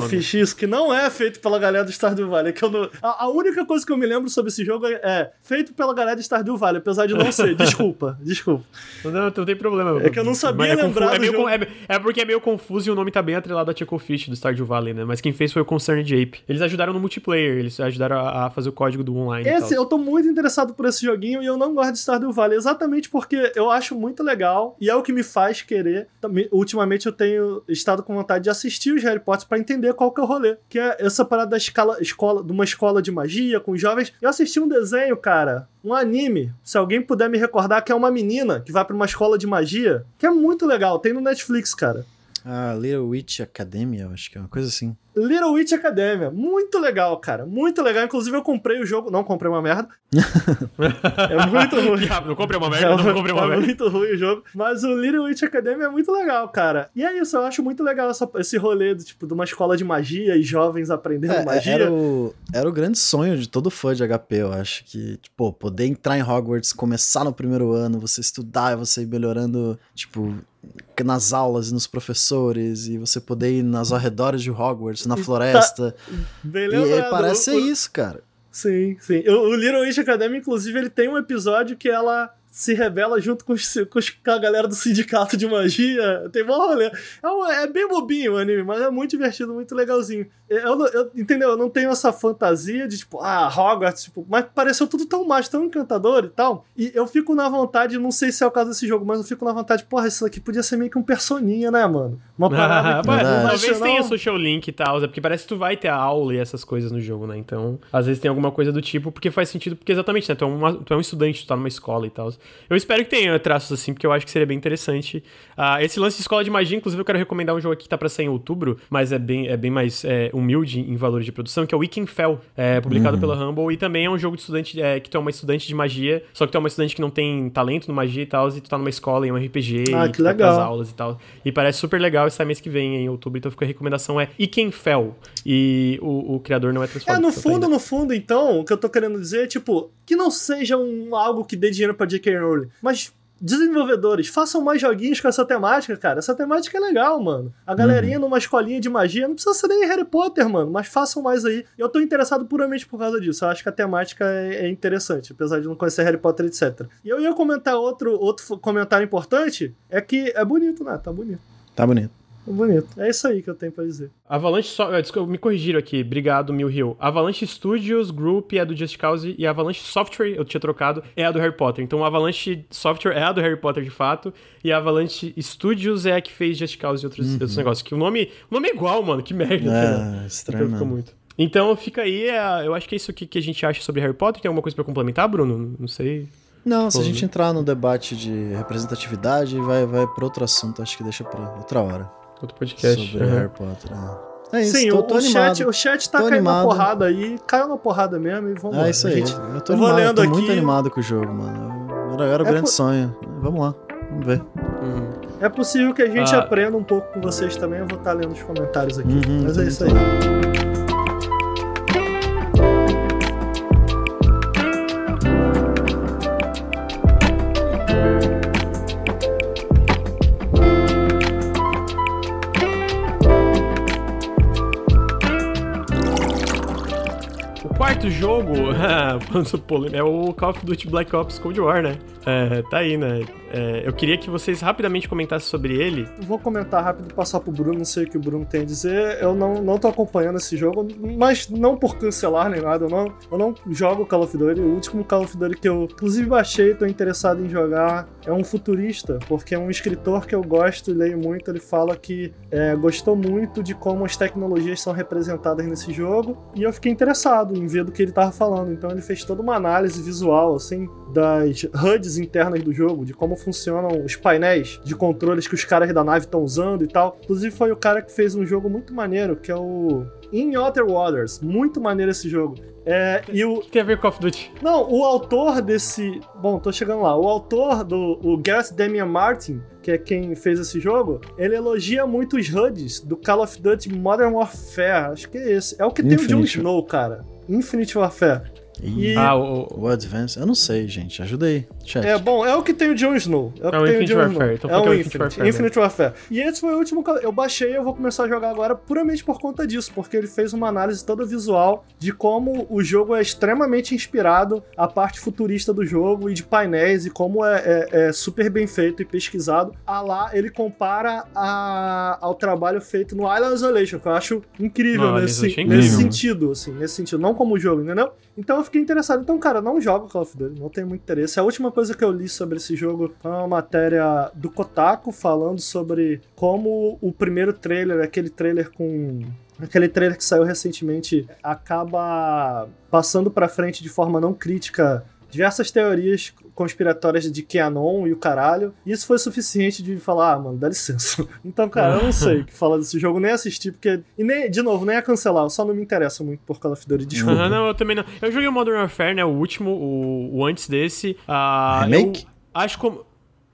Fish, isso, que não é feito pela galera do Stardew Valley. Que eu não... a, a, única coisa que eu me lembro sobre esse jogo é, é feito pela galera do Stardew Valley, apesar de não ser. *laughs* desculpa, desculpa. Não, não, não tem problema. É que eu não sabia é lembrar é, meio, é, é, porque é meio confuso e o nome tá bem atrelado a Fish do Stardew Valley, né? Mas quem fez foi o Concerned Ape. Eles ajudaram no multiplayer, eles ajudaram a, a fazer o código do online. Esse, eu tô muito interessado por esse joguinho e eu não gosto de Stardew Valley, exatamente porque eu acho muito legal e é o que me faz querer ultimamente eu tenho estado com vontade de assistir os Harry Potter para entender qual que é o rolê. Que é essa parada da escala, escola, de uma escola de magia com jovens. Eu assisti um desenho, cara, um anime, se alguém puder me recordar, que é uma menina que vai para uma escola de magia, que é muito legal, tem no Netflix, cara. Ah, Little Witch Academia, acho que é uma coisa assim. Little Witch Academia. Muito legal, cara. Muito legal. Inclusive, eu comprei o jogo. Não comprei uma merda. *laughs* é muito *laughs* ruim. não comprei uma merda, é, não comprei uma é merda. É muito ruim o jogo. Mas o Little Witch Academia é muito legal, cara. E é isso, eu acho muito legal essa, esse rolê de, tipo, de uma escola de magia e jovens aprendendo é, magia. Era o, era o grande sonho de todo fã de HP, eu acho. Que, tipo, poder entrar em Hogwarts, começar no primeiro ano, você estudar, você ir melhorando, tipo, nas aulas e nos professores, e você poder ir nas arredores de Hogwarts, na tá floresta. Tá bem lembrado. E parece ser isso, cara. Sim, sim. O, o Little Witch Academy, inclusive, ele tem um episódio que ela se rebela junto com, os, com, a galera do sindicato de magia. Tem bom rolê. É, um, é, bem bobinho o anime, mas é muito divertido, muito legalzinho. Eu, eu, entendeu? Eu não tenho essa fantasia de, tipo, ah, Hogwarts, tipo, mas pareceu tudo tão mágico, tão encantador e tal. E eu fico na vontade, não sei se é o caso desse jogo, mas eu fico na vontade, porra, isso aqui podia ser meio que um personinha, né, mano? Uma *laughs* parada. Ah, talvez tenha social link e tal, é porque parece que tu vai ter a aula e essas coisas no jogo, né? Então, às vezes tem alguma coisa do tipo, porque faz sentido, porque exatamente, né? Tu é, uma, tu é um estudante, tu tá numa escola e tal. Eu espero que tenha traços assim, porque eu acho que seria bem interessante. Uh, esse lance de escola de magia, inclusive, eu quero recomendar um jogo aqui que tá pra sair em outubro, mas é bem, é bem mais é, humilde em valores de produção, que é o Weekend Fell, é, publicado uhum. pela Humble, e também é um jogo de estudante, é, que tu é uma estudante de magia, só que tu é uma estudante que não tem talento no magia e tal, e tu tá numa escola em um RPG, ah, e que legal. Tá aulas e tal. E parece super legal, e sai mês que vem, em outubro, então fica a recomendação é Weekend Fell, e o, o criador não é transformado. É, no fundo, no fundo, então, o que eu tô querendo dizer é, tipo, que não seja um, algo que dê dinheiro pra J.K. Rowling, mas desenvolvedores, façam mais joguinhos com essa temática, cara. Essa temática é legal, mano. A galerinha uhum. numa escolinha de magia, não precisa ser nem Harry Potter, mano, mas façam mais aí. Eu tô interessado puramente por causa disso. Eu acho que a temática é, é interessante, apesar de não conhecer Harry Potter, etc. E eu ia comentar outro, outro comentário importante, é que é bonito, né? Tá bonito. Tá bonito. Bonito. É isso aí que eu tenho pra dizer. Avalanche so... Eh, desculpa, me corrigiram aqui. Obrigado, Mil Hill. Avalanche Studios Group é do Just Cause e Avalanche Software, eu tinha trocado, é a do Harry Potter. Então, Avalanche Software é a do Harry Potter de fato e a Avalanche Studios é a que fez Just Cause e outros, uhum. outros negócios. Que o nome, o nome é igual, mano. Que merda. É, estranho. Então, muito. Então fica aí, é, eu acho que é isso que a gente acha sobre Harry Potter. Tem alguma coisa para complementar, Bruno? Não sei. Não, se a gente entrar no debate de representatividade, vai, vai para outro assunto. Acho que deixa para outra hora. Outro podcast. Sobre uhum. Harry Potter. É. é isso, Sim, tô, tô o, chat, o chat tá tô caindo animado. na porrada aí, caiu na porrada mesmo e vamos é lá. É isso aí, gente, eu tô, eu animado, lendo tô aqui... muito animado com o jogo, mano. Era, era o é grande po... sonho. Vamos lá, vamos ver. Uhum. É possível que a gente ah. aprenda um pouco com vocês também, eu vou estar lendo os comentários aqui. Uhum, Mas é isso aí. Jogo, *laughs* é o Call of Duty Black Ops Cold War, né? É, tá aí, né? É, eu queria que vocês rapidamente comentassem sobre ele. Vou comentar rápido e passar pro Bruno, não sei o que o Bruno tem a dizer. Eu não, não tô acompanhando esse jogo, mas não por cancelar nem nada. Eu não, eu não jogo Call of Duty. O último Call of Duty que eu, inclusive, baixei, tô interessado em jogar, é um futurista, porque é um escritor que eu gosto e leio muito. Ele fala que é, gostou muito de como as tecnologias são representadas nesse jogo e eu fiquei interessado em ver do que ele tava falando. Então, ele fez toda uma análise visual, assim, das HUDs internas do jogo, de como funcionam os painéis de controles que os caras da nave estão usando e tal. Inclusive foi o cara que fez um jogo muito maneiro, que é o In Other Waters. Muito maneiro esse jogo. É, e o... que tem a ver com Call of Duty? Não, o autor desse... Bom, tô chegando lá. O autor do o Gareth Damian Martin, que é quem fez esse jogo, ele elogia muito os HUDs do Call of Duty Modern Warfare. Acho que é esse. É o que Infinite. tem o Jon Snow, cara. Infinite Warfare. E... Ah, o, o Advance, eu não sei, gente. Ajuda aí, chat. É, bom, é o que tem o Jon Snow. É o, é o Infinite Warfare. Então é o Infinite, Warfare, Infinite Warfare. E esse foi o último que eu baixei eu vou começar a jogar agora puramente por conta disso, porque ele fez uma análise toda visual de como o jogo é extremamente inspirado a parte futurista do jogo e de painéis e como é, é, é super bem feito e pesquisado. A lá, ele compara a, ao trabalho feito no Island Isolation, que eu acho incrível, nesse, é incrível nesse sentido, assim, nesse sentido. Não como jogo, entendeu? Então eu fiquei interessado. Então, cara, não jogo Call of Duty, não tenho muito interesse. A última coisa que eu li sobre esse jogo foi uma matéria do Kotaku falando sobre como o primeiro trailer, aquele trailer com aquele trailer que saiu recentemente acaba passando para frente de forma não crítica diversas teorias conspiratórias de QAnon e o caralho. E isso foi suficiente de falar, ah, mano, dá licença. *laughs* Então, cara, eu não sei o que falar desse jogo, nem assistir, porque. E nem, de novo, nem a cancelar, eu só não me interesso muito por Call of Duty, desculpa. Não, não, eu também não. Eu joguei o Modern Warfare, né? O último, o, o antes desse. Uh, remake? acho como.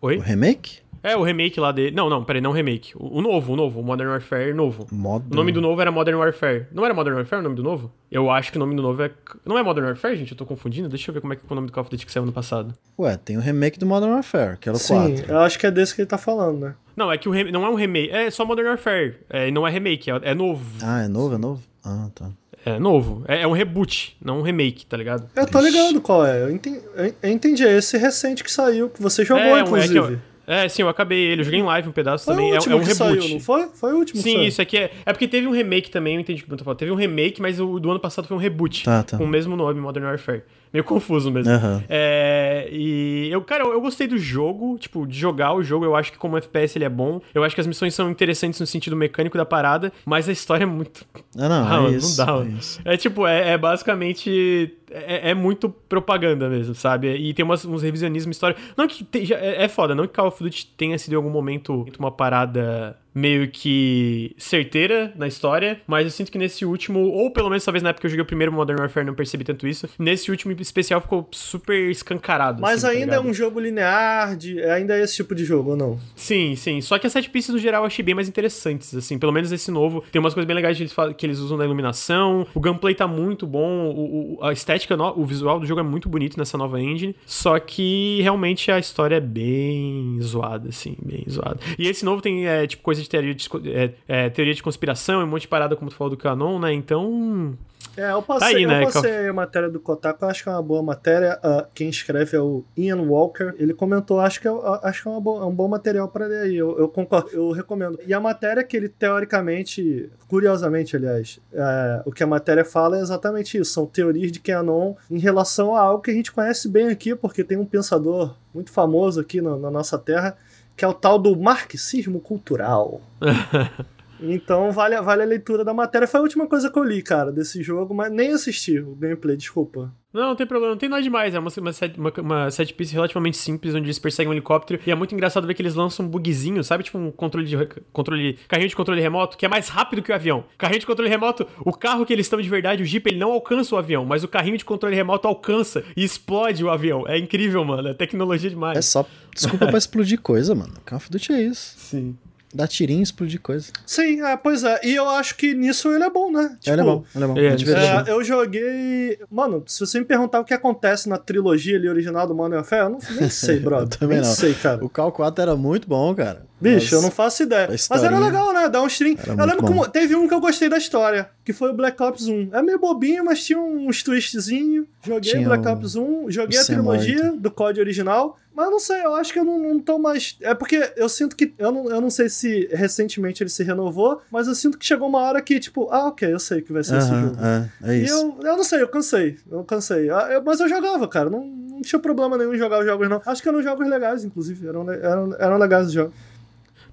Oi? O remake? É, o remake lá dele. Não, não, peraí, não remake. O, o novo, o novo, o Modern Warfare novo. Modern... O nome do novo era Modern Warfare. Não era Modern Warfare o nome do novo? Eu acho que o nome do novo é. Não é Modern Warfare, gente? Eu tô confundindo? Deixa eu ver como é que é o nome do Call of Duty que saiu no passado. Ué, tem o remake do Modern Warfare, que era o Sim, 4. eu acho que é desse que ele tá falando, né? Não, é que o não é um remake, é só Modern Warfare. É, não é remake, é, é novo. Ah, é novo, é novo? Ah, tá. É novo. É, é um reboot, não um remake, tá ligado? Eu tô ligado qual é. Eu entendi, eu entendi. É esse recente que saiu, que você jogou, É, um- é que inclusive. eu- É, sim, eu acabei ele. Eu joguei em live um pedaço Foi também. o É, último é um que reboot. saiu, não foi? Foi o último Sim, isso aqui é. É porque teve um remake também, eu entendi o que o Bruno tá falando. Teve um remake, mas o do ano passado foi um reboot. Tá, tá. Com o mesmo nome, Modern Warfare. Meio confuso mesmo. Aham. É, e eu, cara, eu, eu gostei do jogo, tipo, de jogar o jogo, eu acho que como FPS ele é bom. Eu acho que as missões são interessantes no sentido mecânico da parada, mas a história é muito. Ah, não, *laughs* Ah, é mano, isso. não dá, é. É tipo, é, é basicamente. É, é muito propaganda mesmo, sabe? E tem umas, uns revisionismos histórico. Não que. Teja, é, é foda, não que Call of Duty tenha sido em algum momento uma parada meio que certeira na história, mas eu sinto que nesse último, ou pelo menos talvez na época que eu joguei o primeiro Modern Warfare não percebi tanto isso, nesse último especial ficou super escancarado. Mas assim, tá ainda é ligado? um jogo linear, de, ainda é esse tipo de jogo, ou não? Sim, sim. Só que as set pieces no geral eu achei bem mais interessantes, assim. Pelo menos esse novo. Tem umas coisas bem legais que eles, que eles usam na iluminação. O gameplay tá muito bom. O, o- a estética, o visual do jogo é muito bonito nessa nova engine. Só que realmente a história é bem zoada, assim. Bem zoada. E esse novo tem, é, tipo, coisa de teoria de, é, é, teoria de conspiração e um monte de parada, como tu falou do Canon, né? Então. É, eu passei, aí, né, eu passei a matéria do Kotaku, eu acho que é uma boa matéria. Ah, quem escreve é o Ian Walker. Ele comentou, acho que é, acho que é, é um bom material para ler aí. Eu, eu concordo, eu recomendo. E a matéria que ele teoricamente, curiosamente, aliás, é, o que a matéria fala é exatamente isso. São teorias de QAnon em relação a algo que a gente conhece bem aqui, porque tem um pensador muito famoso aqui na, na nossa terra, que é o tal do marxismo cultural. *laughs* Então vale, a- vale a leitura da matéria. Foi a última coisa que eu li, cara, desse jogo, mas nem assisti o gameplay, desculpa. Não, não tem problema, não tem nada demais. É uma, uma, set, uma, uma set piece relativamente simples, onde eles perseguem um helicóptero. E é muito engraçado ver que eles lançam um bugzinho, sabe? Tipo um controle de. controle carrinho de controle remoto, que é mais rápido que o avião. Carrinho de controle remoto, o carro que eles estão de verdade, o Jeep, ele não alcança o avião, mas o carrinho de controle remoto alcança e explode o avião. É incrível, mano. É tecnologia É demais. só desculpa pra *laughs* explodir coisa, mano. Call of Duty é isso. Sim. Dá tirinho e explodir coisa. Sim, é, pois é. E eu acho que nisso ele é bom, né? ele é bom, ele é bom. é, É, divertido. É, eu joguei. Mano, se você me perguntar o que acontece na trilogia ali original do Modern Warfare, eu não, nem sei, *laughs* brother. Eu também nem não. sei, cara. O Cal 4 era muito bom, cara. Bicho, Mas- eu não faço ideia. Mas era legal, né? Dar um stream. Eu lembro bom. como. Teve um que eu gostei da história, que foi o Black Ops 1. É meio bobinho, mas tinha uns twistzinho. Joguei Tinha Black Ops 1, joguei a trilogia do código original. Mas eu não sei, eu acho que eu não, não tô mais. É porque eu sinto que. Eu não, eu não sei se recentemente ele se renovou, mas eu sinto que chegou uma hora que, tipo, ah, ok, eu sei que vai ser esse Aham, jogo. é, é E isso. eu, eu não sei, eu cansei. Eu cansei. Ah, eu- mas eu jogava, cara. Não, não tinha problema nenhum em jogar os jogos, não. Acho que eram jogos legais, inclusive. Eram, eram, eram legais os jogos.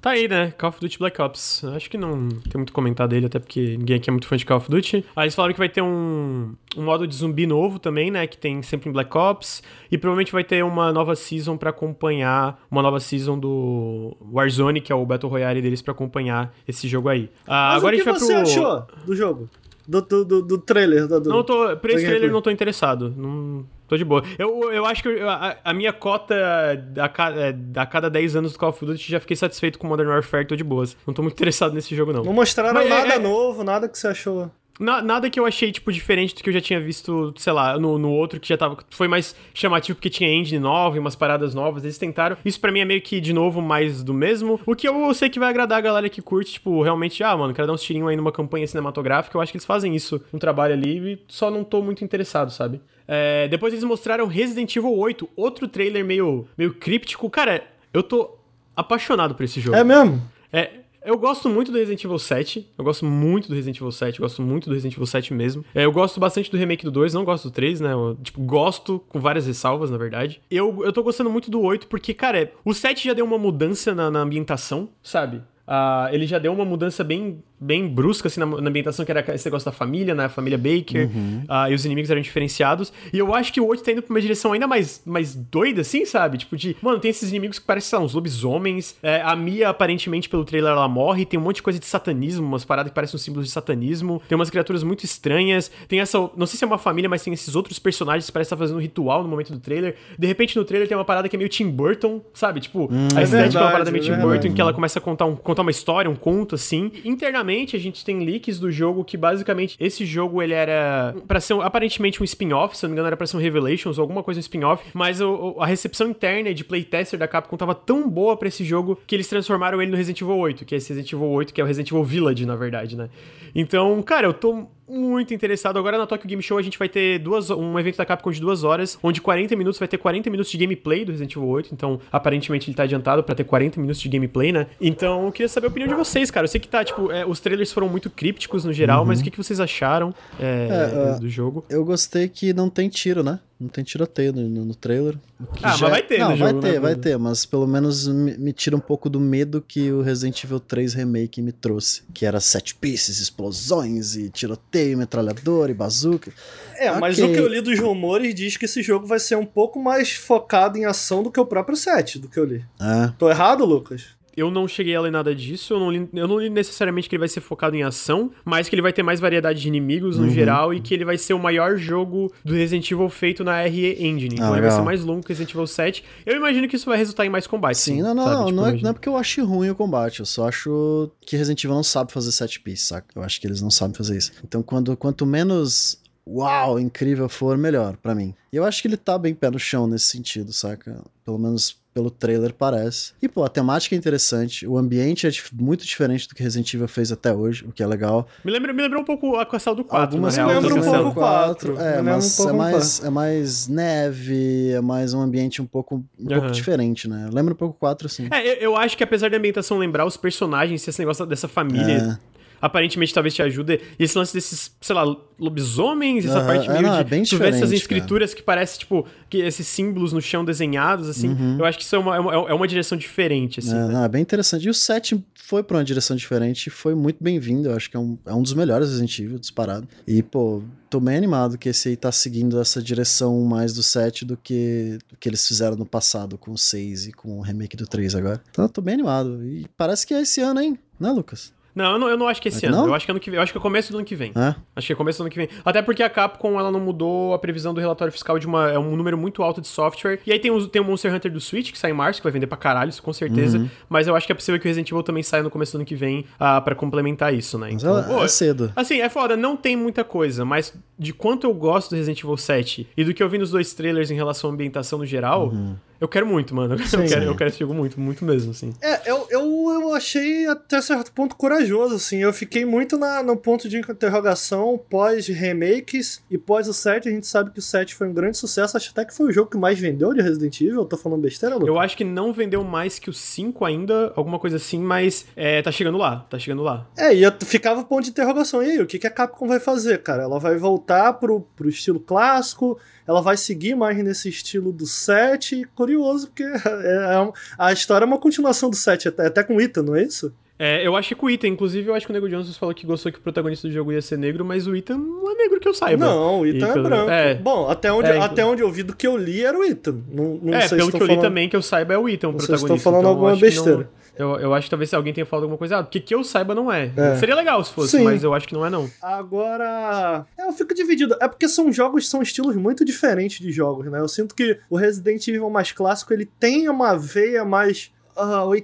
Tá aí, né? Call of Duty Black Ops. Acho que não tem muito comentar dele, até porque ninguém aqui é muito fã de Call of Duty. Aí eles falaram que vai ter um, um modo de zumbi novo também, né? Que tem sempre em Black Ops. E provavelmente vai ter uma nova season pra acompanhar. Uma nova season do Warzone, que é o Battle Royale deles, pra acompanhar esse jogo aí. Ah, Mas agora o a que gente vai você pro. achou do jogo? Do, do, do, do trailer? Do. Não tô, pra esse trailer não tô interessado. Não, tô de boa. Eu, eu acho que a, a minha cota a, é, a cada 10 anos do Call of Duty já fiquei satisfeito com Modern Warfare, tô de boas. Não tô muito interessado nesse jogo, não. Não mostraram Mas é- nada é- novo, nada que você achou. Na- nada que eu achei, tipo, diferente do que eu já tinha visto, sei lá, no, no outro que já tava. Foi mais chamativo porque tinha engine nova e umas paradas novas. Eles tentaram. Isso pra mim é meio que, de novo, mais do mesmo. O que eu sei que vai agradar a galera que curte, tipo, realmente, ah, mano, quero dar uns tirinhos aí numa campanha cinematográfica. Eu acho que eles fazem isso um trabalho ali e só não tô muito interessado, sabe? É, depois eles mostraram Resident Evil 8, outro trailer meio, meio críptico. Cara, eu tô apaixonado por esse jogo. É mesmo? É, eu gosto muito do Resident Evil 7. Eu gosto muito do Resident Evil 7. Eu gosto muito do Resident Evil 7 mesmo. É, eu gosto bastante do remake do 2, não gosto do 3, né? Eu, tipo, gosto com várias ressalvas, na verdade. Eu, eu tô gostando muito do 8 porque, cara, é, o 7 já deu uma mudança na, na ambientação, sabe? Ah, ele já deu uma mudança bem, bem brusca assim, na, na ambientação, que era esse negócio da família, né? A família Baker. ah, e os inimigos eram diferenciados. E eu acho que o 8 tá indo pra uma direção ainda mais, mais doida, assim, sabe? Tipo, de. Mano, tem esses inimigos que parecem, sei lá, uns lobisomens. É, a Mia, aparentemente, pelo trailer, ela morre. Tem um monte de coisa de satanismo, umas paradas que parecem um símbolo de satanismo. Tem umas criaturas muito estranhas. Tem essa. Não sei se é uma família, mas tem esses outros personagens que parecem estar fazendo um ritual no momento do trailer. De repente, no trailer tem uma parada que é meio Tim Burton, sabe? Tipo, a estética é uma verdade, parada meio é Tim verdade. Burton, que ela começa a contar, um, contar uma história, um conto, assim. Internamente, a gente tem leaks do jogo que, basicamente, esse jogo, ele era pra ser, aparentemente, um spin-off, se eu não me engano, era pra ser um Revelations ou alguma coisa um spin-off, mas o- a recepção interna de playtester da Capcom tava tão boa pra esse jogo que eles transformaram ele no Resident Evil 8, que é esse Resident Evil 8, que é o Resident Evil Village, na verdade, né? Então, cara, eu tô muito interessado. Agora na Tokyo Game Show a gente vai ter duas, um evento da Capcom de duas horas, onde 40 minutos vai ter 40 minutos de gameplay do Resident Evil 8. Então, aparentemente ele tá adiantado para ter 40 minutos de gameplay, né? Então, eu queria saber a opinião de vocês, cara. Eu sei que tá, tipo, é, os trailers foram muito crípticos no geral, uhum. mas o que, que vocês acharam é, é, do jogo? Eu gostei que não tem tiro, né? Não tem tiroteio no, no, no trailer. Ah, já... mas vai ter, Não, vai jogo, ter, né? vai ter, mas pelo menos me, me, tira um pouco do medo que o Resident Evil 3 Remake me trouxe. Que era set pieces, explosões e tiroteio, metralhador e bazuca. É, okay. mas o que eu li dos rumores diz que esse jogo vai ser um pouco mais focado em ação do que o próprio set, do que eu li. É. Tô errado, Lucas? Eu não cheguei a ler nada disso. Eu não, li, eu não li necessariamente que ele vai ser focado em ação, mas que ele vai ter mais variedade de inimigos no uhum. geral e que ele vai ser o maior jogo do Resident Evil feito na RE Engine. Então ah, ele vai ser mais longo que Resident Evil 7. Eu imagino que isso vai resultar em mais combate. Sim, sim não, não, não, tipo, não, é, não, é, porque eu acho ruim o combate. Eu só acho que Resident Evil não sabe fazer set piece, saca? Eu acho que eles não sabem fazer isso. Então, quando, quanto menos uau, incrível for, melhor para mim. E eu acho que ele tá bem pé no chão nesse sentido, saca? Pelo menos pelo trailer parece. E, pô, a temática é interessante, o ambiente é muito diferente do que Resident Evil fez até hoje, o que é legal. Me lembra, me lembrou um pouco a Castelo do 4, Algumas me lembra um pouco o 4. É, mas um é, mais, é mais neve, é mais um ambiente um pouco, um uhum. pouco diferente, né? Lembra um pouco o 4, assim. É, eu, eu, acho que apesar da ambientação lembrar os personagens, esse negócio dessa família... É aparentemente talvez te ajude. E esse lance desses, sei lá, lobisomens, essa parte meio é, não, de. É bem tu vê essas escrituras cara. que parece, tipo, que esses símbolos no chão desenhados, assim. Uhum. Eu acho que isso é uma, é uma, é uma direção diferente, assim. É, né? não, é bem interessante. E o 7 foi pra uma direção diferente e foi muito bem-vindo. Eu acho que é um, é um dos melhores Resident Evil, disparado. E, pô, tô bem animado que esse aí tá seguindo essa direção mais do 7 do que, do que eles fizeram no passado com o 6 e com o remake do 3 agora. Então eu tô bem animado. E parece que é esse ano, hein? Né, Lucas? Não, eu não, eu não acho que esse ano. Não? Eu acho que ano que vem. Eu acho que é começo do ano que vem. É? Acho que é começo do ano que vem. Até porque a Capcom ela não mudou a previsão do relatório fiscal de uma, é um número muito alto de software. E aí tem o, tem o Monster Hunter do Switch, que sai em março, que vai vender pra caralho, isso com certeza. Uhum. Mas eu acho que é possível que o Resident Evil também saia no começo do ano que vem uh, para complementar isso, né? Então, mas é, pô, é cedo. Assim, é foda, não tem muita coisa, mas de quanto eu gosto do Resident Evil 7 e do que eu vi nos dois trailers em relação à ambientação no geral. Uhum. Eu quero muito, mano. *laughs* Sim, eu, quero, eu quero esse jogo muito, muito mesmo, assim. É, eu, eu, eu achei até certo ponto corajoso, assim. Eu fiquei muito na, no ponto de interrogação pós-remakes e pós o 7. A gente sabe que o 7 foi um grande sucesso. Acho até que foi o jogo que mais vendeu de Resident Evil. Eu tô falando besteira, Lucas? Eu acho que não vendeu mais que o 5 ainda, alguma coisa assim, mas é, tá chegando lá, tá chegando lá. É, e eu ficava o ponto de interrogação. E aí, o que, que a Capcom vai fazer, cara? Ela vai voltar pro, pro estilo clássico? Ela vai seguir mais nesse estilo do 7. Curioso, porque *laughs* é, é, a história é uma continuação do 7, até, até com o Ethan, não é isso? É, eu acho que com o Ethan, inclusive, eu acho que o Nego Johnson falou que gostou que o protagonista do jogo ia ser negro, mas o Ethan não é negro que eu saiba. Não, o Ethan e, é branco. É, Bom, até onde, é, até onde eu vi do que eu li era o Ethan. Não, não é, sei pelo se que eu falando... li também, que eu saiba, é o Ethan, o protagonista. Vocês estão falando então, alguma besteira. Eu, eu acho que talvez se alguém tenha falado alguma coisa errada. Porque que eu saiba não é. é. Seria legal se fosse, Sim. mas eu acho que não é não. Agora, eu fico dividido. É porque são jogos, são estilos muito diferentes de jogos, né? Eu sinto que o Resident Evil mais clássico, ele tem uma veia mais uh,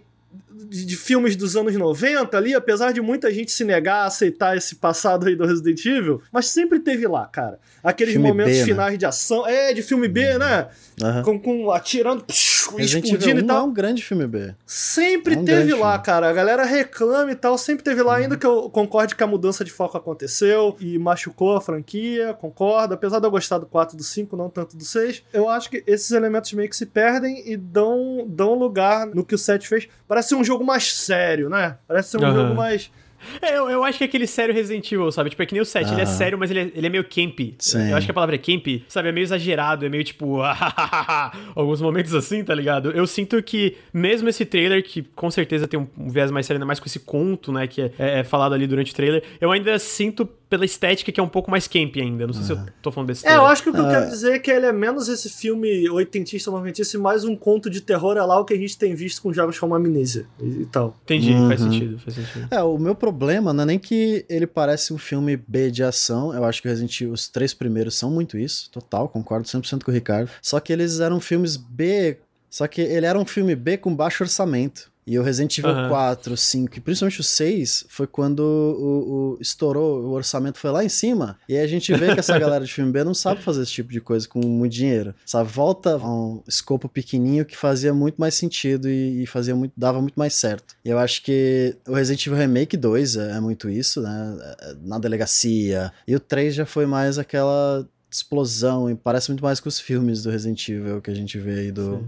de, de, filmes dos anos 90 ali, apesar de muita gente se negar a aceitar esse passado aí do Resident Evil, mas sempre teve lá, cara. Aqueles filme momentos B, né? finais né? de ação. É, de filme B, uhum. né? Uhum. Com, com atirando, psh, explodindo e tal. É um grande filme B. Sempre é um teve lá, filme. cara. A galera reclama e tal, sempre teve lá, uhum. ainda que eu concorde que a mudança de foco aconteceu e machucou a franquia, concordo. Apesar de eu gostar do 4 do 5, não tanto do 6, eu acho que esses elementos meio que se perdem e dão, dão lugar no que o 7 fez. Parece um jogo mais sério, né? Parece ser um jogo mais é, eu, eu, acho que é aquele sério Resident Evil, sabe? Tipo, é que nem o 7, ah. ele é sério, mas ele é, ele é meio camp. Sim. Eu acho que a palavra é camp, sabe? É meio exagerado, é meio tipo. *laughs* alguns momentos assim, tá ligado? Eu sinto que, mesmo esse trailer, que com certeza tem um, um viés mais sério, ainda mais com esse conto, né? Que é, é, é falado ali durante o trailer, eu ainda sinto pela estética que é um pouco mais camp ainda. Não sei se eu tô falando desse É, eu acho que o que eu quero dizer é que ele é menos esse filme oitentista, noventista e mais um conto de terror é lá o que a gente tem visto com jogos como Amnesia e, e tal. Entendi, uhum. faz sentido, faz sentido. É, o meu problema não é nem que ele parece um filme B de ação, eu acho que Resident Evil, os três primeiros são muito isso, total, concordo 100% com o Ricardo. Só que eles eram filmes B, só que ele era um filme B com baixo orçamento. E o Resident Evil Aham. 4, 5 e principalmente o 6 foi quando o, o- estourou, o orçamento foi lá em cima. E aí a gente vê que essa *laughs* galera de filme B não sabe fazer esse tipo de coisa com muito dinheiro. Sabe? Volta a um escopo pequenininho que fazia muito mais sentido e, e fazia muito, dava muito mais certo. E eu acho que o Resident Evil Remake 2 é, é muito isso, né? É, Na delegacia. E o 3 já foi mais aquela explosão e parece muito mais com os filmes do Resident Evil que a gente vê aí do.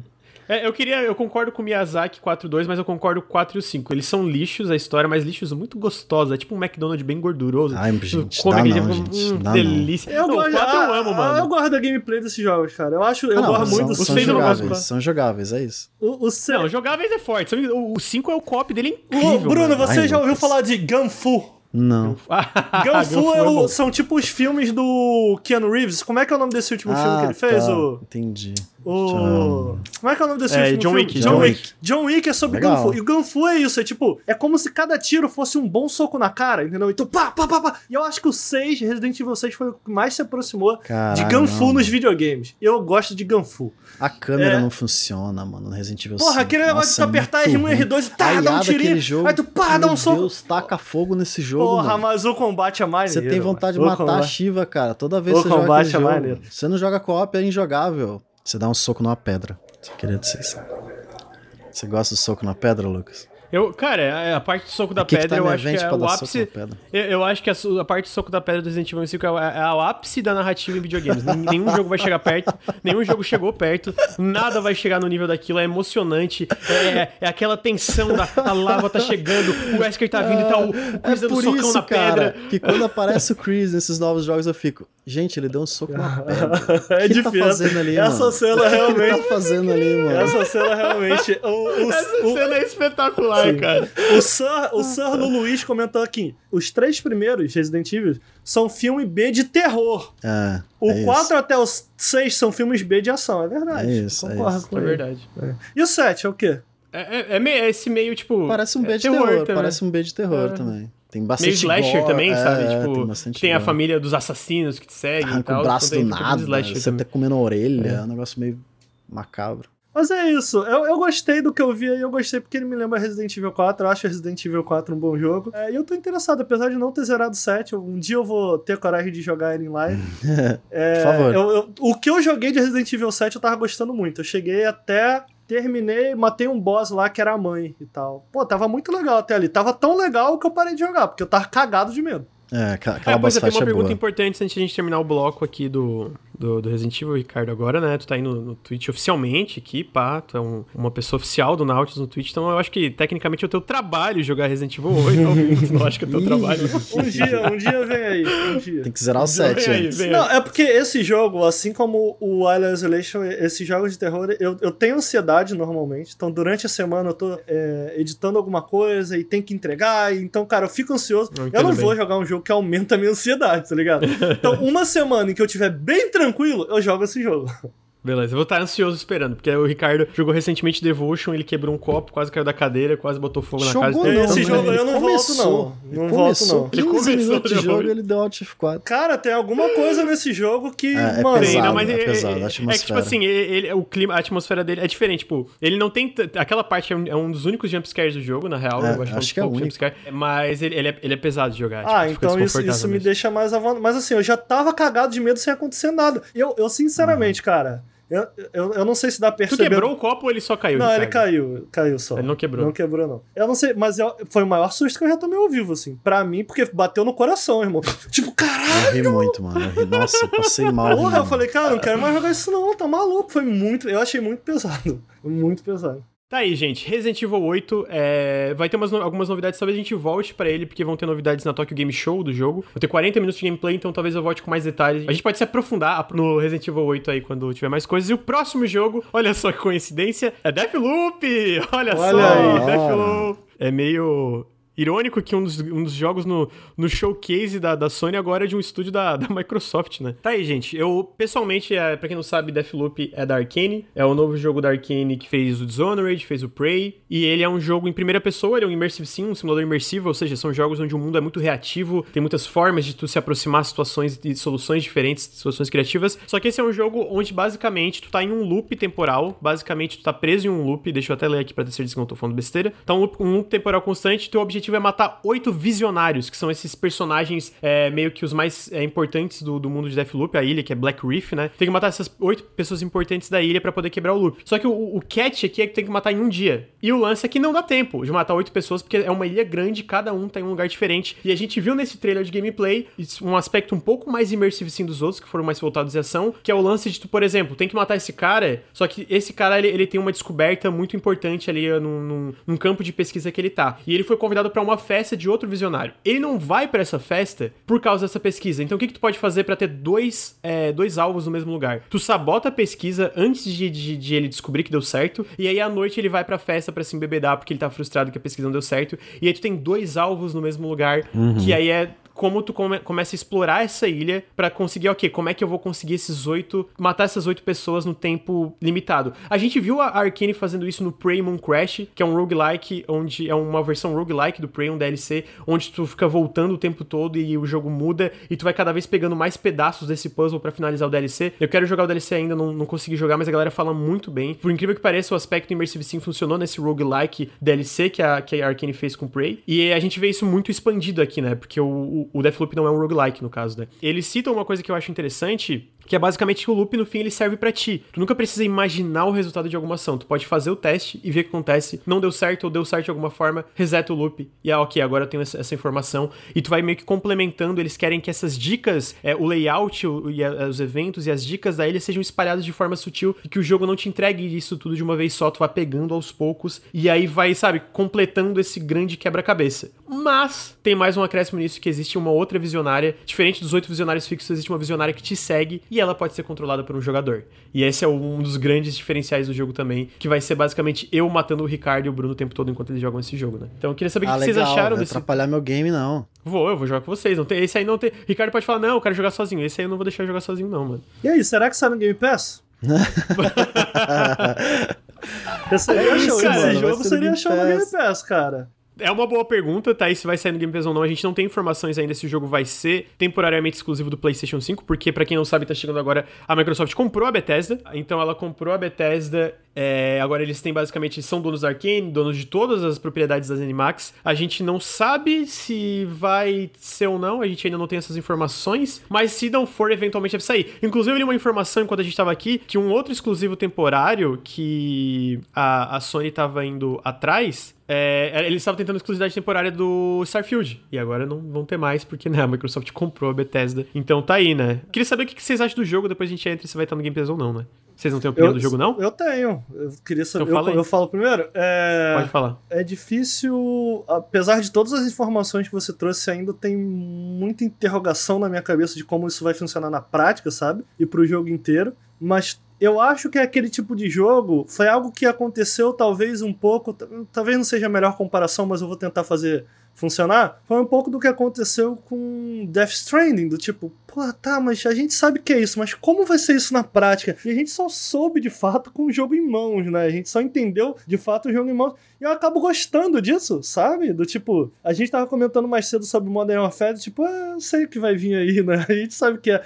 É, eu queria, eu concordo com o Miyazaki 4.2, mas eu concordo com o 4 e o 5. Eles são lixos a história, mas lixos muito gostosos. É tipo um McDonald's bem gorduroso. Ai, gente, Come dá aquele não, dia, gente, hum, dá não. delícia. Eu, Não, gosto, o 4 eu ah, amo, ah, mano. Eu gosto da gameplay desses jogos, cara. Eu acho, eu Ah, não, gosto são, muito. são Os seis eu não gosto, jogáveis, são jogáveis, é isso. O, o, se- Não, jogáveis é forte. O 5 é o cop dele é Ô, incrível. Bruno, mano. você Ai, já ouviu falar de Gunfu? Não. *laughs* Gunfu é o- bom. são tipo os filmes do Keanu Reeves. Como é que é o nome desse último filme que ele fez? tá, O, Entendi. O... Como é que é o nome desse É, John filme? Wick, John John Wick. Wick. John Wick é sobre Legal. Gunfu. E o Gunfu é isso, é tipo, é como se cada tiro fosse um bom soco na cara, entendeu? Então, pá, pá, pá, pá. E eu acho que o 6, Resident Evil 6, foi o que mais se aproximou de Caralho, Gunfu não. nos videogames. Eu gosto de Gunfu. A câmera É. não funciona, mano, no Resident Evil Porra, 5. aquele negócio de tu é apertar muito R1 e ruim. R2 e tá, dá um tirinho. jogo, aí tu pá, dá um meu soco. Deus, taca fogo nesse jogo, Porra, mano. mas o combate é maneiro. Você tem vontade de mano. O matar a combate- Shiva, cara. Toda vez O que você joga combate aquele é jogo. maneiro. Você não joga co-op, é injogável. Você dá um soco numa pedra. Você queria dizer isso. Você gosta do soco na pedra, Lucas? Eu, cara, a, a parte do soco da O que que pedra, tá eu acho que é o ápice. pedra? Eu, eu acho que a, a parte do soco da pedra do Resident Evil 5 é, o- é o ápice da narrativa em videogames. Nen- nenhum jogo vai chegar perto, nenhum jogo chegou perto, nada vai chegar no nível daquilo, é emocionante, é, é aquela tensão da a lava tá chegando, o Wesker tá vindo e tá o, o Chris dando por socão isso, na cara, pedra. que quando aparece o Chris nesses novos jogos, eu fico... Gente, ele deu um soco na *laughs* pedra. É que tá difícil. fazendo ali, Essa mano? cena O que realmente. tá fazendo ali, mano? Essa cena realmente. O, o, Essa o- cena é espetacular, cara. O Sir, o Sir no Luiz comentou aqui: os três primeiros Resident Evil são filme B de terror. É, O é 4 isso. até o 6 são filmes B de ação, é verdade. É isso, é Concordo isso. com É ele. verdade. E o 7 é o quê? É, é, é meio- é esse meio, tipo... Parece um é B de terror, também. parece um B de terror É. também. Tem bastante Meio slasher gore, também, é, sabe? é, tipo, tem bastante tem a família dos assassinos que te seguem e Arranca tal. o braço então do nada, você também. tá comendo a orelha, é um negócio meio macabro. Mas é isso. Eu, eu gostei do que eu vi e eu gostei porque ele me lembra Resident Evil 4. Eu acho Resident Evil 4 um bom jogo. É, E eu tô interessado, apesar de não ter zerado o 7. eu- Um dia eu vou ter coragem de jogar ele em live. *laughs* É, Por favor. eu- eu- o que eu joguei de Resident Evil 7 eu tava gostando muito. Eu cheguei até. Terminei, matei um boss lá que era a mãe e tal. Pô, tava muito legal até ali. Tava tão legal que eu parei de jogar, porque eu tava cagado de medo. É, aquela, aquela Ah, boss é, tem fight uma é pergunta boa. importante antes de a gente terminar o bloco aqui do, do, do Resident Evil, Ricardo, agora, né? Tu tá aí no, no Twitch oficialmente aqui, pá, tu é um- uma pessoa oficial do Nautilus no Twitch, então eu acho que tecnicamente é o teu trabalho jogar Resident Evil 8 ao vivo, tu não acha que é o teu trabalho? Um dia, um dia vem aí. Um dia. Tem que zerar o Vem 7 aí, aí. Não, é porque esse jogo, assim como o Island Isolation, esses jogos de terror, eu, eu tenho ansiedade normalmente. Então, durante a semana eu tô é, editando alguma coisa e tem que entregar. Então, cara, eu fico ansioso. Eu Eu, não bem. vou jogar um jogo que aumenta a minha ansiedade, tá ligado? Então, uma semana em que eu tiver bem tranquilo, eu jogo esse jogo. Beleza, eu vou estar ansioso esperando, porque o Ricardo jogou recentemente Devotion, ele quebrou um copo, quase caiu da cadeira, quase botou fogo na casa. Jogou não, Esse jogo eu não volto, começou. não. Não Ele volto, não. 15 Ele começou minutos de jogo e ele deu Alt F4. Cara, tem alguma coisa nesse jogo que, É, é mano. pesado. Não, mas é é, pesado, a é, é que, tipo assim, ele, ele- o clima, a atmosfera dele é diferente. Tipo, ele não tem. Aquela parte é um, é um dos únicos jumpscares do jogo, na real. É, eu acho, acho que é um é o jumpscare, Mas ele, ele, é, ele é pesado de jogar. Ah, tipo, então isso, isso me deixa mais à vontade. Mas assim, eu já tava cagado de medo sem acontecer nada. Eu, eu sinceramente, cara, eu, eu, eu não sei se dá pra Tu perceber. quebrou o copo ou ele só caiu? Não, ele caiu, caiu só. Ele não quebrou. Não quebrou, não. Eu não sei, mas eu- foi o maior susto que eu já tomei ao vivo, assim. Pra mim, porque bateu no coração, irmão. *laughs* Tipo, caralho! Eu ri muito, mano. Eu ri, nossa, eu passei mal. Porra, eu falei, cara, não quero mais jogar isso não, tá maluco. Foi muito, eu achei muito pesado. *laughs* Muito pesado. Tá aí, gente. Resident Evil 8 é, vai ter umas no- algumas novidades. Talvez a gente volte pra ele, porque vão ter novidades na Tokyo Game Show do jogo. Vai ter 40 minutos de gameplay, então talvez eu volte com mais detalhes. A gente pode se aprofundar no Resident Evil 8 aí quando tiver mais coisas. E o próximo jogo, olha só que coincidência, é Deathloop! *laughs* Olha, Olha só, aí. Deathloop. É meio Irônico que um dos, um dos jogos no, no showcase da, da Sony agora é de um estúdio da, da Microsoft, né? Tá aí, gente. Eu, pessoalmente, é, pra quem não sabe, Deathloop é da Arkane. É o novo jogo da Arkane que fez o Dishonored, fez o Prey. E ele é um jogo em primeira pessoa, ele é um Immersive Sim, um simulador imersivo, ou seja, são jogos onde o mundo é muito reativo, tem muitas formas de tu se aproximar situações e soluções diferentes, situações criativas. Só que esse é um jogo onde, basicamente, tu tá em um loop temporal. Basicamente, tu tá preso em um loop. Deixa eu até ler aqui pra ter certeza que não tô falando besteira. Tá um loop, um loop temporal constante. Teu objetivo é matar oito visionários, que são esses personagens é, meio que os mais é, importantes do, do mundo de Deathloop, a ilha, que é Black Reef, né? Tem que matar essas oito pessoas importantes da ilha para poder quebrar o loop. Só que o, o catch aqui é que tem que matar em um dia. E o lance é que não dá tempo de matar oito pessoas, porque é uma ilha grande, cada um tá em um lugar diferente. E a gente viu nesse trailer de gameplay um aspecto um pouco mais imersivo sim dos outros, que foram mais voltados em ação, que é o lance de tu, por exemplo, tem que matar esse cara, só que esse cara ele, ele tem uma descoberta muito importante ali num, num, num campo de pesquisa que ele tá. E ele foi convidado para uma festa de outro visionário. Ele não vai para essa festa por causa dessa pesquisa. Então o que, que tu pode fazer para ter dois, é, dois alvos no mesmo lugar? Tu sabota a pesquisa antes de, de, de, ele descobrir que deu certo, e aí à noite ele vai pra festa para se embebedar porque ele tá frustrado que a pesquisa não deu certo, e aí tu tem dois alvos no mesmo lugar, uhum. que aí é como tu come, começa a explorar essa ilha para conseguir, ok, como é que eu vou conseguir esses oito, matar essas oito pessoas no tempo limitado. A gente viu a Arkane fazendo isso no Prey Moon Crash, que é um roguelike, onde é uma versão roguelike do Prey, um DLC, onde tu fica voltando o tempo todo e o jogo muda e tu vai cada vez pegando mais pedaços desse puzzle para finalizar o DLC. Eu quero jogar o DLC ainda, não, não consegui jogar, mas a galera fala muito bem. Por incrível que pareça, o aspecto Immersive Sim funcionou nesse roguelike DLC que a, que a Arkane fez com Prey. E a gente vê isso muito expandido aqui, né? Porque o, o Deathloop não é um roguelike, no caso, né? Eles citam uma coisa que eu acho interessante, que é basicamente que o loop no fim ele serve para ti. Tu nunca precisa imaginar o resultado de alguma ação. Tu pode fazer o teste e ver o que acontece. Não deu certo ou deu certo de alguma forma, reseta o loop. E ah, ok, agora eu tenho essa, informação. E tu vai meio que complementando. Eles querem que essas dicas, é, o layout o, e a, os eventos e as dicas da ilha sejam espalhados de forma sutil e que o jogo não te entregue isso tudo de uma vez só. Tu vai pegando aos poucos e aí vai, sabe, completando esse grande quebra-cabeça. Mas tem mais um acréscimo nisso que existe uma outra visionária. Diferente dos oito visionários fixos, existe uma visionária que te segue e ela pode ser controlada por um jogador. E esse é um dos grandes diferenciais do jogo também, que vai ser basicamente eu matando o Ricardo e o Bruno o tempo todo enquanto eles jogam esse jogo, né? Então eu queria saber o ah, que legal, vocês acharam desse. atrapalhar meu game, não. Vou, eu vou jogar com vocês. Não tem, esse aí não tem. Ricardo pode falar, não, eu quero jogar sozinho. Esse aí eu não vou deixar jogar sozinho, não, mano. E aí, será que sai no Game Pass? *laughs* é esse jogo seria show no Game Pass, cara. É uma boa pergunta, tá? E se vai sair no Game Pass ou não, a gente não tem informações ainda se o jogo vai ser temporariamente exclusivo do PlayStation 5, porque para quem não sabe, tá chegando agora, a Microsoft comprou a Bethesda, então ela comprou a Bethesda, é, agora eles têm basicamente, são donos da Arkane, donos de todas as propriedades das Animax. A gente não sabe se vai ser ou não, a gente ainda não tem essas informações, mas se não for, eventualmente deve sair. Inclusive, eu li uma informação enquanto a gente tava aqui, que um outro exclusivo temporário que a, a Sony tava indo atrás é, é, eles estavam tentando exclusividade temporária do Starfield. E agora não vão ter mais, porque né, a Microsoft *laughs* comprou a Bethesda. Então tá aí, né? Queria saber o que vocês acham do jogo, depois a gente entra se vai estar no Game Pass ou não, né? Vocês não têm opinião eu, do jogo, não? Eu tenho. Eu queria saber. Então eu, eu, falo primeiro. É, Pode falar. É difícil. Apesar de todas as informações que você trouxe, ainda tem muita interrogação na minha cabeça de como isso vai funcionar na prática, sabe? E pro jogo inteiro. Mas eu acho que aquele tipo de jogo foi algo que aconteceu talvez um pouco, talvez não seja a melhor comparação, mas eu vou tentar fazer funcionar. Foi um pouco do que aconteceu com Death Stranding, do tipo, pô, tá, mas a gente sabe que é isso, mas como vai ser isso na prática? E a gente só soube de fato com o jogo em mãos, né? A gente só entendeu de fato o jogo em mãos. E eu acabo gostando disso, sabe? Do tipo, a gente tava comentando mais cedo sobre Modern Warfare, tipo, ah, eu sei o que vai vir aí, né? *laughs* A gente sabe que é.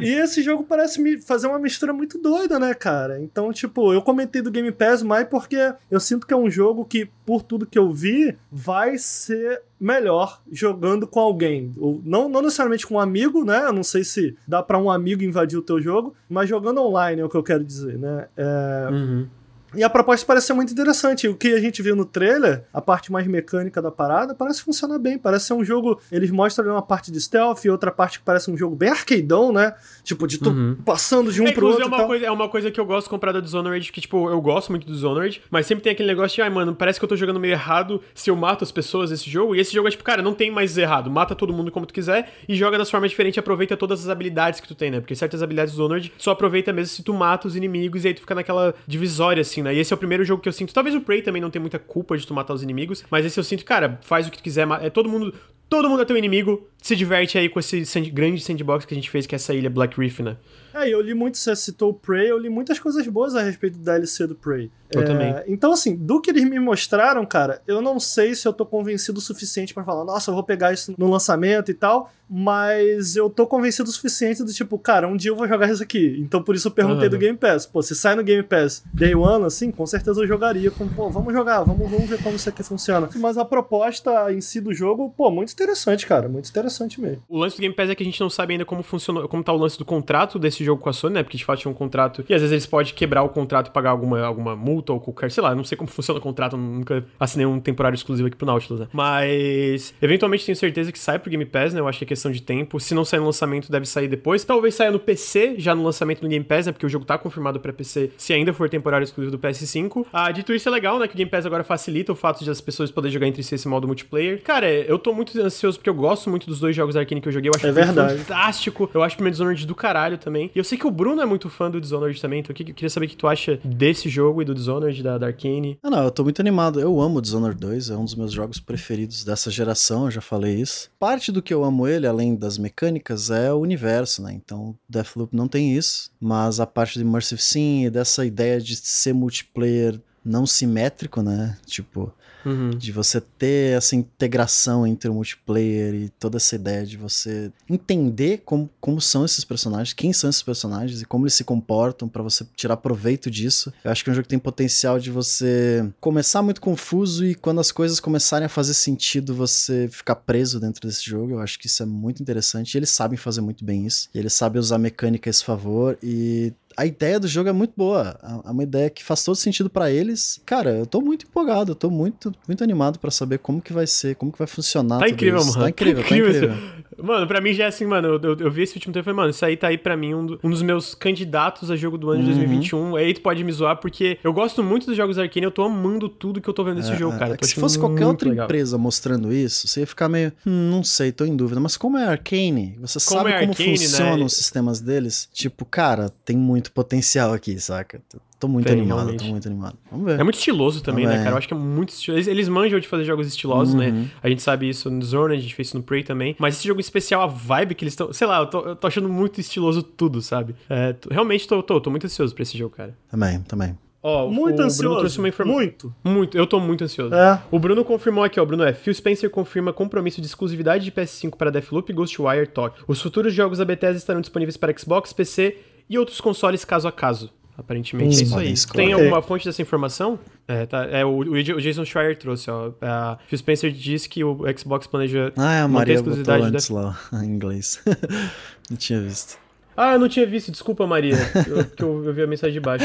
e esse jogo parece me fazer uma mistura muito doida, né, cara? Então, tipo, eu comentei do Game Pass mais porque eu sinto que é um jogo que, por tudo que eu vi, vai ser melhor jogando com alguém. Não, não necessariamente com um amigo, né? Eu não sei se dá para um amigo invadir o teu jogo, mas jogando online é o que eu quero dizer, né? É... Uhum. E a proposta parece ser muito interessante. O que a gente viu no trailer, a parte mais mecânica da parada, parece funcionar bem. Parece ser um jogo. Eles mostram uma parte de stealth e outra parte que parece um jogo bem arcadeão, né? Tipo, de tu uhum. passando de um é, pro outro. É uma, coisa, é uma coisa que eu gosto de comprar da Dishonored, que, tipo, eu gosto muito do Dishonored, mas sempre tem aquele negócio de, ai, mano, parece que eu tô jogando meio errado se eu mato as pessoas nesse jogo. E esse jogo é tipo, cara, não tem mais errado. Mata todo mundo como tu quiser e joga das formas diferentes e aproveita todas as habilidades que tu tem, né? Porque certas habilidades do Dishonored só aproveita mesmo se tu mata os inimigos e aí tu fica naquela divisória, assim assim, né? E esse é o primeiro jogo que eu sinto. Talvez o Prey também não tenha muita culpa de tu matar os inimigos, mas esse eu sinto, cara, faz o que tu quiser. É todo mundo. Todo mundo é teu inimigo. Se diverte aí com esse sand, grande sandbox que a gente fez, que é essa ilha Black Reef, né? É, eu li muito, você citou o Prey, eu li muitas coisas boas a respeito do DLC do Prey. Eu é, também. Então, assim, do que eles me mostraram, cara, eu não sei se eu tô convencido o suficiente para falar, nossa, eu vou pegar isso no lançamento e tal, mas eu tô convencido o suficiente do tipo, cara, um dia eu vou jogar isso aqui. Então, por isso eu perguntei uhum. do Game Pass. Pô, se sai no Game Pass Day One, assim, com certeza eu jogaria. Com, pô, vamos jogar, vamos, vamos ver como isso aqui funciona. Mas a proposta em si do jogo, pô, muito interessante, cara, muito interessante mesmo. O lance do Game Pass é que a gente não sabe ainda como funciona, como tá o lance do contrato desse jogo com a Sony, né? Porque de fato tinha um contrato e às vezes eles podem quebrar o contrato e pagar alguma, alguma multa ou qualquer, sei lá, não sei como *laughs* funciona o contrato, nunca assinei um temporário exclusivo aqui pro Nautilus, né? Mas eventualmente tenho certeza que sai pro Game Pass, né? Eu acho que é questão de tempo. Se não sair no lançamento, deve sair depois. Talvez saia no PC, já no lançamento do Game Pass, né? Porque o jogo tá confirmado pra PC, se ainda for temporário exclusivo do PS5. Ah, dito isso, é legal, né? Que o Game Pass agora facilita o fato de as pessoas poderem jogar entre si esse modo multiplayer. Cara, eu tô muito ansioso porque eu gosto muito dos dois jogos Arkane que eu joguei. Eu acho é verdade. fantástico. Eu acho o primeiro Dishonored do caralho também. E eu sei que o Bruno é muito fã do Dishonored também, então eu queria saber o que tu acha desse jogo e do Dishonored, da, da Arkane. Ah, não, eu tô muito animado. Eu amo o Dishonored 2, é um dos meus jogos preferidos dessa geração, eu já falei isso. Parte do que eu amo ele, além das mecânicas, é o universo, né? Então, Deathloop não tem isso, mas a parte de Immersive Sim e dessa ideia de ser multiplayer não simétrico, né? Tipo, Uhum. De você ter essa integração entre o multiplayer e toda essa ideia de você entender como, como são esses personagens, quem são esses personagens e como eles se comportam para você tirar proveito disso. Eu acho que é um jogo que tem potencial de você começar muito confuso e quando as coisas começarem a fazer sentido, você ficar preso dentro desse jogo. Eu acho que isso é muito interessante. E eles sabem fazer muito bem isso. E eles sabem usar mecânica a esse favor e a ideia do jogo é muito boa. É uma ideia que faz todo sentido para eles. Cara, eu tô muito empolgado, eu tô muito, muito animado para saber como que vai ser, como que vai funcionar. Tá incrível, isso. mano. Tá incrível, tá incrível. Tá incrível. Mano, pra mim já é assim, mano, eu, eu, eu vi esse último tempo e falei, mano, isso aí tá aí pra mim um, do, um dos meus candidatos a jogo do ano de 2021. Uhum. Aí tu pode me zoar, porque eu gosto muito dos jogos Arkane, eu tô amando tudo que eu tô vendo nesse é, jogo, cara. É se fosse qualquer outra legal. empresa mostrando isso, você ia ficar meio, hum, não sei, tô em dúvida. Mas como é Arkane, você como sabe é como Arcane, funcionam né? os sistemas deles, tipo, cara, tem muito potencial aqui, saca? Tô muito Tem, animado, realmente. tô muito animado. Vamos ver. É muito estiloso também, Vamos né, cara? Eu acho que é muito estiloso. Eles, eles manjam de fazer jogos estilosos, né? uhum. né? A gente sabe isso no Zone, a gente fez isso no Prey também. Mas esse jogo especial, a vibe que eles estão. Sei lá, eu tô, eu tô, achando muito estiloso tudo, sabe? É, realmente tô, tô, tô muito ansioso pra esse jogo, cara. Também, também. Ó, muito o ansioso. Bruno informa... Muito. Muito. Eu tô muito ansioso. É. O Bruno confirmou aqui, ó. Bruno é. Phil Spencer confirma compromisso de exclusividade de PS5 para Deathloop e Ghostwire Tokyo. Os futuros jogos da Bethesda estarão disponíveis para Xbox, PC e outros consoles caso a caso. Aparentemente hum, é isso aí. Tem alguma fonte dessa informação? É, tá, é o, o Jason Schreier trouxe, ó. A Phil Spencer disse que o Xbox planeja ah, é, a Maria manter a exclusividade da... lá, *laughs* em inglês. *laughs* Não tinha visto. Ah, eu não tinha visto, desculpa, Maria. Eu, *laughs* porque eu, eu vi a mensagem de baixo.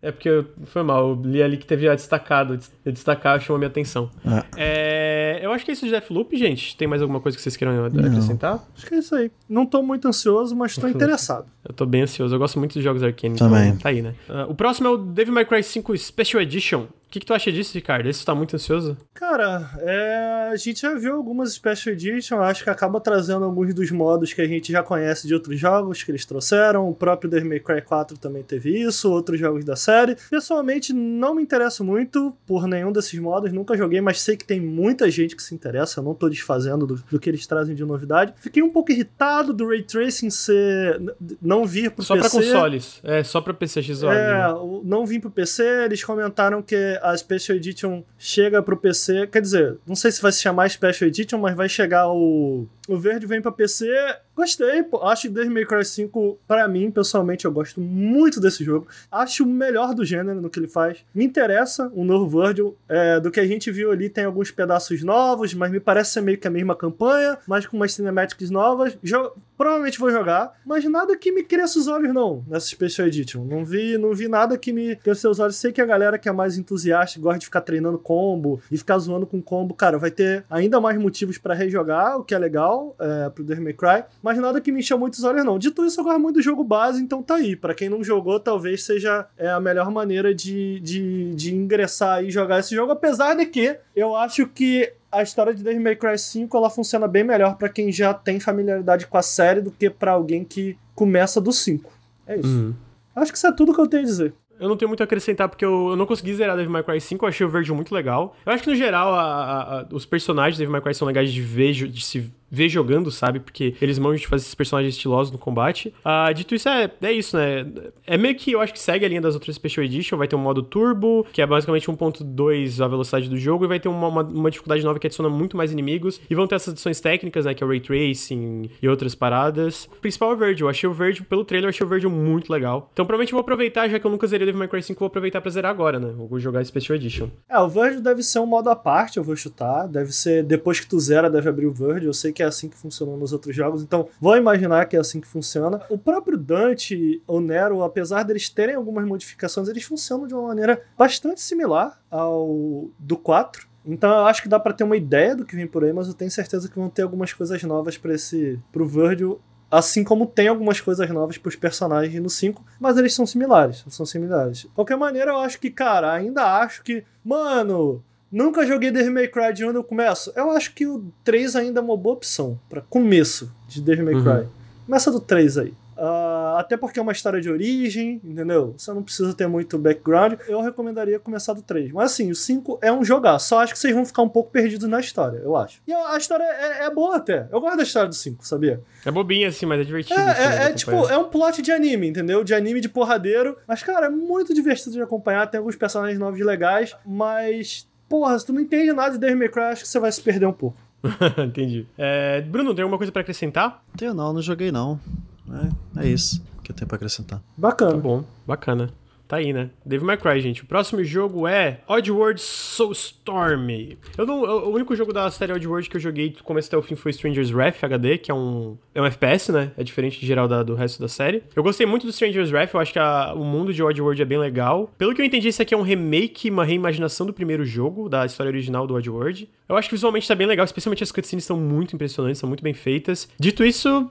É porque eu, foi mal, eu li ali que teve a destacado. Destacar chamou minha atenção. Ah. É, eu acho que é isso de Deathloop, gente. Tem mais alguma coisa que vocês queiram acrescentar? Acho que é isso aí. Não tô muito ansioso, mas tô interessado. Eu tô bem ansioso. Eu gosto muito dos jogos Arcane. Também. Então tá aí, né? Uh, o próximo é o Devil May Cry 5 Special Edition. O que, que, tu acha disso, Ricardo? Esse tá muito ansioso? Cara, é... a gente já viu algumas Special Edition, acho que acaba trazendo alguns dos modos que a gente já conhece de outros jogos que eles trouxeram. O próprio Devil May Cry 4 também teve isso, outros jogos da série. Pessoalmente, não me interesso muito por nenhum desses modos, nunca joguei, mas sei que tem muita gente que se interessa, eu não tô desfazendo do, do que eles trazem de novidade. Fiquei um pouco irritado do Ray Tracing ser... não vir pro só PC. Só pra consoles, é, só pra PC XOR. É, né? não vir pro PC, eles comentaram que a Special Edition chega pro PC. Quer dizer, não sei se vai se chamar Special Edition, mas vai chegar o. O verde vem pra PC. Gostei, pô. Acho que Devil May Cry 5, pra mim, pessoalmente, eu gosto muito desse jogo. Acho o melhor do gênero no que ele faz. Me interessa um novo Virgil. É, do que a gente viu ali, tem alguns pedaços novos, mas me parece ser meio que a mesma campanha, mas com umas cinematics novas. Provavelmente vou jogar, mas nada que me cresça os olhos, não, nessa Special Edition. Não vi, não vi nada que me cresça os olhos. Sei que a galera que é mais entusiasta, gosta de ficar treinando combo e ficar zoando com combo, cara, vai ter ainda mais motivos para rejogar, o que é legal é, pro Devil May Cry, mas nada que me encha muito os olhos, não. Dito isso, eu gosto muito do jogo base, então tá aí. Para quem não jogou, talvez seja é, a melhor maneira de, de, de ingressar e jogar esse jogo, apesar de que eu acho que a história de Devil May Cry 5 ela funciona bem melhor para quem já tem familiaridade com a série do que para alguém que começa do 5. É isso. Uhum. Acho que isso é tudo que eu tenho a dizer. eu não tenho muito a acrescentar, porque eu, eu não consegui zerar Devil May Cry 5, eu achei o verde muito legal. Eu acho que, no geral, a, a, a, os personagens de Devil May Cry são legais de ver, de se ver jogando, sabe? Porque eles manjam de fazer esses personagens estilosos no combate. Ah, dito isso, é, é isso, né? É meio que eu acho que segue a linha das outras Special Edition. Vai ter um modo turbo, que é basicamente 1.2 a velocidade do jogo, e vai ter uma, uma, uma, dificuldade nova que adiciona muito mais inimigos. E vão ter essas adições técnicas, né? Que é o Ray Tracing e outras paradas. O principal é o verde. Eu achei o verde, pelo trailer, eu achei o verde muito legal. Então, provavelmente eu vou aproveitar, já que eu nunca zerei Devil May Cry 5, vou aproveitar pra zerar agora, né? Vou jogar Special Edition. É, o verde deve ser um modo à parte, eu vou chutar. Deve ser, depois que tu zera, deve abrir o verde. Eu sei que é assim que funciona nos outros jogos, então vou imaginar que é assim que funciona. O próprio Dante ou Nero, apesar deles terem algumas modificações, eles funcionam de uma maneira bastante similar ao do 4. Então eu acho que dá para ter uma ideia do que vem por aí, mas eu tenho certeza que vão ter algumas coisas novas para esse pro Virgil, assim como tem algumas coisas novas para os personagens no 5, mas eles são similares, são similares. De qualquer maneira, eu acho que, cara, ainda acho que, mano, Nunca joguei Devil May Cry de onde eu começo. Eu acho que o 3 ainda é uma boa opção para começo de Devil May Cry. Uhum. Começa do 3 aí. Uh, até porque é uma história de origem, entendeu? Você não precisa ter muito background. Eu recomendaria começar do 3. Mas assim, o 5 é um jogar. Só acho que vocês vão ficar um pouco perdidos na história, eu acho. E a história é, é boa até. Eu gosto da história do 5, sabia? É bobinha assim, mas é divertido. É, assim, é, é tipo, é um plot de anime, entendeu? De anime de porradeiro. Mas, cara, é muito divertido de acompanhar. Tem alguns personagens novos legais, mas porra, se tu não entende nada de Devil May Cry, acho que você vai se perder um pouco. *laughs* Entendi. É, Bruno, tem alguma coisa para acrescentar? Tenho não, não joguei não. É, é isso que eu tenho pra acrescentar. Bacana. Tá bom, bacana. Tá aí, né? Devil May Cry, gente. O próximo jogo é Oddworld Soulstorm. Eu não, o único jogo da série Oddworld que eu joguei do começo até o fim foi Stranger's Wrath HD, que é um, é um FPS, né? É diferente de geral da, do resto da série. Eu gostei muito do Stranger's Wrath, eu acho que a, o mundo de Oddworld é bem legal. Pelo que eu entendi, esse aqui é um remake, uma reimaginação do primeiro jogo, da história original do Oddworld. Eu acho que visualmente tá bem legal, especialmente as cutscenes são muito impressionantes, são muito bem feitas. Dito isso,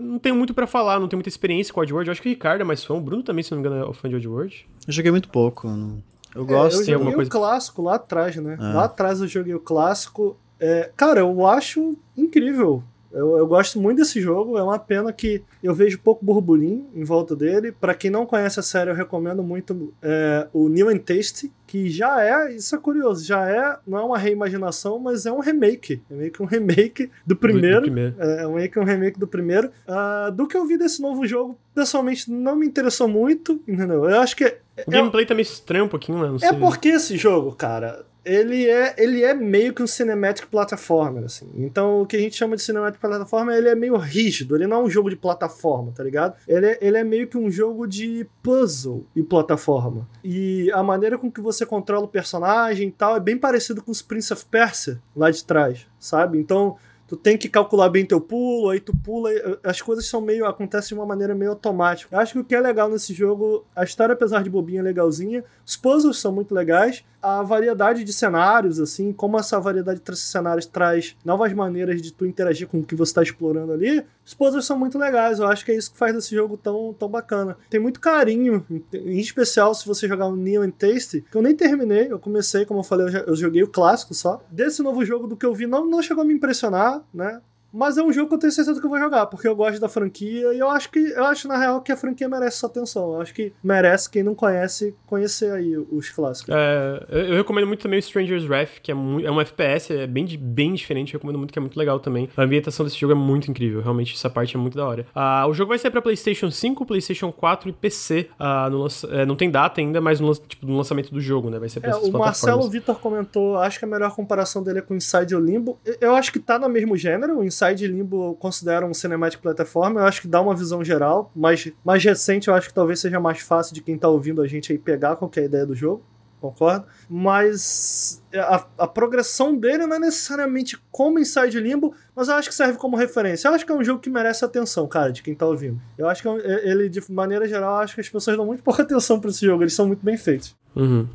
não tenho muito para falar, não tenho muita experiência com Oddworld. Eu acho que o Ricardo é mais fã, o Bruno também, se não me engano, é fã de Oddworld. Eu joguei muito pouco, não... eu gosto. É, eu joguei coisa... o clássico lá atrás, né? É. Lá atrás eu joguei o clássico. É, cara, eu acho incrível. Eu, eu, gosto muito desse jogo. É uma pena que eu vejo pouco burburinho em volta dele. Para quem não conhece a série, eu recomendo muito é, o New and Tasty, que já é, isso é curioso, já é, não é uma reimaginação, mas é um remake. É meio que um remake do primeiro. Do, do primeiro. É, é meio que um remake do primeiro. Uh, do que eu vi desse novo jogo, pessoalmente não me interessou muito, entendeu? Eu acho que. O é, gameplay tá meio estranho um pouquinho, né? é porque esse jogo, cara ele é, ele é meio que um cinematic platformer, assim. Então, o que a gente chama de cinematic platformer, ele é meio rígido, ele não é um jogo de plataforma, tá ligado? Ele é, ele é meio que um jogo de puzzle e plataforma. E a maneira com que você controla o personagem e tal é bem parecido com os Prince of Persia lá de trás, sabe? Então, tu tem que calcular bem teu pulo, aí tu pula, as coisas são meio acontecem de uma maneira meio automática. Eu acho que o que é legal nesse jogo, a história apesar de bobinha é legalzinha, os puzzles são muito legais, a variedade de cenários assim, como essa variedade de cenários traz novas maneiras de tu interagir com o que você está explorando ali, os puzzles são muito legais. Eu acho que é isso que faz esse jogo tão, tão bacana. Tem muito carinho, em especial se você jogar o and Taste, que eu nem terminei, eu comecei, como eu falei, eu joguei o clássico só. Desse novo jogo do que eu vi, não, não chegou a me impressionar, né? Mas é um jogo que eu tenho certeza que eu vou jogar, porque eu gosto da franquia e eu acho que eu acho na real que a franquia merece sua atenção. Eu acho que merece quem não conhece conhecer aí os clássicos. É, eu recomendo muito também o Stranger's Wrath, que é, muito, é um FPS, é bem, bem diferente, eu recomendo muito, que é muito legal também. A ambientação desse jogo é muito incrível, realmente essa parte é muito da hora. Ah, o jogo vai sair pra PlayStation 5, PlayStation 4 e PC. Ah, no, é, não tem data ainda, mas no, tipo, no lançamento do jogo, né? Vai ser pra é, essas O Marcelo Vitor comentou, acho que a melhor comparação dele é com Inside o Limbo. Eu acho que tá no mesmo gênero, o Inside Inside Limbo considera um cinematic platform, eu acho que dá uma visão geral, mas mais recente eu acho que talvez seja mais fácil de quem tá ouvindo a gente aí pegar qualquer ideia do jogo, concordo? Mas a, a progressão dele não é necessariamente como Inside Limbo, mas eu acho que serve como referência. Eu acho que é um jogo que merece atenção, cara, de quem tá ouvindo. Eu acho que é ele, de maneira geral, acho que as pessoas dão muito pouca atenção para esse jogo, eles são muito bem feitos. Uhum.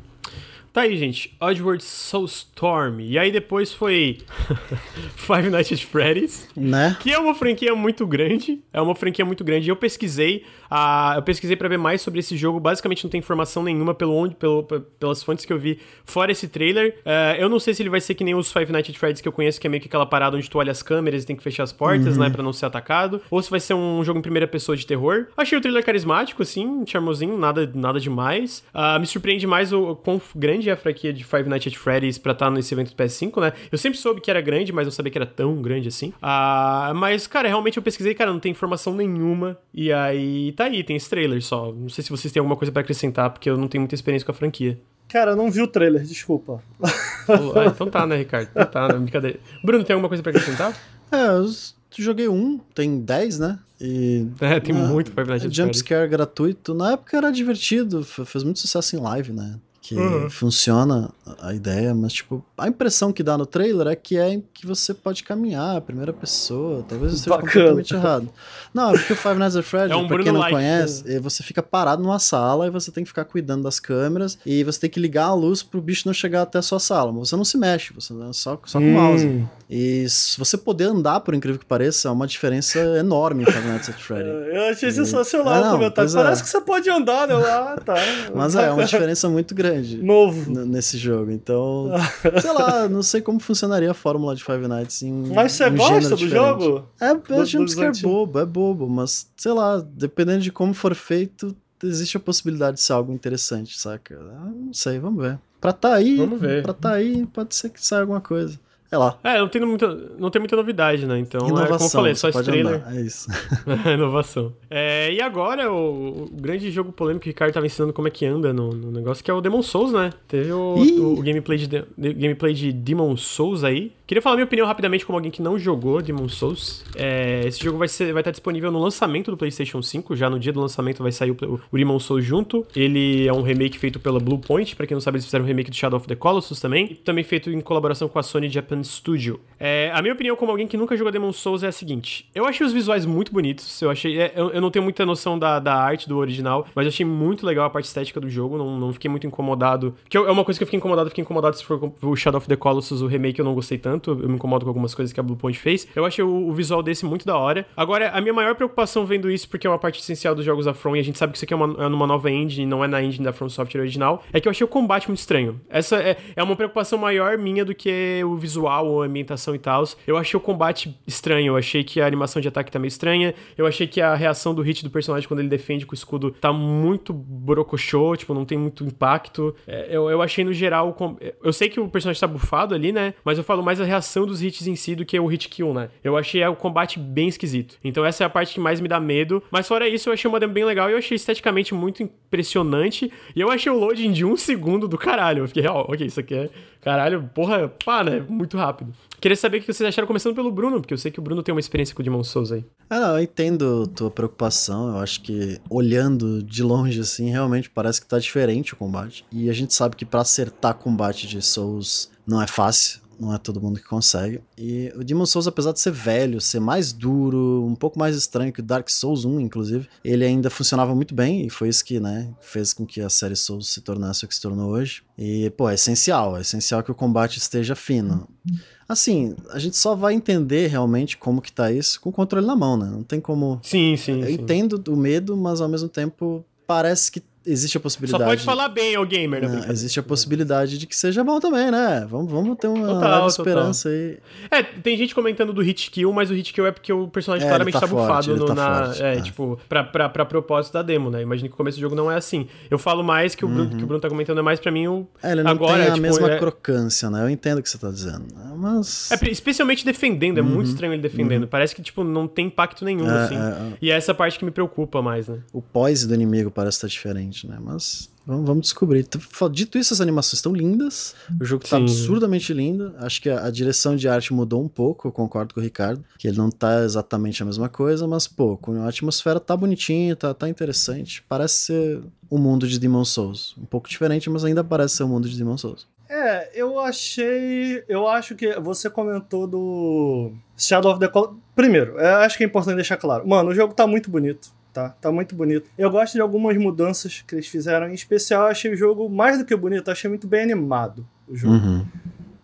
Tá aí, gente. Oddworld Soulstorm. E aí depois foi *laughs* Five Nights at Freddy's. Né? Que é uma franquia muito grande. É uma franquia muito grande. Eu pesquisei. Uh, eu pesquisei para ver mais sobre esse jogo. Basicamente não tem informação nenhuma pelo onde, pelo, pelas fontes que eu vi, fora esse trailer. Uh, eu não sei se ele vai ser que nem os Five Nights at Freddy's que eu conheço, que é meio que aquela parada onde tu olha as câmeras e tem que fechar as portas, uhum. né? Pra não ser atacado. Ou se vai ser um jogo em primeira pessoa de terror. Achei o trailer carismático, assim, charmosinho, nada, nada demais. Uh, me surpreende mais o, o quão grande é a franquia de Five Nights at Freddy's pra estar nesse evento do PS5, né? Eu sempre soube que era grande, mas não sabia que era tão grande assim. Uh, mas, cara, realmente eu pesquisei, cara, não tem informação nenhuma. E aí tá aí, tem esse trailer só. Não sei se vocês têm alguma coisa para acrescentar, porque eu não tenho muita experiência com a franquia. Cara, eu não vi o trailer, desculpa. ah, então tá, né, Ricardo? Então tá, né? Brincadeira. Bruno, tem alguma coisa pra acrescentar? É, eu joguei um, tem 10, né? E, *laughs* é, tem muito Five Nights at Jumpscare gratuito. Na época era divertido, fez muito sucesso em live, né? Que uhum. funciona a ideia, mas tipo, a impressão que dá no trailer é que é que você pode caminhar a primeira pessoa, talvez eu esteja completamente errado. Não, é porque o Five Nights at *laughs* Freddy's, é um pra quem não conhece, né? você fica parado numa sala e você tem que ficar cuidando das câmeras e você tem que ligar a luz pro bicho não chegar até a sua sala, mas você não se mexe, você é só, só com o hum. mouse. E se você poder andar, por incrível que pareça, é uma diferença enorme em Five Nights at Freddy's. *laughs* Eu achei sensacional ah, o comentário. Parece é. que você pode andar, né? Ah, tá. *laughs* Mas é, é uma diferença muito grande grande. Novo. Nesse jogo. Então, *laughs* sei lá, não sei como funcionaria a fórmula de Five Nights em. Mas você um gosta do jogo? É, é jumpscare bobo, é bobo, mas sei lá, dependendo de como for feito, existe a possibilidade de ser algo interessante, saca? Ah, não sei, vamos ver. Pra tá aí, vamos ver. pra tá aí, pode ser que saia alguma coisa. É lá. É, não tem muita, não tem muita novidade, né? Então, Inovação, é, como eu falei, só esse trailer. Andar, é isso. *laughs* Inovação. É, e agora, o, o, grande jogo polêmico que o Ricardo tava ensinando como é que anda no, no negócio, que é o Demon Souls, né? Teve o, o, o gameplay, de, de, gameplay de Demon Souls aí. Queria falar minha opinião rapidamente como alguém que não jogou Demon Souls. É, esse jogo vai, ser, vai estar disponível no lançamento do PlayStation 5. Já no dia do lançamento vai sair o, o Demon Souls junto. Ele é um remake feito pela Bluepoint. Pra quem não sabe, eles fizeram um remake do Shadow of the Colossus também. E também feito em colaboração com a Sony Japan Studio. É, a minha opinião como alguém que nunca jogou Demon Souls é a seguinte. Eu achei os visuais muito bonitos. Eu achei... É, eu, eu, não tenho muita noção da, da arte do original, mas achei muito legal a parte estética do jogo. Não, não fiquei muito incomodado. Que é uma coisa que eu fiquei incomodado. Fiquei incomodado se for o Shadow of the Colossus, o remake, eu não gostei tanto. Eu me incomodo com algumas coisas que a Bluepoint fez. Eu achei o, o, visual desse muito da hora. Agora, a minha maior preocupação vendo isso, porque é uma parte essencial dos jogos da From, e a gente sabe que isso aqui é, uma, é nova engine, não é na engine da From Software original, é que eu achei o combate muito estranho. Essa é, é uma preocupação maior minha do que o visual ou a ambientação e tal. Eu achei o combate estranho, eu achei que a animação de ataque tá meio estranha, eu achei que a reação do hit do personagem quando ele defende com o escudo tá muito brocochô, tipo, não tem muito impacto. É, eu, eu achei no geral. Eu sei que o personagem tá bufado ali, né? Mas eu falo mais a reação dos hits em si do que o hit kill, né? Eu achei o combate bem esquisito. Então essa é a parte que mais me dá medo. Mas fora isso, eu achei o modem bem legal e eu achei esteticamente muito impressionante. E eu achei o loading de um segundo do caralho. Eu fiquei, ó, oh, ok, isso aqui é. Caralho, porra, pá, né? Muito rápido. Queria saber o que vocês acharam, começando pelo Bruno, porque eu sei que o Bruno tem uma experiência com o Demon Souls aí. Ah, não, eu entendo tua preocupação. Eu acho que olhando de longe, assim, realmente parece que tá diferente o combate. E a gente sabe que para acertar combate de Souls não é fácil não é todo mundo que consegue. E o Demon Souls, apesar de ser velho, ser mais duro, um pouco mais estranho que o Dark Souls 1, inclusive, ele ainda funcionava muito bem e foi isso que, né, fez com que a série Souls se tornasse o que se tornou hoje. E, pô, é essencial, é essencial que o combate esteja fino. Assim, a gente só vai entender realmente como que tá isso com o controle na mão, né? Não tem como. Sim, sim. Eu sim. entendo o medo, mas ao mesmo tempo parece que existe a possibilidade. Só pode falar bem, o gamer, né? existe a possibilidade de que seja bom também, né? Vamos, vamos ter uma total, esperança aí. É, tem gente comentando do hit kill, mas o hit kill é porque o personagem é, claramente tá, tá bufado no, tá na. Forte, é, é, tipo, pra, pra, pra propósito da demo, né? Imagina que o começo do jogo não é assim. Eu falo mais que o, Bruno, uhum. que o Bruno tá comentando é mais pra mim o. É, ele não agora, tem a tipo, mesma é... crocância, né? Eu entendo o que você tá dizendo. Mas. É, especialmente defendendo, é uhum. muito estranho ele defendendo. Uhum. Parece que, tipo, não tem impacto nenhum, é, assim. É, e é essa parte que me preocupa mais, né? O pós do inimigo parece estar diferente, né? Mas. Vamos, vamos descobrir. Dito isso, as animações estão lindas. O jogo está absurdamente lindo. Acho que a, a, direção de arte mudou um pouco, eu concordo com o Ricardo. Que ele não tá exatamente a mesma coisa, mas, pô, a atmosfera tá bonitinha, tá, tá interessante. Parece ser o mundo de Demon Souls. Um pouco diferente, mas ainda parece ser o mundo de Demon Souls. É, eu achei. Eu acho que você comentou do Shadow of the Colossus. Primeiro, eu acho que é importante deixar claro. Mano, o jogo tá muito bonito Tá, tá muito bonito. Eu gosto de algumas mudanças que eles fizeram. Em especial, achei o jogo mais do que bonito, achei muito bem animado o jogo. Uhum.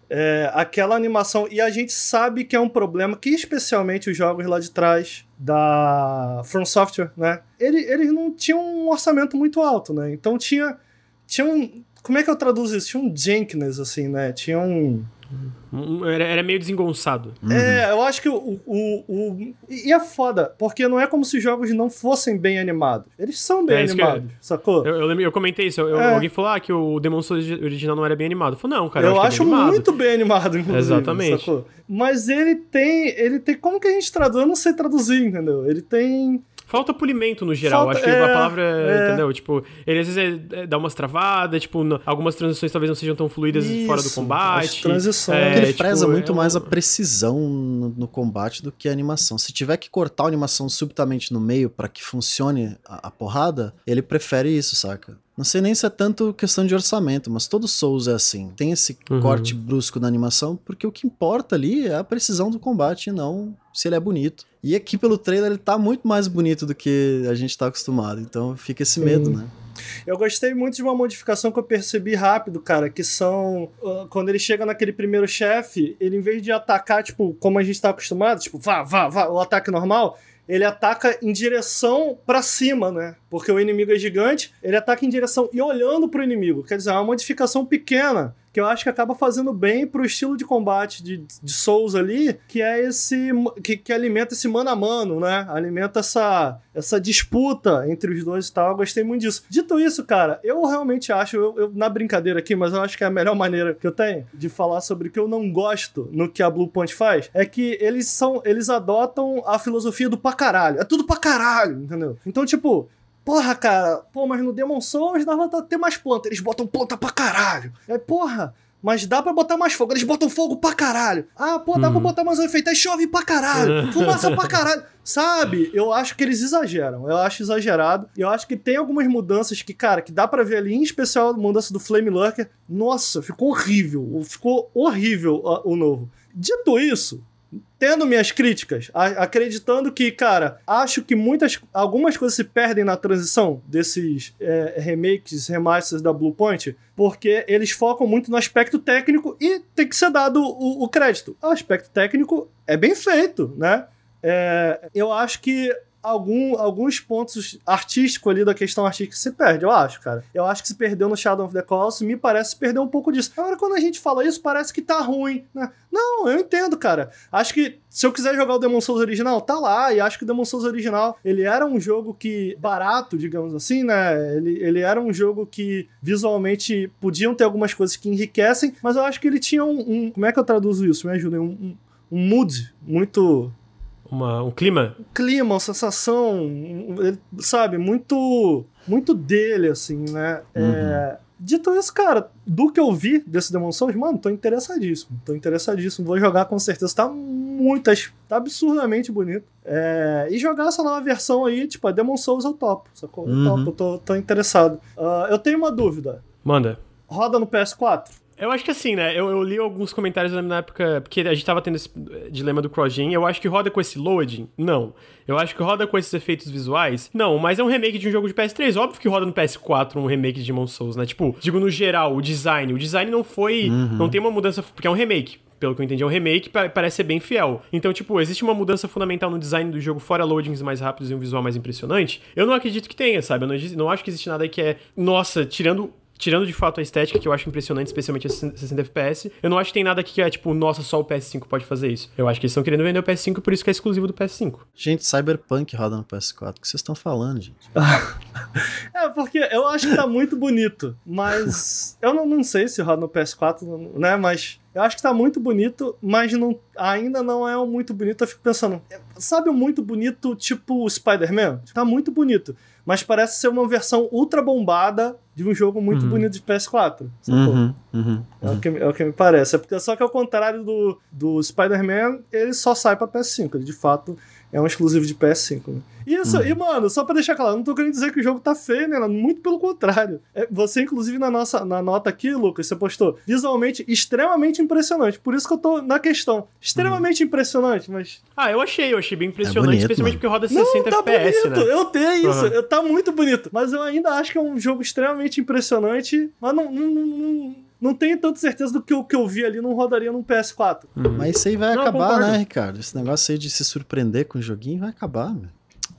É, aquela animação. E a gente sabe que é um problema que, especialmente, os jogos lá de trás da From Software, né? Ele, eles não tinham um orçamento muito alto, né? Então tinha. Tinha um. Como é que eu traduzo isso? Tinha um Jenkins, assim, né? Tinha um. Era, era meio desengonçado. É, eu acho que o, o, o. E é foda, porque não é como se os jogos não fossem bem animados. Eles são bem É animados, sacou? Eu, eu, lembro- eu comentei isso. eu- É. Alguém falou ah, que o Demon Souls original não era bem animado. Eu falei, não, cara. eu Eu, acho é bem muito bem animado, inclusive. Exatamente. sacou? Mas ele tem. Ele tem. Como que a gente traduz? Eu não sei traduzir, entendeu? Ele tem. Falta polimento no geral. Falta- Acho que é, a palavra, é. entendeu? Tipo, ele às vezes é- é- dá umas travadas, tipo, algumas transições talvez não sejam tão fluidas fora do Isso, combate. as transições. É, Porque ele tipo, preza é muito um- mais a precisão no, no combate do que a animação. Se tiver que cortar a animação subitamente no meio pra que funcione a, a porrada, ele prefere isso, saca? Não sei nem se é tanto questão de orçamento, mas todo Souls é assim. Tem esse Uhum. corte brusco na animação, porque o que importa ali é a precisão do combate e não se ele é bonito. E aqui pelo trailer ele tá muito mais bonito do que a gente tá acostumado, então fica esse medo, né? Eu gostei muito de uma modificação que eu percebi rápido, cara, que são. uh, quando ele chega naquele primeiro chefe, ele em vez de atacar, tipo, como a gente tá acostumado, tipo, vá, vá, vá, o ataque normal, ele ataca em direção pra cima, né? Porque o inimigo é gigante, ele ataca em direção e olhando pro inimigo. Quer dizer, é uma modificação pequena que eu acho que acaba fazendo bem pro estilo de combate de, de Souls ali, que é esse. Que, que alimenta esse mano a mano, né? Alimenta essa, essa disputa entre os dois e tal. Eu gostei muito disso. Dito isso, cara, eu realmente acho, eu, eu- na brincadeira aqui, mas eu acho que é a melhor maneira que eu tenho de falar sobre o que eu não gosto no que a Blue Point faz, é que eles são. Eles adotam a filosofia do pra caralho. É tudo pra caralho, entendeu? Então, tipo. Porra, cara, pô, mas no Demon Souls dava pra ter mais planta. Eles botam planta pra caralho. É, porra, mas dá pra botar mais fogo. Eles botam fogo pra caralho. Ah, pô, dá pra Uhum. botar mais um efeito. Aí chove pra caralho. *laughs* Fumaça pra caralho. Sabe? Eu acho que eles exageram. Eu acho exagerado. E eu acho que tem algumas mudanças que, cara, que dá pra ver ali, em especial a mudança do Flame Lurker. Nossa, ficou horrível. Ficou horrível o novo. Dito isso, tendo minhas críticas, acreditando que, cara, acho que muitas, algumas coisas se perdem na transição desses é, remakes, remasters da Bluepoint, porque eles focam muito no aspecto técnico e tem que ser dado o, o crédito. O aspecto técnico é bem feito, né? É, eu acho que algum, alguns pontos artísticos ali da questão artística se perde, eu acho, cara. Eu acho que se perdeu no Shadow of the Colossus, me parece perdeu um pouco disso. Agora, quando a gente fala isso, parece que tá ruim, né? Não, eu entendo, cara. Acho que se eu quiser jogar o Demon Souls original, tá lá. E acho que o Demon Souls original, ele era um jogo que, barato, digamos assim, né? Ele, ele era um jogo que visualmente podiam ter algumas coisas que enriquecem, mas eu acho que ele tinha um. um- como é que eu traduzo isso? Me ajudem. Um, um, um mood muito Uma, um clima. clima, uma sensação, um- sabe, muito muito dele, assim, né? É, dito isso, cara, do que eu vi desse Demon Souls, mano, tô interessadíssimo. Tô interessadíssimo. Vou jogar com certeza. Tá muito. Tá absurdamente bonito. É, e jogar essa nova versão aí, tipo, a Demon Souls eu topo, sacou? Eu Uhum. topo, eu tô, tô interessado. Ah, eu tenho uma dúvida. Manda. Roda no PS4? Eu acho que assim, né? Eu, eu li alguns comentários na época, porque a gente tava tendo esse eh, dilema do CrossGen. Eu acho que roda com esse loading? Não. Eu acho que roda com esses efeitos visuais? Não, mas é um remake de um jogo de PS3. Óbvio que roda no PS4 um remake de Demon Souls, né? Tipo, digo no geral, o design. O design não foi. Não tem uma mudança, porque é um remake. Pelo que eu entendi, é um remake, pa- parece ser bem fiel. Então, tipo, existe uma mudança fundamental no design do jogo, fora loadings mais rápidos e um visual mais impressionante? Eu não acredito que tenha, sabe? Eu não, não acho que existe nada aí que é. Nossa, tirando Tirando de fato a estética, que eu acho impressionante, especialmente a 60 FPS, eu não acho que tem nada aqui que é tipo, nossa, só o PS5 pode fazer isso. Eu acho que eles estão querendo vender o PS5, por isso que é exclusivo do PS5. Gente, Cyberpunk roda no PS4. O que vocês estão falando, gente? *laughs* É, porque eu acho que tá muito bonito, mas *laughs* eu não, não sei se roda no PS4, né? Mas eu acho que tá muito bonito, mas não, ainda não é o muito bonito. Eu fico pensando, sabe o muito bonito tipo o Spider-Man? Tá muito bonito, mas parece ser uma versão ultra bombada de um jogo muito Uhum. bonito de PS4. sacou? Uhum, uhum. É, o que, é o que me parece. É porque, só que ao contrário do, do Spider-Man, ele só sai pra PS5. Ele, de fato, é um exclusivo de PS5. Né? Isso, e mano, só pra deixar claro, não tô querendo dizer que o jogo tá feio, né? Muito pelo contrário. É, você, inclusive, na nossa na nota aqui, Lucas, você postou visualmente extremamente impressionante. Por isso que eu tô na questão. Extremamente impressionante, mas. Ah, eu achei, eu achei bem impressionante, bonito, especialmente mano. porque roda Não, 60 tá FPS, bonito, né? eu tenho isso, Aham. eu- tá muito bonito. Mas eu ainda acho que é um jogo extremamente impressionante, mas não, não, não, não, tenho tanta certeza do que o que eu vi ali não rodaria num PS4. Mas isso aí vai Não, acabar, concordo. né, Ricardo? Esse negócio aí de se surpreender com o joguinho vai acabar, meu.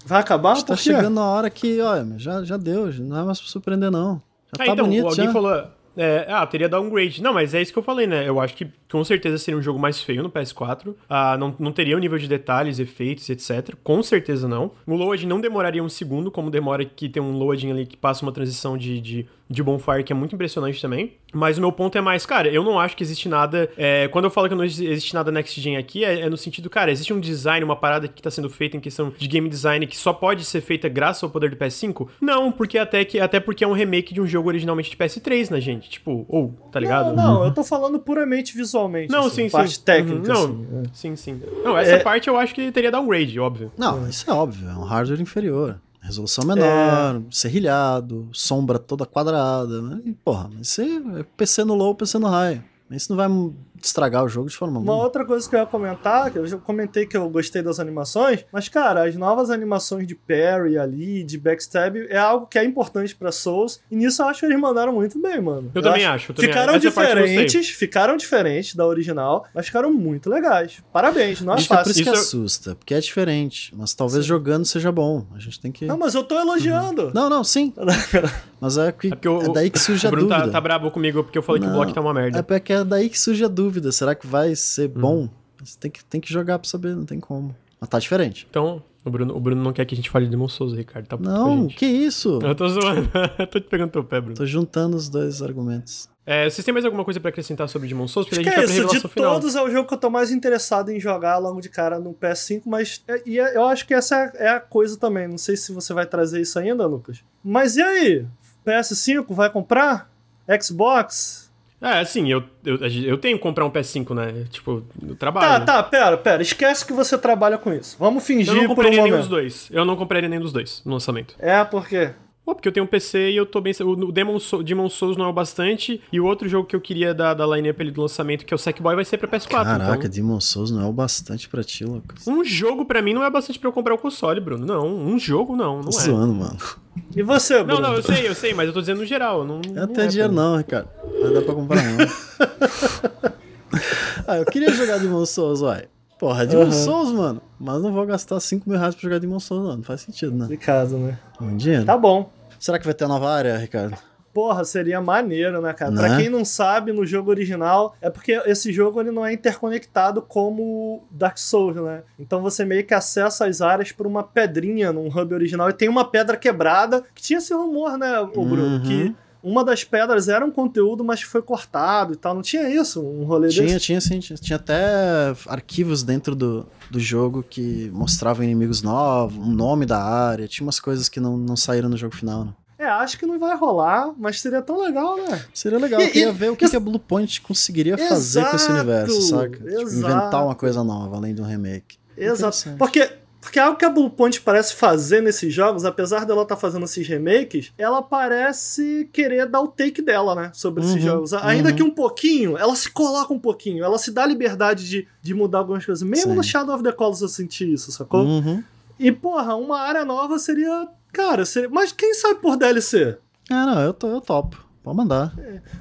Vai acabar? Tá Por quê? chegando a hora que, olha, já, já deu, não é mais pra surpreender, não. Já Ah, tá então, bonito, alguém já. falou. é, ah, teria downgrade. Não, mas é isso que eu falei, né? Eu acho que com certeza seria um jogo mais feio no PS4. Ah, não, não teria o nível de detalhes, efeitos, etc. Com certeza não. O load não demoraria um segundo, como demora que tem um loading ali que passa uma transição de, de, de bonfire, que é muito impressionante também. Mas o meu ponto é mais, cara, eu não acho que existe nada. é, quando eu falo que não exi- existe nada next gen aqui, é, é no sentido, cara, existe um design, uma parada que tá sendo feita em questão de game design que só pode ser feita graças ao poder do PS5? Não, porque até, que, até porque é um remake de um jogo originalmente de PS3, né, gente? Tipo, ou, tá ligado? Não, não, eu tô falando puramente visualmente. Não, assim, sim, parte sim. técnica. Uhum, assim, não, é. sim, sim. Não, essa É- parte eu acho que teria downgrade, óbvio. Não, isso é óbvio, é um hardware inferior. Resolução menor, serrilhado, sombra toda quadrada, né? E, porra, mas isso aí é PC no low, PC no high. Isso não vai estragar o jogo de forma Uma outra coisa que eu ia comentar, que eu já comentei que eu gostei das animações, mas cara, as novas animações de parry ali, de backstab, é algo que é importante pra Souls, e nisso eu acho que eles mandaram muito bem, mano. Eu também acho, eu também ficaram acho. Eu diferentes, ficaram diferentes da original, mas ficaram muito legais. Parabéns, não é Isso é por fácil. isso que Isso eu- assusta, porque é diferente. Mas talvez jogando seja bom. A gente tem que. Não, mas eu tô elogiando. Não, não, sim. *laughs* Mas é, que, É o, é daí que surge a Bruno tá, dúvida. tá bravo comigo porque eu falei que o Não, bloco tá uma merda. É porque é daí que surge a dúvida. Será que vai ser Uhum. bom? Você tem que, tem que jogar pra saber, não tem como. Mas tá diferente. Então, o Bruno, o Bruno não quer que a gente fale de Demon Souls, Ricardo. Tá Não, que isso? Eu tô zoando. *laughs* eu tô te pegando teu pé, Bruno. Tô juntando os dois argumentos. É, vocês têm mais alguma coisa pra acrescentar sobre Demon Souls? Porque Acho que a é gente vai pra isso, de final. todos é o jogo que eu tô mais interessado em jogar logo de cara no PS5, mas é- e é- eu acho que essa é, é a coisa também. Não sei se você vai trazer isso ainda, Lucas. Mas e aí? PS5 vai comprar? Xbox? É, assim, eu, eu, eu tenho que comprar um PS5, né? Tipo, Tá, trabalho. tá, pera, pera. Esquece que você trabalha com isso. Vamos Eu fingir não por um compraria nenhum dos momento. dois. Eu não compraria nenhum dos dois no lançamento. É, porque. Pô, porque eu tenho um PC e eu tô bem. O Demon, Sou- Demon Souls não é o bastante. E o outro jogo que eu queria da, da line-up ali do lançamento, que é o Sackboy, vai ser pra PS4. Caraca, então... Demon Souls não é o bastante pra ti, Lucas. Um jogo pra mim não é bastante pra eu comprar o console, Bruno. Não, um jogo não, não Tô é. zoando, mano. E você, Bruno? Não, não, eu sei, eu sei, mas eu tô dizendo no geral. Não, Eu não não tenho é dinheiro pra não, Ricardo. Não dá pra comprar não. *laughs* ah, eu queria jogar Demon Souls, uai. Porra, Demon Aham. Souls, mano. Mas não vou gastar 5 mil reais pra jogar Demon Souls, não. Não faz sentido, né? Complicado, né? Um dinheiro. Tá bom. Será que vai ter nova área, Ricardo? Porra, seria maneiro, né, cara? Né? Pra quem não sabe, no jogo original, é porque esse jogo ele não é interconectado como Dark Souls, né? Então você meio que acessa as áreas por uma pedrinha num hub original e tem uma pedra quebrada, que tinha esse rumor, né, o Bruno, Uhum. que uma das pedras era um conteúdo, mas foi cortado e tal. Não tinha isso, um rolê Tinha, desse? tinha sim. Tinha, tinha até arquivos dentro do, do jogo que mostravam inimigos novos, um nome da área. Tinha umas coisas que não, não saíram no jogo final, né? É, acho que não vai rolar, mas seria tão legal, né? Seria legal, E- eu queria e- ver o que, e- que a Bluepoint conseguiria fazer com esse Exato, universo, saca? Tipo, exato. inventar uma coisa nova, além de um remake. Exato. Porque, porque algo que a Bluepoint parece fazer nesses jogos, apesar dela estar fazendo esses remakes, ela parece querer dar o take dela, né? Sobre esses Uhum, jogos. Ainda uhum. que um pouquinho, ela se coloca um pouquinho, ela se dá liberdade de, de mudar algumas coisas. Mesmo Sim. no Shadow of the Colossus eu senti isso, sacou? Uhum. E, porra, uma área nova seria. Cara, seria. Mas quem sabe por DLC? Ah, não, eu, tô, eu topo. Pode mandar.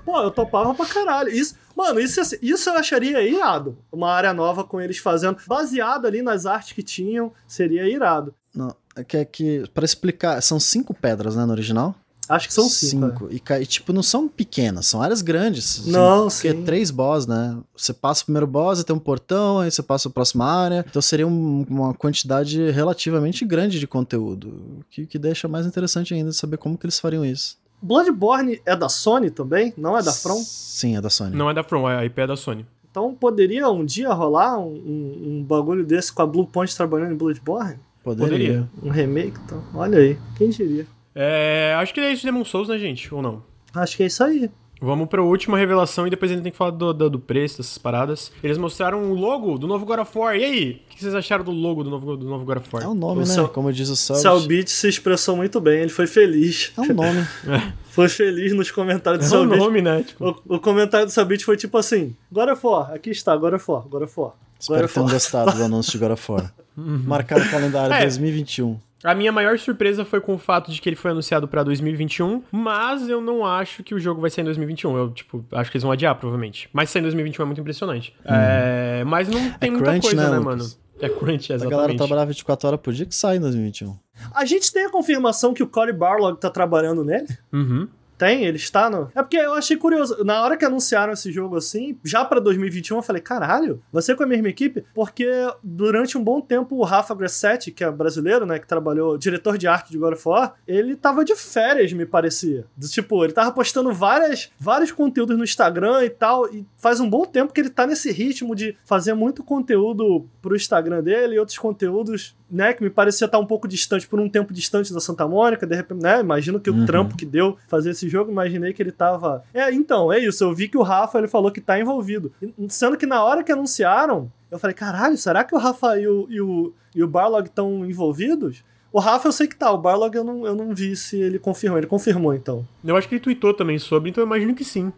Pô, eu topava pra caralho. Isso, mano, isso, isso eu acharia irado. Uma área nova com eles fazendo. Baseado ali nas artes que tinham, seria irado. Não, é que, é que para explicar, são cinco pedras, né, no original? Acho que são cinco. é. E, e, tipo, não são pequenas, são áreas grandes. assim, Não, Porque sim. três boss, né? Você passa o primeiro boss, tem um portão, aí você passa a próxima área. Então seria um- uma quantidade relativamente grande de conteúdo. Que, que deixa mais interessante ainda saber como que eles fariam isso. Bloodborne é da Sony também? Não é da From? Sim, é da Sony. Não é da From, a IP é da Sony. Então poderia um dia rolar um, um- um bagulho desse com a Blue Point trabalhando em Bloodborne? Poderia. Poderia. Um remake? Então, olha aí. Quem diria? É, acho que é isso de Demon Souls, né, gente? Ou não? Acho que é isso aí. Vamos pra última revelação e depois a gente tem que falar do, do, do preço, dessas paradas. Eles mostraram o logo do novo God of War. E aí? O que vocês acharam do logo do novo, do novo God of War? É um nome, O né? Cel- Como diz o Selbit. Cellbit se expressou muito bem, ele foi feliz. É um nome. *laughs* Foi feliz nos comentários do É o Cellbit. nome, né? Tipo, O, o comentário do Cellbit foi tipo assim: God of War, aqui está, God of War, God of War. Espero que tenham gostado do *laughs* anúncio de God of War. Marcar o calendário É. 2021. A minha maior surpresa foi com o fato de que ele foi anunciado pra 2021, mas eu não acho que o jogo vai sair em 2021. Eu, tipo, acho que eles vão adiar, provavelmente. Mas sair em 2021 é muito impressionante. É, mas não tem É muita crunch, coisa, né, né, Lucas? mano? É crunch, A galera exatamente. trabalhava 24 horas por dia que sai em 2021. A gente tem a confirmação que o Cory Barlog tá trabalhando nele? Uhum. Tem, ele está no. É porque eu achei curioso. Na hora que anunciaram esse jogo assim, já pra 2021, eu falei, caralho, ser com a mesma equipe? Porque durante um bom tempo o Rafa Grassetti, que é brasileiro, né, que trabalhou, diretor de arte de God of War, ele tava de férias, me parecia. Do, tipo, ele tava postando várias, vários conteúdos no Instagram e tal, e faz um bom tempo que ele tá nesse ritmo de fazer muito conteúdo pro Instagram dele e outros conteúdos né, que me parecia estar um pouco distante, por um tempo distante da Santa Mônica, de repente, né, imagino que o Uhum. trampo que deu fazer esse jogo, imaginei que ele tava... É, então, é isso, eu vi que o Rafa, ele falou que tá envolvido. Sendo que na hora que anunciaram, eu falei, caralho, será que o Rafa e o, e o, e o Barlog estão envolvidos? O Rafa eu sei que tá, o Barlog eu não, eu não vi se ele confirmou, ele confirmou então. Eu acho que ele tweetou também sobre, então eu imagino que sim.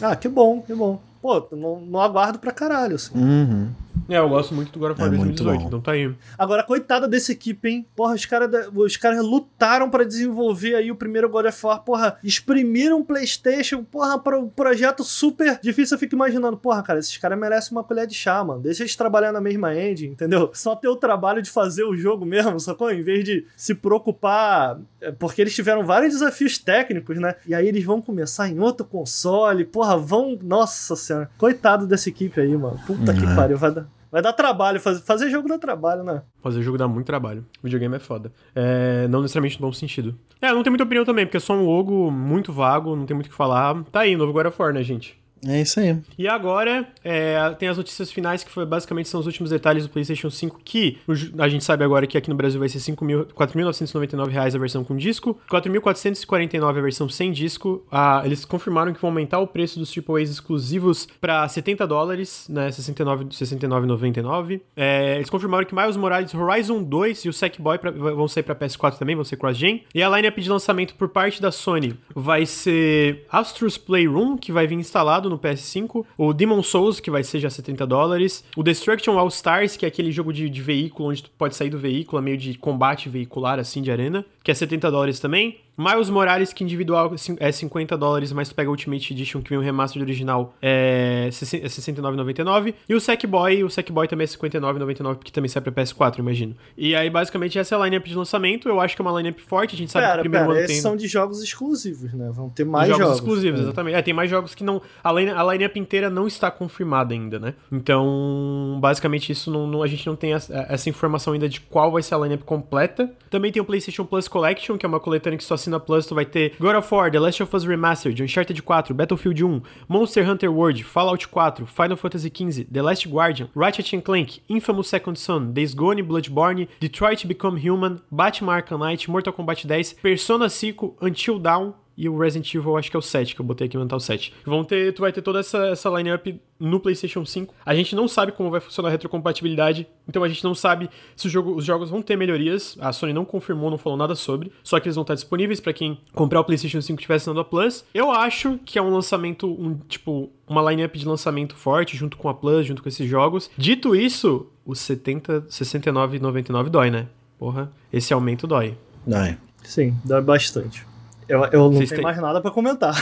Ah, que bom, que bom. Pô, não, não aguardo pra caralho, assim. Uhum. É, eu gosto muito do God of War É muito 2018, bom. então tá aí. Agora, coitada dessa equipe, hein? Porra, os caras os caras lutaram pra desenvolver aí o primeiro God of War. Porra, exprimiram o PlayStation. Porra, para um projeto super difícil. Eu fico imaginando, porra, cara, esses caras merecem uma colher de chá, mano. Deixa eles trabalhar na mesma engine, entendeu? Só ter o trabalho de fazer o jogo mesmo, sacou? Em vez de se preocupar. é, Porque eles tiveram vários desafios técnicos, né? E aí eles vão começar em outro console. Porra, vão. Nossa senhora. Coitado dessa equipe aí, mano. Puta que É. pariu. Vai dar. Vai dar trabalho, fazer, fazer jogo dá trabalho, né? Fazer jogo dá muito trabalho. Videogame é foda. É, não necessariamente no bom sentido. É, não tem muita opinião também, porque é só um logo muito vago, não tem muito o que falar. Tá aí, novo God of War, né, gente? É isso aí. E agora, é, tem as notícias finais, que foi, basicamente são os últimos detalhes do PlayStation 5, que a gente sabe agora que aqui no Brasil vai ser 5 mil- 4.999 reais a versão com disco, 4.449 a versão sem disco. Ah, eles confirmaram que vão aumentar o preço dos AAAs exclusivos para 70 dólares, né, 69 69,99. É, eles confirmaram que Miles Morales, Horizon 2 e o Sackboy pra, vão sair para PS4 também, vão ser cross-gen. E a lineup de lançamento por parte da Sony vai ser Astro's Playroom, que vai vir instalado no PS5, o Demon Souls, que vai ser já 70 dólares, o Destruction All Stars, que é aquele jogo de, de veículo onde tu pode sair do veículo, é meio de combate veicular assim de arena, que é 70 dólares também. Miles Morales, que individual é 50 dólares, mas tu pega Ultimate Edition, que vem o remaster do original, é 69,99. E o Sackboy, o Sackboy também é 59,99, porque também sai pra PS4, imagino. E aí, basicamente, essa é a lineup de lançamento. Eu acho que é uma lineup forte, a gente sabe que o Pera, primeiro pera, ano tem... são de jogos exclusivos, né? Vão ter mais jogos, jogos. exclusivos, É. exatamente. É, tem mais jogos que não. A, line, a lineup inteira não está confirmada ainda, né? Então, basicamente, isso não, não- a gente não tem essa, essa informação ainda de qual vai ser a lineup completa. Também tem o PlayStation Plus Collection, que é uma coletânea que só assina Plus. Tu vai ter God of War, The Last of Us Remastered, Uncharted 4, Battlefield 1, Monster Hunter World, Fallout 4, Final Fantasy XV, The Last Guardian, Ratchet Clank, Infamous Second Son, Days Gone, Bloodborne, Detroit Become Human, Batman Arkham Knight, Mortal Kombat 10, Persona 5, Until Dawn, e o Resident Evil, acho que é o 7, que eu botei aqui no Mental 7. Vão ter, tu vai ter toda essa, essa line-up no PlayStation 5. A gente não sabe como vai funcionar a retrocompatibilidade, então a gente não sabe se o jogo- os jogos vão ter melhorias. A Sony não confirmou, não falou nada sobre, só que eles vão estar disponíveis para quem comprar o PlayStation 5 estiver assinando a Plus. Eu acho que é um lançamento, um tipo, uma line-up de lançamento forte junto com a Plus, junto com esses jogos. Dito isso, os 70, 69,99 dói, né? Porra, esse aumento dói. Ai. Sim, dá bastante. Eu, eu não Vocês tenho têm- mais nada pra comentar. *laughs*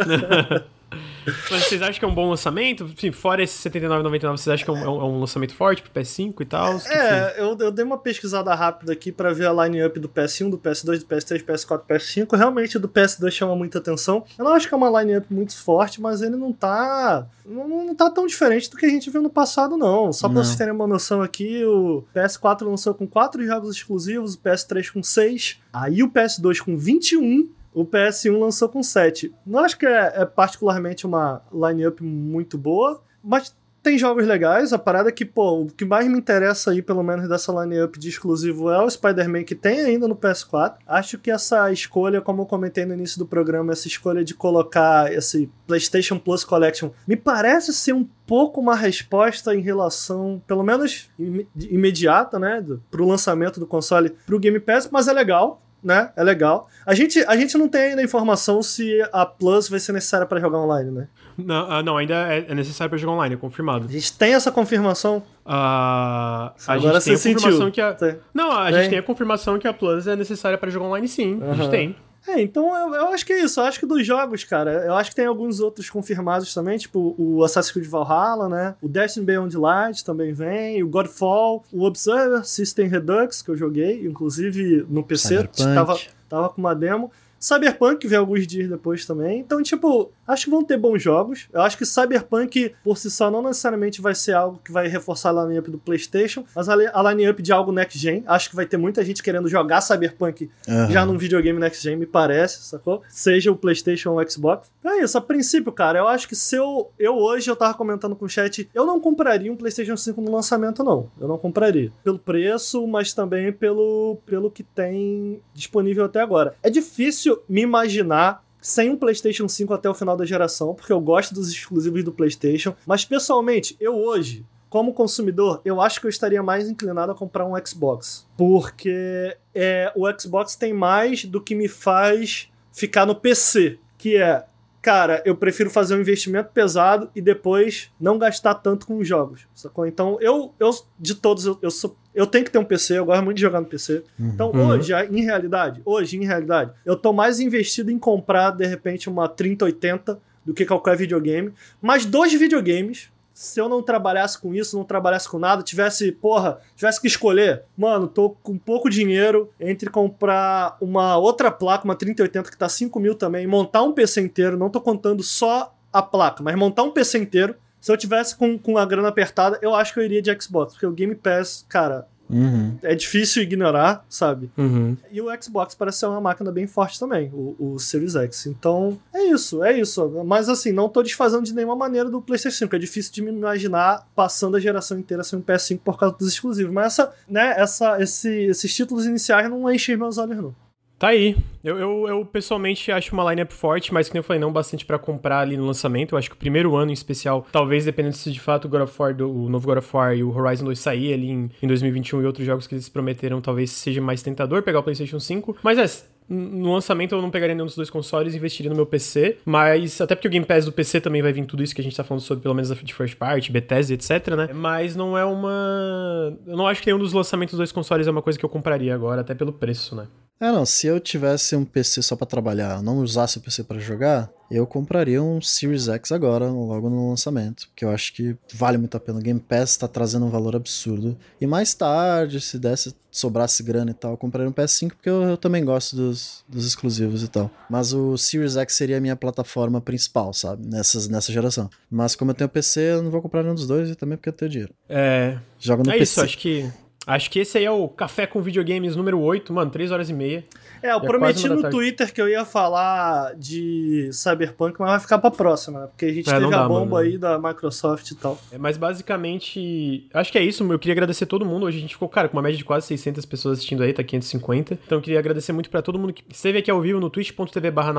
*laughs* Mas vocês acham que é um bom lançamento? Enfim, fora esse 79,99, vocês acham que é um, é um lançamento forte pro PS5 e tal? É, eu, eu dei uma pesquisada rápida aqui pra ver a line-up do PS1, do PS2, do PS3, PS4, PS5. Realmente o do PS2 chama muita atenção. Eu não acho que é uma line-up muito forte, mas ele não tá. Não, não tá tão diferente do que a gente viu no passado, não. Só pra Não. vocês terem uma noção aqui, o PS4 lançou com 4 jogos exclusivos, o PS3 com 6, aí o PS2 com 21. O PS1 lançou com 7. Não acho que é, é particularmente uma line-up muito boa, mas tem jogos legais. A parada é que, pô, o que mais me interessa aí, pelo menos dessa line-up de exclusivo, é o Spider-Man que tem ainda no PS4. Acho que essa escolha, como eu comentei no início do programa, essa escolha de colocar esse PlayStation Plus Collection, me parece ser um pouco uma resposta em relação, pelo menos imediata, né, pro lançamento do console pro Game Pass, mas é legal né? É legal. A gente, a gente não tem ainda informação se a Plus vai ser necessária para jogar online, né? Não, uh, não ainda é, é necessário para jogar online, é confirmado. A gente tem essa confirmação? Uh, a Agora gente tem a confirmação sentiu. que a. Sim. Não, a tem. gente tem a confirmação que a Plus é necessária para jogar online, sim. Uhum. A gente tem. É, então eu, eu, acho que é isso. Eu acho que dos jogos, cara, eu acho que tem alguns outros confirmados também, tipo o Assassin's Creed Valhalla, né? O Destiny Beyond Light também vem, o Godfall, o Observer, System Redux, que eu joguei, inclusive no PC, tava, tava com uma demo. Cyberpunk veio alguns dias depois também. Então, tipo, acho que vão ter bons jogos. Eu acho que Cyberpunk, por si só, não necessariamente vai ser algo que vai reforçar a line-up do PlayStation, mas a line-up de algo next gen. Acho que vai ter muita gente querendo jogar Cyberpunk uhum. já num videogame next gen, me parece, sacou? Seja o PlayStation ou o Xbox. É isso, a princípio, cara, eu acho que se eu. Eu hoje, eu tava comentando com o chat, eu não compraria um PlayStation 5 no lançamento, não. Eu não compraria. Pelo preço, mas também pelo, pelo que tem disponível até agora. É difícil difícil me imaginar sem um PlayStation 5 até o final da geração, porque eu gosto dos exclusivos do PlayStation. Mas pessoalmente, eu hoje, como consumidor, eu acho que eu estaria mais inclinado a comprar um Xbox. Porque é, o Xbox tem mais do que me faz ficar no PC, que é cara, eu prefiro fazer um investimento pesado e depois não gastar tanto com os jogos, sacou? Então, eu, eu de todos, eu, eu, sou, eu tenho que ter um PC, eu gosto muito de jogar no PC. Uhum. Então, uhum. hoje, em realidade, hoje, em realidade, eu tô mais investido em comprar, de repente, uma 3080 do que qualquer videogame. Mas dois videogames, se eu não trabalhasse com isso, não trabalhasse com nada, tivesse, porra, tivesse que escolher, mano, tô com pouco dinheiro entre comprar uma outra placa, uma 3080 que tá 5 mil também, montar um PC inteiro, não tô contando só a placa, mas montar um PC inteiro. Se eu tivesse com, com a grana apertada, eu acho que eu iria de Xbox, porque o Game Pass, cara, Uhum. É difícil ignorar, sabe? Uhum. E o Xbox parece ser uma máquina bem forte também, o, o, Series X. Então, é isso, é isso. Mas assim, não tô desfazendo de nenhuma maneira do PlayStation 5. É difícil de me imaginar passando a geração inteira sem um PS5 por causa dos exclusivos. Mas essa, né, essa, esse, esses títulos iniciais não enchem meus olhos, não. Tá aí. Eu, eu, eu, pessoalmente acho uma lineup forte, mas que nem eu falei, não bastante para comprar ali no lançamento. Eu acho que o primeiro ano em especial, talvez dependendo se de fato o God of War, o novo God of War e o Horizon 2 sair ali em, em 2021 e outros jogos que eles prometeram, talvez seja mais tentador pegar o PlayStation 5. Mas é, no lançamento eu não pegaria nenhum dos dois consoles e investiria no meu PC, mas até porque o Game Pass do PC também vai vir tudo isso que a gente tá falando sobre, pelo menos de first party, Bethesda, etc, né? Mas não é uma... Eu não acho que nenhum dos lançamentos dos dois consoles é uma coisa que eu compraria agora, até pelo preço, né? É, não, se eu tivesse um PC só para trabalhar, não usasse o PC para jogar, eu compraria um Series X agora, logo no lançamento, porque eu acho que vale muito a pena. O Game Pass está trazendo um valor absurdo. E mais tarde, se desse, sobrasse grana e tal, eu compraria um PS5, porque eu, eu também gosto dos, dos exclusivos e tal. Mas o Series X seria a minha plataforma principal, sabe? Nessas, nessa geração. Mas como eu tenho PC, eu não vou comprar nenhum dos dois e também porque eu tenho dinheiro. É. Joga no é PC. É isso, acho que Acho que esse aí é o Café com Videogames número 8, mano, 3 horas e meia. É, eu é prometi no Twitter que eu ia falar de Cyberpunk, mas vai ficar pra próxima, né? Porque a gente é, teve dá, a bomba mano. aí da Microsoft e tal. É, mas basicamente, acho que é isso. Eu queria agradecer todo mundo. Hoje a gente ficou, cara, com uma média de quase 600 pessoas assistindo aí, tá 550. Então eu queria agradecer muito para todo mundo que esteve aqui ao vivo no twitch.tv barra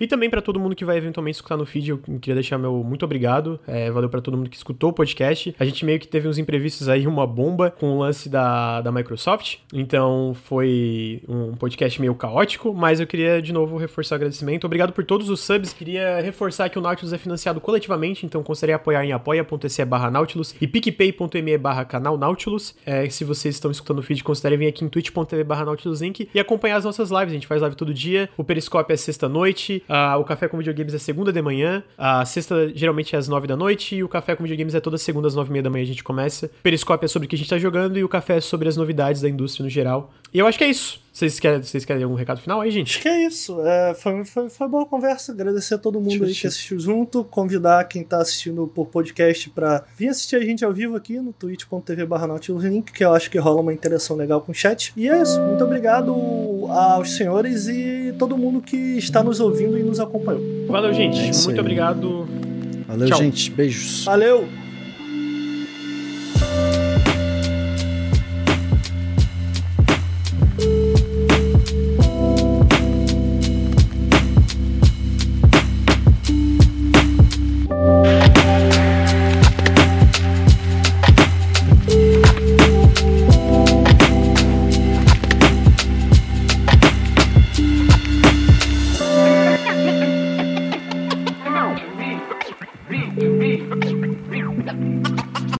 e também para todo mundo que vai eventualmente escutar no feed. Eu queria deixar meu muito obrigado. É, valeu para todo mundo que escutou o podcast. A gente meio que teve uns imprevistos aí, uma bomba com o lance da, da Microsoft. Então foi um podcast meio caótico, mas eu queria de novo reforçar o agradecimento. Obrigado por todos os subs. Queria reforçar que o Nautilus é financiado coletivamente, então considere apoiar em apoia.se barra Nautilus e picpay.me barra canal Nautilus. É, se vocês estão escutando o feed, considere vir aqui em twitch.tv barra Nautilus Inc. e acompanhar as nossas lives. A gente faz live todo dia. O Periscope é sexta-noite, o Café com Videogames é segunda de manhã, a sexta geralmente é às nove da noite e o Café com Videogames é toda segunda às nove e meia da manhã a gente começa. O Periscope é sobre o que a gente tá jogando e o Café sobre as novidades da indústria no geral. E eu acho que é isso. Vocês querem, vocês querem algum recado final aí, gente? Acho que é isso. É, foi, foi, foi boa conversa. Agradecer a todo mundo aí que assistiu junto. Convidar quem tá assistindo por podcast pra vir assistir a gente ao vivo aqui no twitch.tv barra Link, que eu acho que rola uma interação legal com o chat. E é isso. Muito obrigado aos senhores e todo mundo que está nos ouvindo e nos acompanhou. Valeu, gente. É Muito obrigado. Valeu, Tchau. gente. Beijos. Valeu.